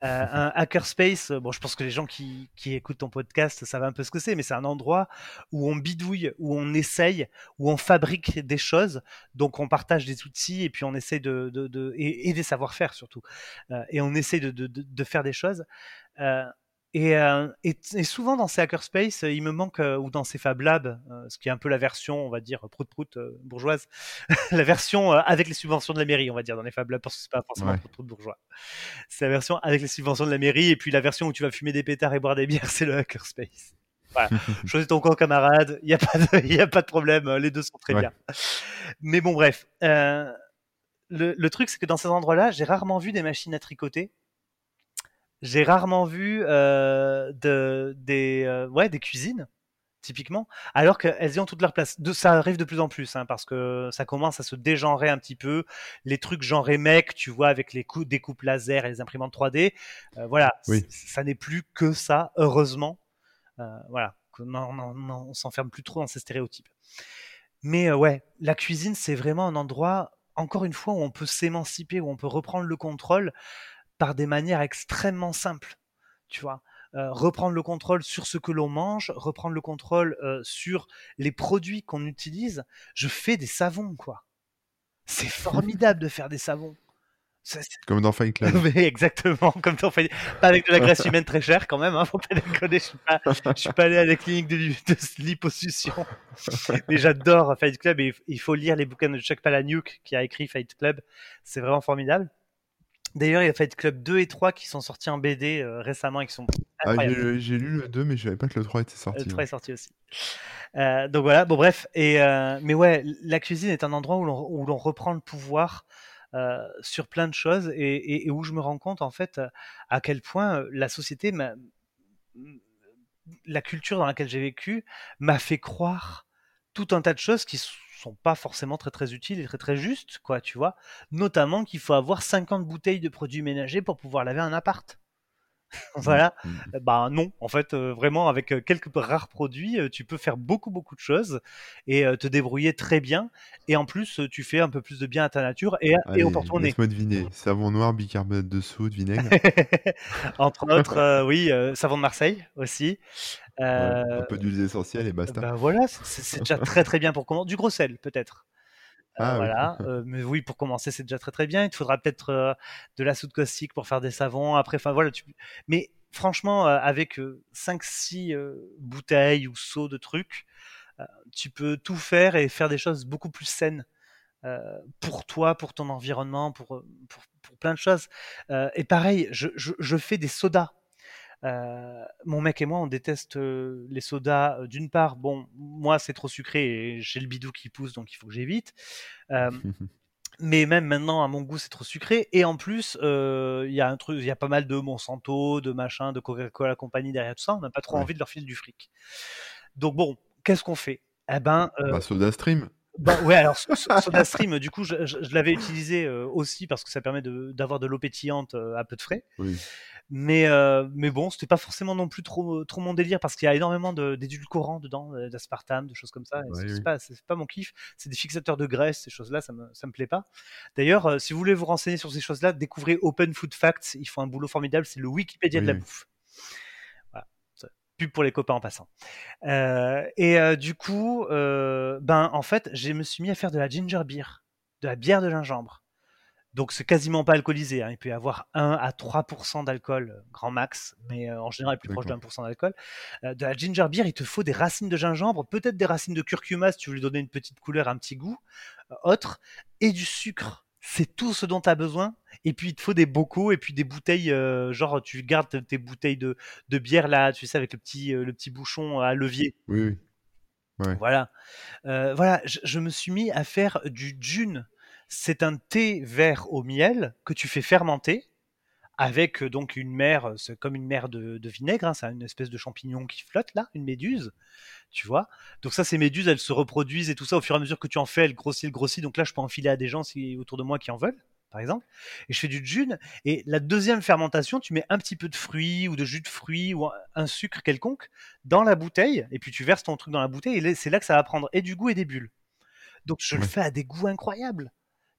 Euh, un hackerspace, euh, bon, je pense que les gens qui, qui, écoutent ton podcast savent un peu ce que c'est, mais c'est un endroit où on bidouille, où on essaye, où on fabrique des choses. Donc, on partage des outils et puis on essaye de, de, de et, des savoir-faire surtout. Euh, et on essaye de, de, faire des choses. Euh, et, et, souvent dans ces hackerspace, il me manque, euh, ou dans ces Fab Labs, euh, ce qui est un peu la version, on va dire, prout-prout bourgeoise, la version avec les subventions de la mairie, on va dire, dans les Fab Labs, parce que c'est pas forcément prout-prout bourgeois. C'est la version avec les subventions de la mairie, et puis la version où tu vas fumer des pétards et boire des bières, c'est le hackerspace. Voilà. Choisis ton camp, camarade, il n'y a, pas de, y a pas de problème, les deux sont très bien. Mais bon, bref. le, le truc, c'est que dans ces endroits-là, j'ai rarement vu des machines à tricoter j'ai rarement vu euh, de, des, euh, ouais, des cuisines. typiquement, alors qu'elles y ont toute leur place. De, ça arrive de plus en plus, hein, parce que ça commence à se dégenrer un petit peu. Les trucs genrés mec, tu vois, avec les coups, découpes laser et les imprimantes 3D, euh, voilà, ça n'est plus que ça, heureusement. Voilà, non, non, non, on s'enferme plus trop dans ces stéréotypes. Mais ouais, la cuisine, c'est vraiment un endroit, encore une fois, où on peut s'émanciper, où on peut reprendre le contrôle par des manières extrêmement simples, tu vois. Euh, reprendre le contrôle sur ce que l'on mange, reprendre le contrôle euh, sur les produits qu'on utilise. Je fais des savons, quoi. C'est formidable de faire des savons. Comme dans Fight Club. exactement, comme dans Fight Pas avec de la graisse humaine très chère quand même, hein, faut pas déconner. Je suis pas, je suis pas allé à la clinique de, de liposuction. Mais j'adore Fight Club et il faut lire les bouquins de Chuck Palahniuk qui a écrit Fight Club. C'est vraiment formidable. D'ailleurs, il y a Fight Club 2 et 3 qui sont sortis en BD euh, récemment et qui sont ah, j'ai lu le 2, mais je savais pas que le 3 était sorti. Le 3 est sorti aussi. Euh, donc voilà, bon bref. Et, euh, mais ouais, la cuisine est un endroit où l'on reprend le pouvoir sur plein de choses et, et, où je me rends compte en fait à quel point la société, la culture dans laquelle j'ai vécu m'a fait croire tout un tas de choses qui sont pas forcément très très utiles et très très justes, quoi, tu vois. Notamment qu'il faut avoir 50 bouteilles de produits ménagers pour pouvoir laver un appart. voilà. Mmh. Bah non, en fait, euh, vraiment avec euh, quelques rares produits, euh, tu peux faire beaucoup beaucoup de choses et te débrouiller très bien. Et en plus, tu fais un peu plus de bien à ta nature et, et au porte-monnaie. Laisse-moi deviner. Savon noir, bicarbonate de soude, vinaigre. Entre autres, oui, savon de Marseille aussi. un peu d'huile essentielle et basta. Bah voilà, c'est déjà très très bien pour comment Du gros sel peut-être. Ah voilà. mais oui, pour commencer, c'est déjà très très bien. Il te faudra peut-être de la soude caustique pour faire des savons. Après, enfin voilà. Tu... Mais franchement, avec 5-6 bouteilles ou seaux de trucs, tu peux tout faire et faire des choses beaucoup plus saines pour toi, pour ton environnement, pour, pour, pour plein de choses. et pareil, je, je, je fais des sodas euh, mon mec et moi, on déteste euh, les sodas. Euh, d'une part, bon, moi, c'est trop sucré et j'ai le bidou qui pousse, donc il faut que j'évite. mais même maintenant, à mon goût, c'est trop sucré. Et en plus, il y a un truc, il y a pas mal de Monsanto, de machin, de Coca-Cola compagnie derrière tout ça. On n'a pas trop envie de leur filer du fric. Donc bon, qu'est-ce qu'on fait? Eh ben, bah, Soda Stream. Bah, ouais, alors SodaStream, du coup, je, je, l'avais utilisé aussi parce que ça permet d'avoir de, l'eau pétillante à peu de frais. Oui. Mais, euh, mais bon, c'était pas forcément non plus trop, trop mon délire parce qu'il y a énormément d'édulcorants dedans, euh, d'aspartame, de choses comme ça. c'est pas, pas, mon kiff. C'est des fixateurs de graisse, ces choses-là, ça me, ça me plaît pas. D'ailleurs, euh, si vous voulez vous renseigner sur ces choses-là, découvrez Open Food Facts. Ils font un boulot formidable. C'est le Wikipédia de la bouffe. Voilà. Pub pour les copains en passant. Euh, et euh, du coup, ben, en fait, je me suis mis à faire de la ginger beer, de la bière de gingembre. Donc c'est quasiment pas alcoolisé. Hein. Il peut y avoir 1 à 3% d'alcool, euh, grand max, mais euh, en général plus proche de 1% d'alcool. Euh, de la ginger beer, il te faut des racines de gingembre, peut-être des racines de curcuma si tu veux lui donner une petite couleur, un petit goût, autre, et du sucre. C'est tout ce dont tu as besoin. Et puis il te faut des bocaux et puis des bouteilles, genre tu gardes tes bouteilles de, de, bière là, tu sais, avec le petit, le petit bouchon à levier. Oui, oui. Voilà. voilà, je, je, me suis mis à faire du june c'est un thé vert au miel que tu fais fermenter avec euh, donc une mer, euh, c'est comme une mer de, vinaigre, hein, c'est une espèce de champignon qui flotte là, une méduse, tu vois. Donc ça, ces méduses, elles se reproduisent et tout ça au fur et à mesure que tu en fais, elles grossissent, elles grossissent. Donc là, je peux enfiler à des gens autour de moi qui en veulent, par exemple. Et je fais du jus. Et la deuxième fermentation, tu mets un petit peu de fruits ou de jus de fruits ou un sucre quelconque dans la bouteille, et puis tu verses ton truc dans la bouteille, et c'est là que ça va prendre et du goût et des bulles. Donc je le fais à des goûts incroyables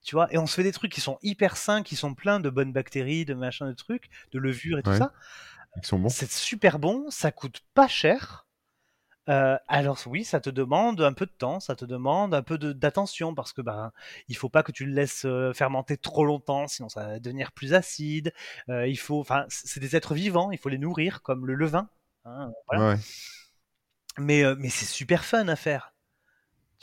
tu vois, et on se fait des trucs qui sont hyper sains, qui sont pleins de bonnes bactéries, de machin, de trucs, de levure et tout ça. Ils sont bons. C'est super bon, ça coûte pas cher. Euh, alors oui, ça te demande un peu de temps, ça te demande un peu d'attention parce que bah il faut pas que tu le laisses euh, fermenter trop longtemps, sinon ça va devenir plus acide. Euh, il faut, enfin, c'est des êtres vivants, il faut les nourrir comme le levain. Hein, ouais. Mais mais c'est super fun à faire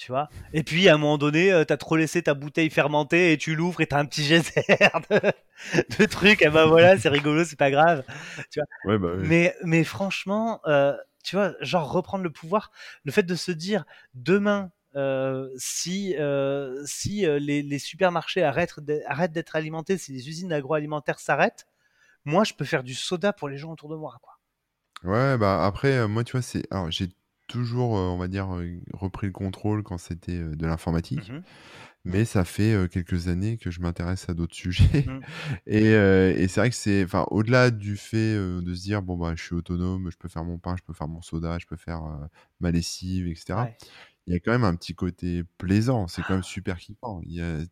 tu vois. Et puis à un moment donné, euh, t'as trop laissé ta bouteille fermenter et tu l'ouvres et t'as un petit geyser de, trucs. Et ben voilà, c'est rigolo, c'est pas grave, tu vois. Bah mais mais franchement, euh, tu vois, genre reprendre le pouvoir, le fait de se dire demain. Euh, si si les, les, supermarchés arrêtent d'être alimentés, si les usines agroalimentaires s'arrêtent, moi je peux faire du soda pour les gens autour de moi, quoi. Ouais, bah après, moi tu vois, c'est alors j'ai toujours, on va dire, repris le contrôle quand c'était de l'informatique. Mmh mais ça fait quelques années que je m'intéresse à d'autres sujets. Mmh. et, c'est vrai que c'est, enfin, au-delà du fait de se dire, bon, bah, je suis autonome, je peux faire mon pain, je peux faire mon soda, je peux faire ma lessive, etc. Il y a quand même un petit côté plaisant, c'est quand même super kiffant.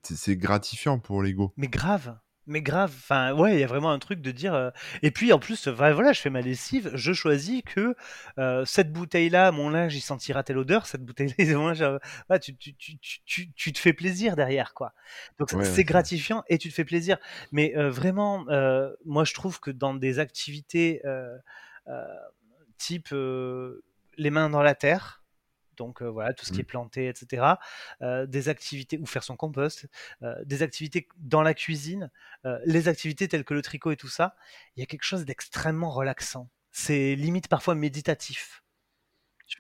C'est gratifiant pour l'ego. Mais grave, mais grave, enfin ouais, il y a vraiment un truc de dire. Euh, et puis en plus, voilà, je fais ma lessive, je choisis que euh, cette bouteille-là, mon linge, il sentira telle odeur. Cette bouteille-là, tu, tu, tu, tu, te fais plaisir derrière, quoi. Donc c'est gratifiant et tu te fais plaisir. Mais euh, vraiment, moi je trouve que dans des activités type les mains dans la terre, donc voilà, tout ce qui est mmh. planté, etc. des activités, ou faire son compost, des activités dans la cuisine, les activités telles que le tricot et tout ça, il y a quelque chose d'extrêmement relaxant. C'est limite parfois méditatif.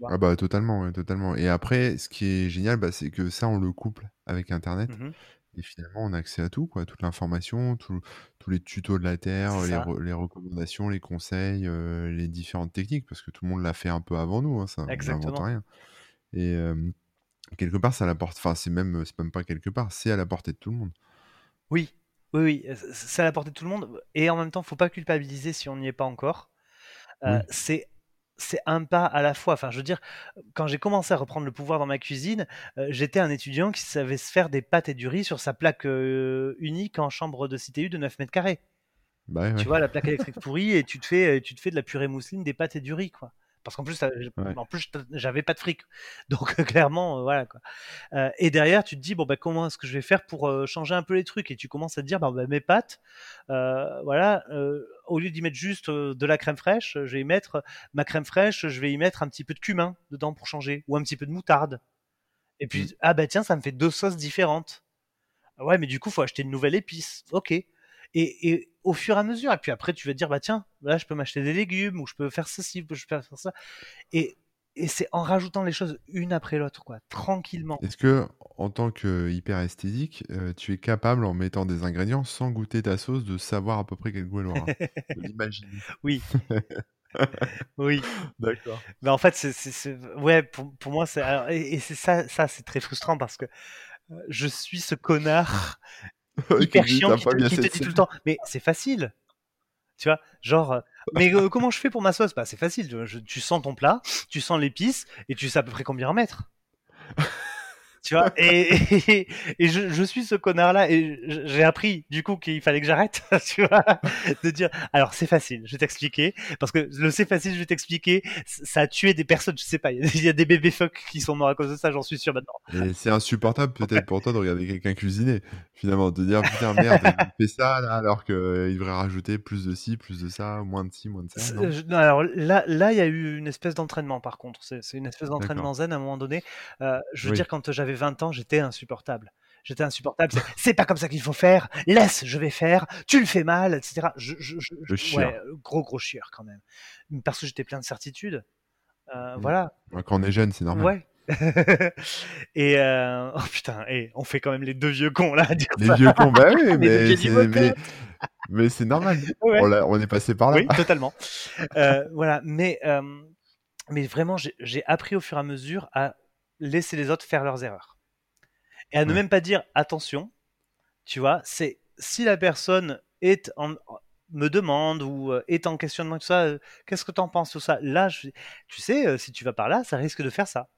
Ah bah totalement, totalement. Et après, ce qui est génial, bah, c'est que ça, on le couple avec Internet. Mmh et finalement, on a accès à tout, quoi, toute l'information, tous les tutos de la Terre, les, recommandations, les conseils, les différentes techniques, parce que tout le monde l'a fait un peu avant nous, hein, ça n'invente rien. Et quelque part, ça l'apporte. Enfin, c'est même, c'est même pas quelque part, c'est à la portée de tout le monde. Oui, oui, oui, c'est à la portée de tout le monde. Et en même temps, faut pas culpabiliser si on n'y est pas encore. C'est c'est un pas à la fois. Enfin, je veux dire, quand j'ai commencé à reprendre le pouvoir dans ma cuisine, j'étais un étudiant qui savait se faire des pâtes et du riz sur sa plaque unique en chambre de CTU de 9 mètres carrés. Bah tu vois, la plaque électrique pourrie et tu te fais, tu te fais de la purée mousseline, des pâtes et du riz, quoi parce qu'en plus, en plus, j'avais pas de fric. Donc clairement, euh, voilà quoi. Euh, et derrière, tu te dis bon bah comment est-ce que je vais faire pour euh, changer un peu les trucs? Et tu commences à te dire bah, bah mes pâtes, voilà, au lieu d'y mettre juste de la crème fraîche, je vais y mettre ma crème fraîche, je vais y mettre un petit peu de cumin dedans pour changer, ou un petit peu de moutarde. Et puis mmh. ah bah tiens, ça me fait deux sauces différentes. Ouais, mais du coup, faut acheter une nouvelle épice. Ok. Et, au fur et à mesure, et puis après, tu vas te dire, bah tiens, là, je peux m'acheter des légumes, ou je peux faire ceci, je peux faire ça. Et, c'est en rajoutant les choses une après l'autre, quoi, tranquillement. Est-ce que, en tant que hyper esthétique, euh, tu es capable, en mettant des ingrédients, sans goûter ta sauce, de savoir à peu près quel goût elle aura L'imaginer? Oui. oui. D'accord. Mais en fait, c'est, ouais, pour, pour moi, c'est, et, c'est ça, ça c'est très frustrant parce que euh, je suis ce connard hyper chiant qui, te, dit tout le temps. Mais c'est facile. Tu vois, genre, euh, mais euh, comment je fais pour ma sauce? Bah, c'est facile. tu sens ton plat, tu sens l'épice et tu sais à peu près combien en mettre tu vois et, et, je, suis ce connard là et j'ai appris du coup qu'il fallait que j'arrête tu vois de dire alors c'est facile je vais t'expliquer parce que le c'est facile je vais t'expliquer ça a tué des personnes je sais pas il y, a des bébés fuck qui sont morts à cause de ça j'en suis sûr maintenant. Et c'est insupportable peut-être pour toi de regarder quelqu'un cuisiner finalement de dire putain merde il fait ça là alors qu'il euh, devrait rajouter plus de ci plus de ça moins de ci moins de ça non? alors là là il y a eu une espèce d'entraînement par contre c'est une espèce d'entraînement zen à un moment donné euh, je veux dire quand j'avais 20 ans, j'étais insupportable. J'étais insupportable. C'est pas comme ça qu'il faut faire. Laisse, je vais faire. Tu le fais mal, etc. Je, ouais, gros gros chieur quand même. Parce que j'étais plein de certitudes. Euh, mmh. Voilà. Quand on est jeune, c'est normal. Ouais. et euh... oh putain, et on fait quand même les deux vieux cons là. les vieux cons, bah oui, mais, mais, c'est normal. On, on, est passé par là. Oui, totalement. euh, voilà, mais euh, mais vraiment, j'ai appris au fur et à mesure à laisser les autres faire leurs erreurs. Et à ne même pas dire attention, tu vois, c'est si la personne est en, me demande ou euh, est en questionnement tout ça, euh, qu'est-ce que tu en penses tout ça? Là, tu sais, euh, si tu vas par là, ça risque de faire ça.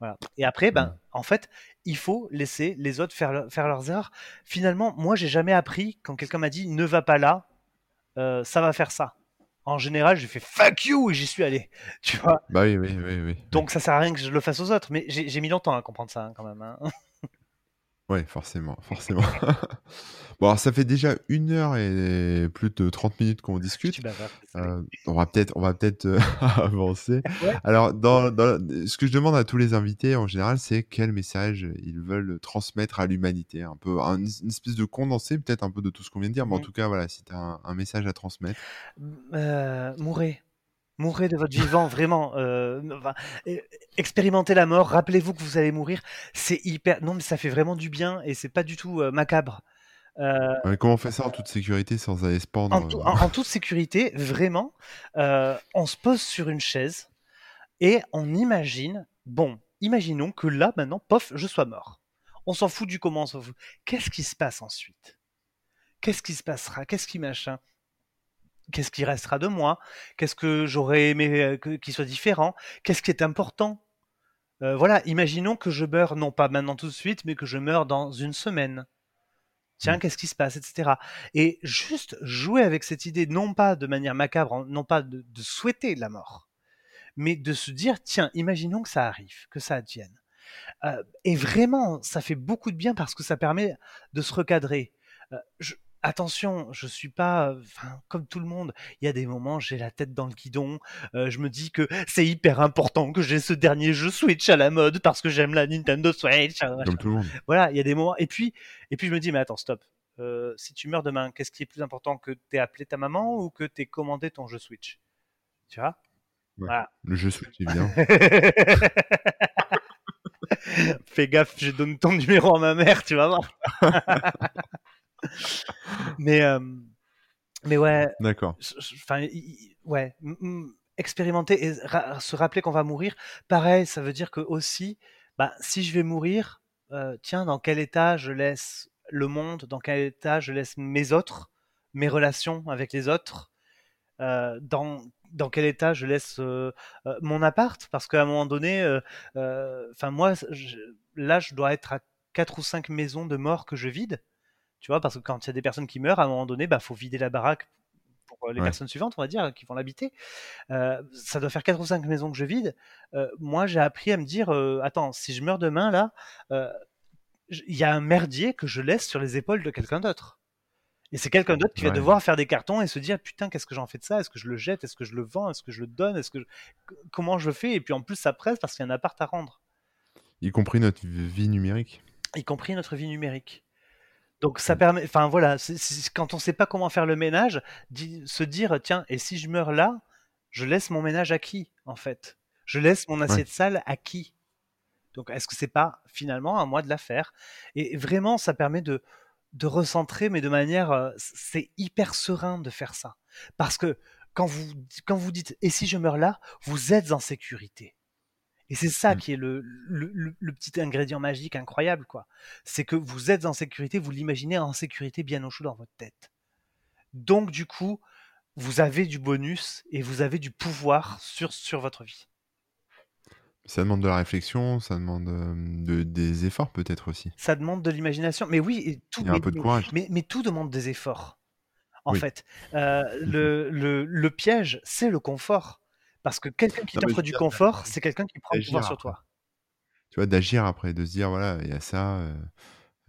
Voilà. Et après, ben, en fait, il faut laisser les autres faire, faire leurs erreurs. Finalement, moi, j'ai jamais appris quand quelqu'un m'a dit ne va pas là, ça va faire ça en général, j'ai fait fuck you et j'y suis allé. Tu vois? Bah oui, oui, oui, oui. Donc ça sert à rien que je le fasse aux autres, mais j'ai mis longtemps à comprendre ça hein, quand même. Hein. Ouais, forcément, forcément. bon, alors ça fait déjà une heure et plus de 30 minutes qu'on discute. Euh, on va peut-être, on va peut-être euh, avancer. Alors, dans, dans, ce que je demande à tous les invités en général, c'est quel message ils veulent transmettre à l'humanité. Un peu, une espèce de condensé, peut-être un peu de tout ce qu'on vient de dire, mais en tout cas, voilà, si tu as un, message à transmettre. Euh. Mourrez de votre vivant, vraiment. Euh, expérimentez la mort. Rappelez-vous que vous allez mourir. C'est hyper. Non, mais ça fait vraiment du bien et c'est pas du tout euh, macabre. Euh, comment on fait ça en toute sécurité sans aller se pendre en, toute sécurité, vraiment. on se pose sur une chaise. Et on imagine, bon, imaginons que là, maintenant, pof, je sois mort. On s'en fout du comment, on s'en fout. Qu'est-ce qui se passe ensuite? Qu'est-ce qui se passera? Qu'est-ce qui machin? Qu'est-ce qui restera de moi? Qu'est-ce que j'aurais aimé euh, qu'il soit différent? Qu'est-ce qui est important? Euh, Voilà, imaginons que je meurs, non pas maintenant tout de suite, mais que je meurs dans une semaine. Tiens, Mm. qu'est-ce qui se passe, etc. Et juste jouer avec cette idée, non pas de manière macabre, non pas de, de souhaiter la mort, mais de se dire, tiens, imaginons que ça arrive, que ça advienne. Euh, et vraiment, ça fait beaucoup de bien parce que ça permet de se recadrer. Euh, je- attention, je suis pas, enfin, comme tout le monde. Il y a des moments, j'ai la tête dans le guidon. euh, je me dis que c'est hyper important que j'ai ce dernier jeu Switch à la mode parce que j'aime la Nintendo Switch. machin. Comme tout le monde. Voilà, il y a des moments. Et puis, et puis je me dis, mais attends, stop. Euh, si tu meurs demain, qu'est-ce qui est plus important que t'aies appelé ta maman ou que t'aies commandé ton jeu Switch? Tu vois? Voilà. Le jeu Switch, évidemment. Fais gaffe, je donne ton numéro à ma mère, tu vas voir. mais, euh, mais ouais, D'accord. enfin, ouais, expérimenter et ra- se rappeler qu'on va mourir. Pareil, ça veut dire que aussi, bah, si je vais mourir, euh, tiens, dans quel état je laisse le monde, dans quel état je laisse mes autres, mes relations avec les autres, euh, dans dans quel état je laisse euh, mon appart, parce qu'à un moment donné, enfin moi, je- là, je dois être à quatre ou cinq maisons de morts que je vide. Tu vois, parce que quand il y a des personnes qui meurent, à un moment donné, bah, faut vider la baraque pour euh, les Ouais. personnes suivantes, on va dire, qui vont l'habiter. Euh, ça doit faire quatre ou cinq maisons que je vide. Euh, moi, j'ai appris à me dire, euh, attends, si je meurs demain, là, il y a un merdier que je laisse sur les épaules de quelqu'un d'autre. Et c'est quelqu'un d'autre qui va devoir faire des cartons et se dire, putain, qu'est-ce que j'en fais de ça? Est-ce que je le jette? Est-ce que je le vends? Est-ce que je le donne? Est-ce que je- Comment je fais? Et puis en plus, ça presse parce qu'il y a un appart à rendre Y compris notre vie numérique. y compris notre vie numérique. Donc ça permet, enfin voilà, quand on sait pas comment faire le ménage, se dire tiens, et si je meurs là, je laisse mon ménage à qui en fait. Je laisse mon assiette sale à qui Donc est-ce que c'est pas finalement à moi de la faire? Et vraiment, ça permet de de recentrer, mais de manière, euh, c'est hyper serein de faire ça, parce que quand vous quand vous dites et si je meurs là, vous êtes en sécurité. Et c'est ça Mm. qui est le, le, le- le petit ingrédient magique incroyable, quoi. C'est que vous êtes en sécurité, vous l'imaginez en sécurité bien au chaud dans votre tête. Donc, du coup, vous avez du bonus et vous avez du pouvoir sur, sur votre vie. Ça demande de la réflexion, ça demande de, des efforts peut-être aussi. Ça demande de l'imagination. Mais oui, et tout, Il y a un mais, peu de courage. mais- mais tout demande des efforts, en Oui. fait. Euh, le, le piège, c'est le confort. Parce que quelqu'un qui t'offre du confort, c'est quelqu'un qui prend le pouvoir sur toi. Tu vois, d'agir après, de se dire, voilà, il y a ça. euh,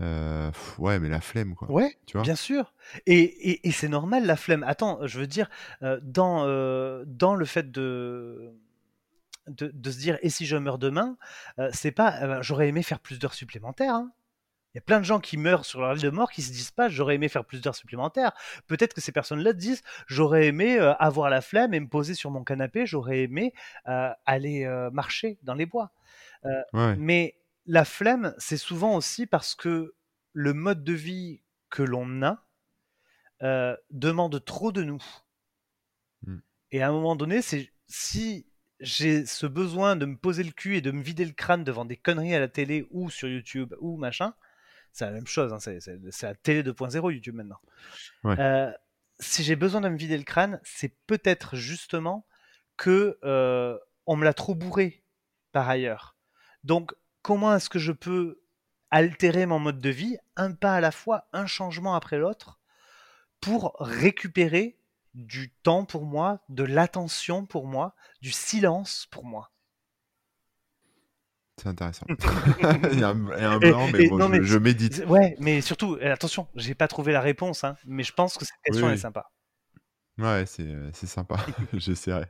euh, ouais, mais la flemme, quoi. Ouais, Tu vois? bien sûr. Et, et, et c'est normal la flemme. Attends, je veux dire, euh, dans, euh, dans le fait de, de, de se dire et si je meurs demain, c'est pas j'aurais aimé faire plus d'heures supplémentaires. hein. Il y a plein de gens qui meurent sur leur lit de mort qui se disent pas j'aurais aimé faire plus d'heures supplémentaires. Peut-être que ces personnes-là disent j'aurais aimé euh, avoir la flemme et me poser sur mon canapé, j'aurais aimé euh, aller euh, marcher dans les bois. Ouais, Mais la flemme, c'est souvent aussi parce que le mode de vie que l'on a demande trop de nous. Mm. Et à un moment donné, c'est si j'ai ce besoin de me poser le cul et de me vider le crâne devant des conneries à la télé ou sur YouTube ou machin, c'est la même chose. hein, c'est, la télé 2.0 YouTube maintenant. Ouais. Euh, si j'ai besoin de me vider le crâne, c'est peut-être justement que euh, on me l'a trop bourré par ailleurs. Donc, comment est-ce que je peux altérer mon mode de vie, un pas à la fois, un changement après l'autre, pour récupérer du temps pour moi, de l'attention pour moi, du silence pour moi? C'est intéressant. il y a un, il y a un blanc, mais, et bon, non, je, mais je médite. Ouais, mais surtout, attention, j'ai pas trouvé la réponse, hein, mais je pense que cette question Oui, est sympa. Ouais, c'est c'est sympa. J'essaierai.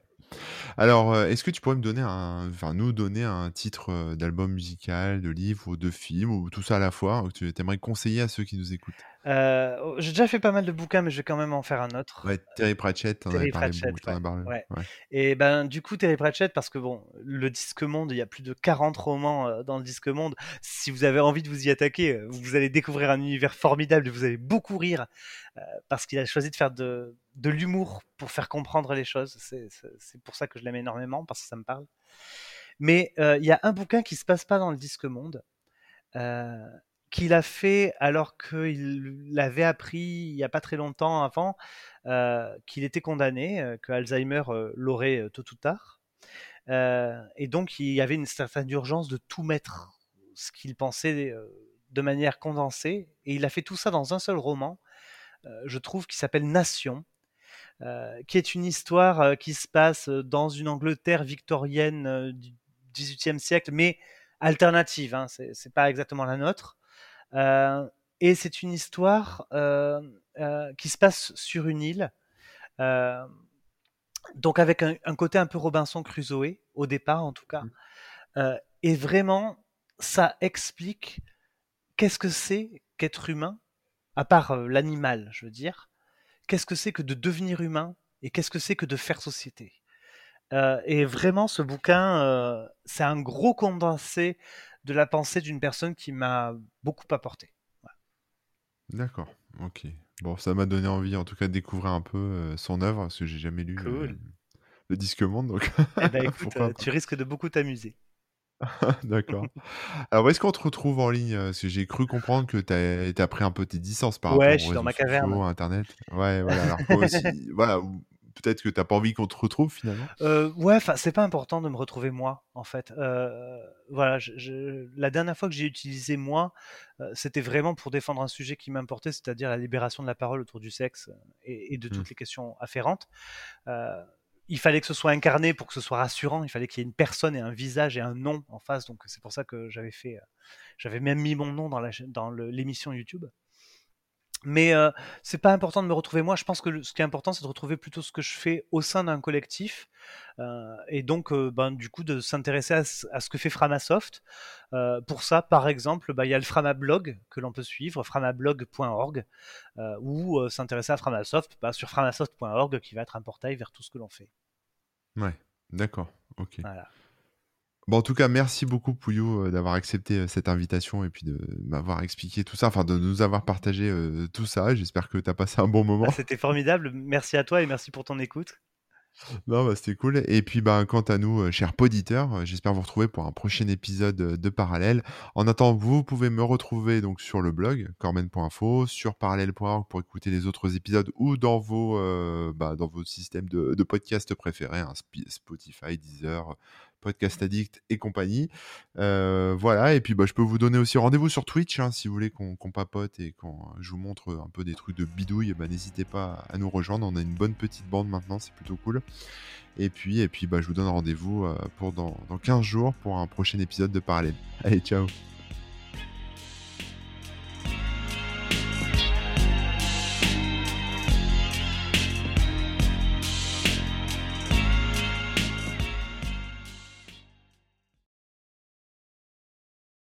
Alors, euh, est-ce que tu pourrais me donner un, enfin, nous donner un titre euh, d'album musical, de livre ou de film, ou tout ça à la fois, que tu aimerais conseiller à ceux qui nous écoutent? Euh, oh, j'ai déjà fait pas mal de bouquins, mais je vais quand même en faire un autre. Ouais, Terry Pratchett, t'en Terry parlé Pratchett, beaucoup, as parlé. ouais. ouais. Et ben du coup Terry Pratchett parce que bon le disque monde il y a plus de 40 romans euh, dans le disque monde si vous avez envie de vous y attaquer euh, vous allez découvrir un univers formidable et vous allez beaucoup rire euh, parce qu'il a choisi de faire de, de l'humour pour faire comprendre les choses c'est pour ça que je l'aime énormément parce que ça me parle Mais il y a un bouquin qui se passe pas dans le disque monde, qu'il a fait alors qu'il l'avait appris il y a pas très longtemps avant qu'il était condamné, que Alzheimer l'aurait tôt ou tard. et donc il y avait une certaine urgence de tout mettre ce qu'il pensait de manière condensée. Et il a fait tout ça dans un seul roman, je trouve, qui s'appelle Nation, qui est une histoire qui se passe dans une Angleterre victorienne du XVIIIe siècle, mais alternative. Hein, c'est pas exactement la nôtre. Et c'est une histoire qui se passe sur une île. donc avec un, côté un peu Robinson Crusoe, au départ en tout cas. Mmh. et vraiment, ça explique qu'est-ce que c'est qu'être humain, à part l'animal, je veux dire. Qu'est-ce que c'est que de devenir humain et qu'est-ce que c'est que de faire société. et vraiment, ce bouquin, c'est un gros condensé de la pensée d'une personne qui m'a beaucoup apporté. D'accord, ok. Bon, ça m'a donné envie, en tout cas, de découvrir un peu son œuvre, parce que j'ai jamais lu le Disque Monde. Donc... Eh ben, écoute, tu risques de beaucoup t'amuser. D'accord. Alors, où est-ce qu'on te retrouve en ligne Parce que j'ai cru comprendre que tu as, pris un peu tes distances par rapport ouais, je suis dans ma caverne. Internet. Ouais, voilà. Alors, aussi, voilà, peut-être que tu n'as pas envie qu'on te retrouve finalement. Euh, ouais, enfin, c'est pas important de me retrouver moi, en fait. Euh, voilà, je, la dernière fois que j'ai utilisé moi, euh, c'était vraiment pour défendre un sujet qui m'importait, c'est-à-dire la libération de la parole autour du sexe et, de toutes mmh. les questions afférentes il fallait que ce soit incarné pour que ce soit rassurant. Il fallait qu'il y ait une personne et un visage et un nom en face. Donc c'est pour ça que j'avais fait, j'avais même mis mon nom dans l'émission YouTube. Mais euh, c'est pas important de me retrouver moi. Je pense que ce qui est important, c'est de retrouver plutôt ce que je fais au sein d'un collectif, euh, et donc ben, du coup de s'intéresser à, ce que fait Framasoft. pour ça, par exemple, bah, il y a le Framablog que l'on peut suivre, framablog.org, ou s'intéresser à Framasoft bah, sur framasoft.org, qui va être un portail vers tout ce que l'on fait. Ouais, d'accord, ok. Bon, en tout cas, merci beaucoup Pouillou euh, d'avoir accepté euh, cette invitation et puis de m'avoir expliqué tout ça, enfin de nous avoir partagé euh, tout ça. J'espère que tu as passé un bon moment. Ah, c'était formidable. Merci à toi et merci pour ton écoute. Non, bah, c'était cool. Et puis, bah, quant à nous, chers poditeurs, j'espère vous retrouver pour un prochain épisode de Parallèle. En attendant, vous pouvez me retrouver donc sur le blog cormen.info, sur parallèle.org pour écouter les autres épisodes ou dans vos, bah, dans vos systèmes de, de podcasts préférés, hein, Spotify, Deezer, Podcast Addict et compagnie. Euh, voilà, et puis bah, je peux vous donner aussi rendez-vous sur Twitch hein, si vous voulez qu'on papote et quand je vous montre un peu des trucs de bidouille, bah, n'hésitez pas à nous rejoindre. On a une bonne petite bande maintenant, c'est plutôt cool. Et puis, et puis bah, je vous donne rendez-vous euh, pour dans, dans 15 jours pour un prochain épisode de Parallèle. Allez, ciao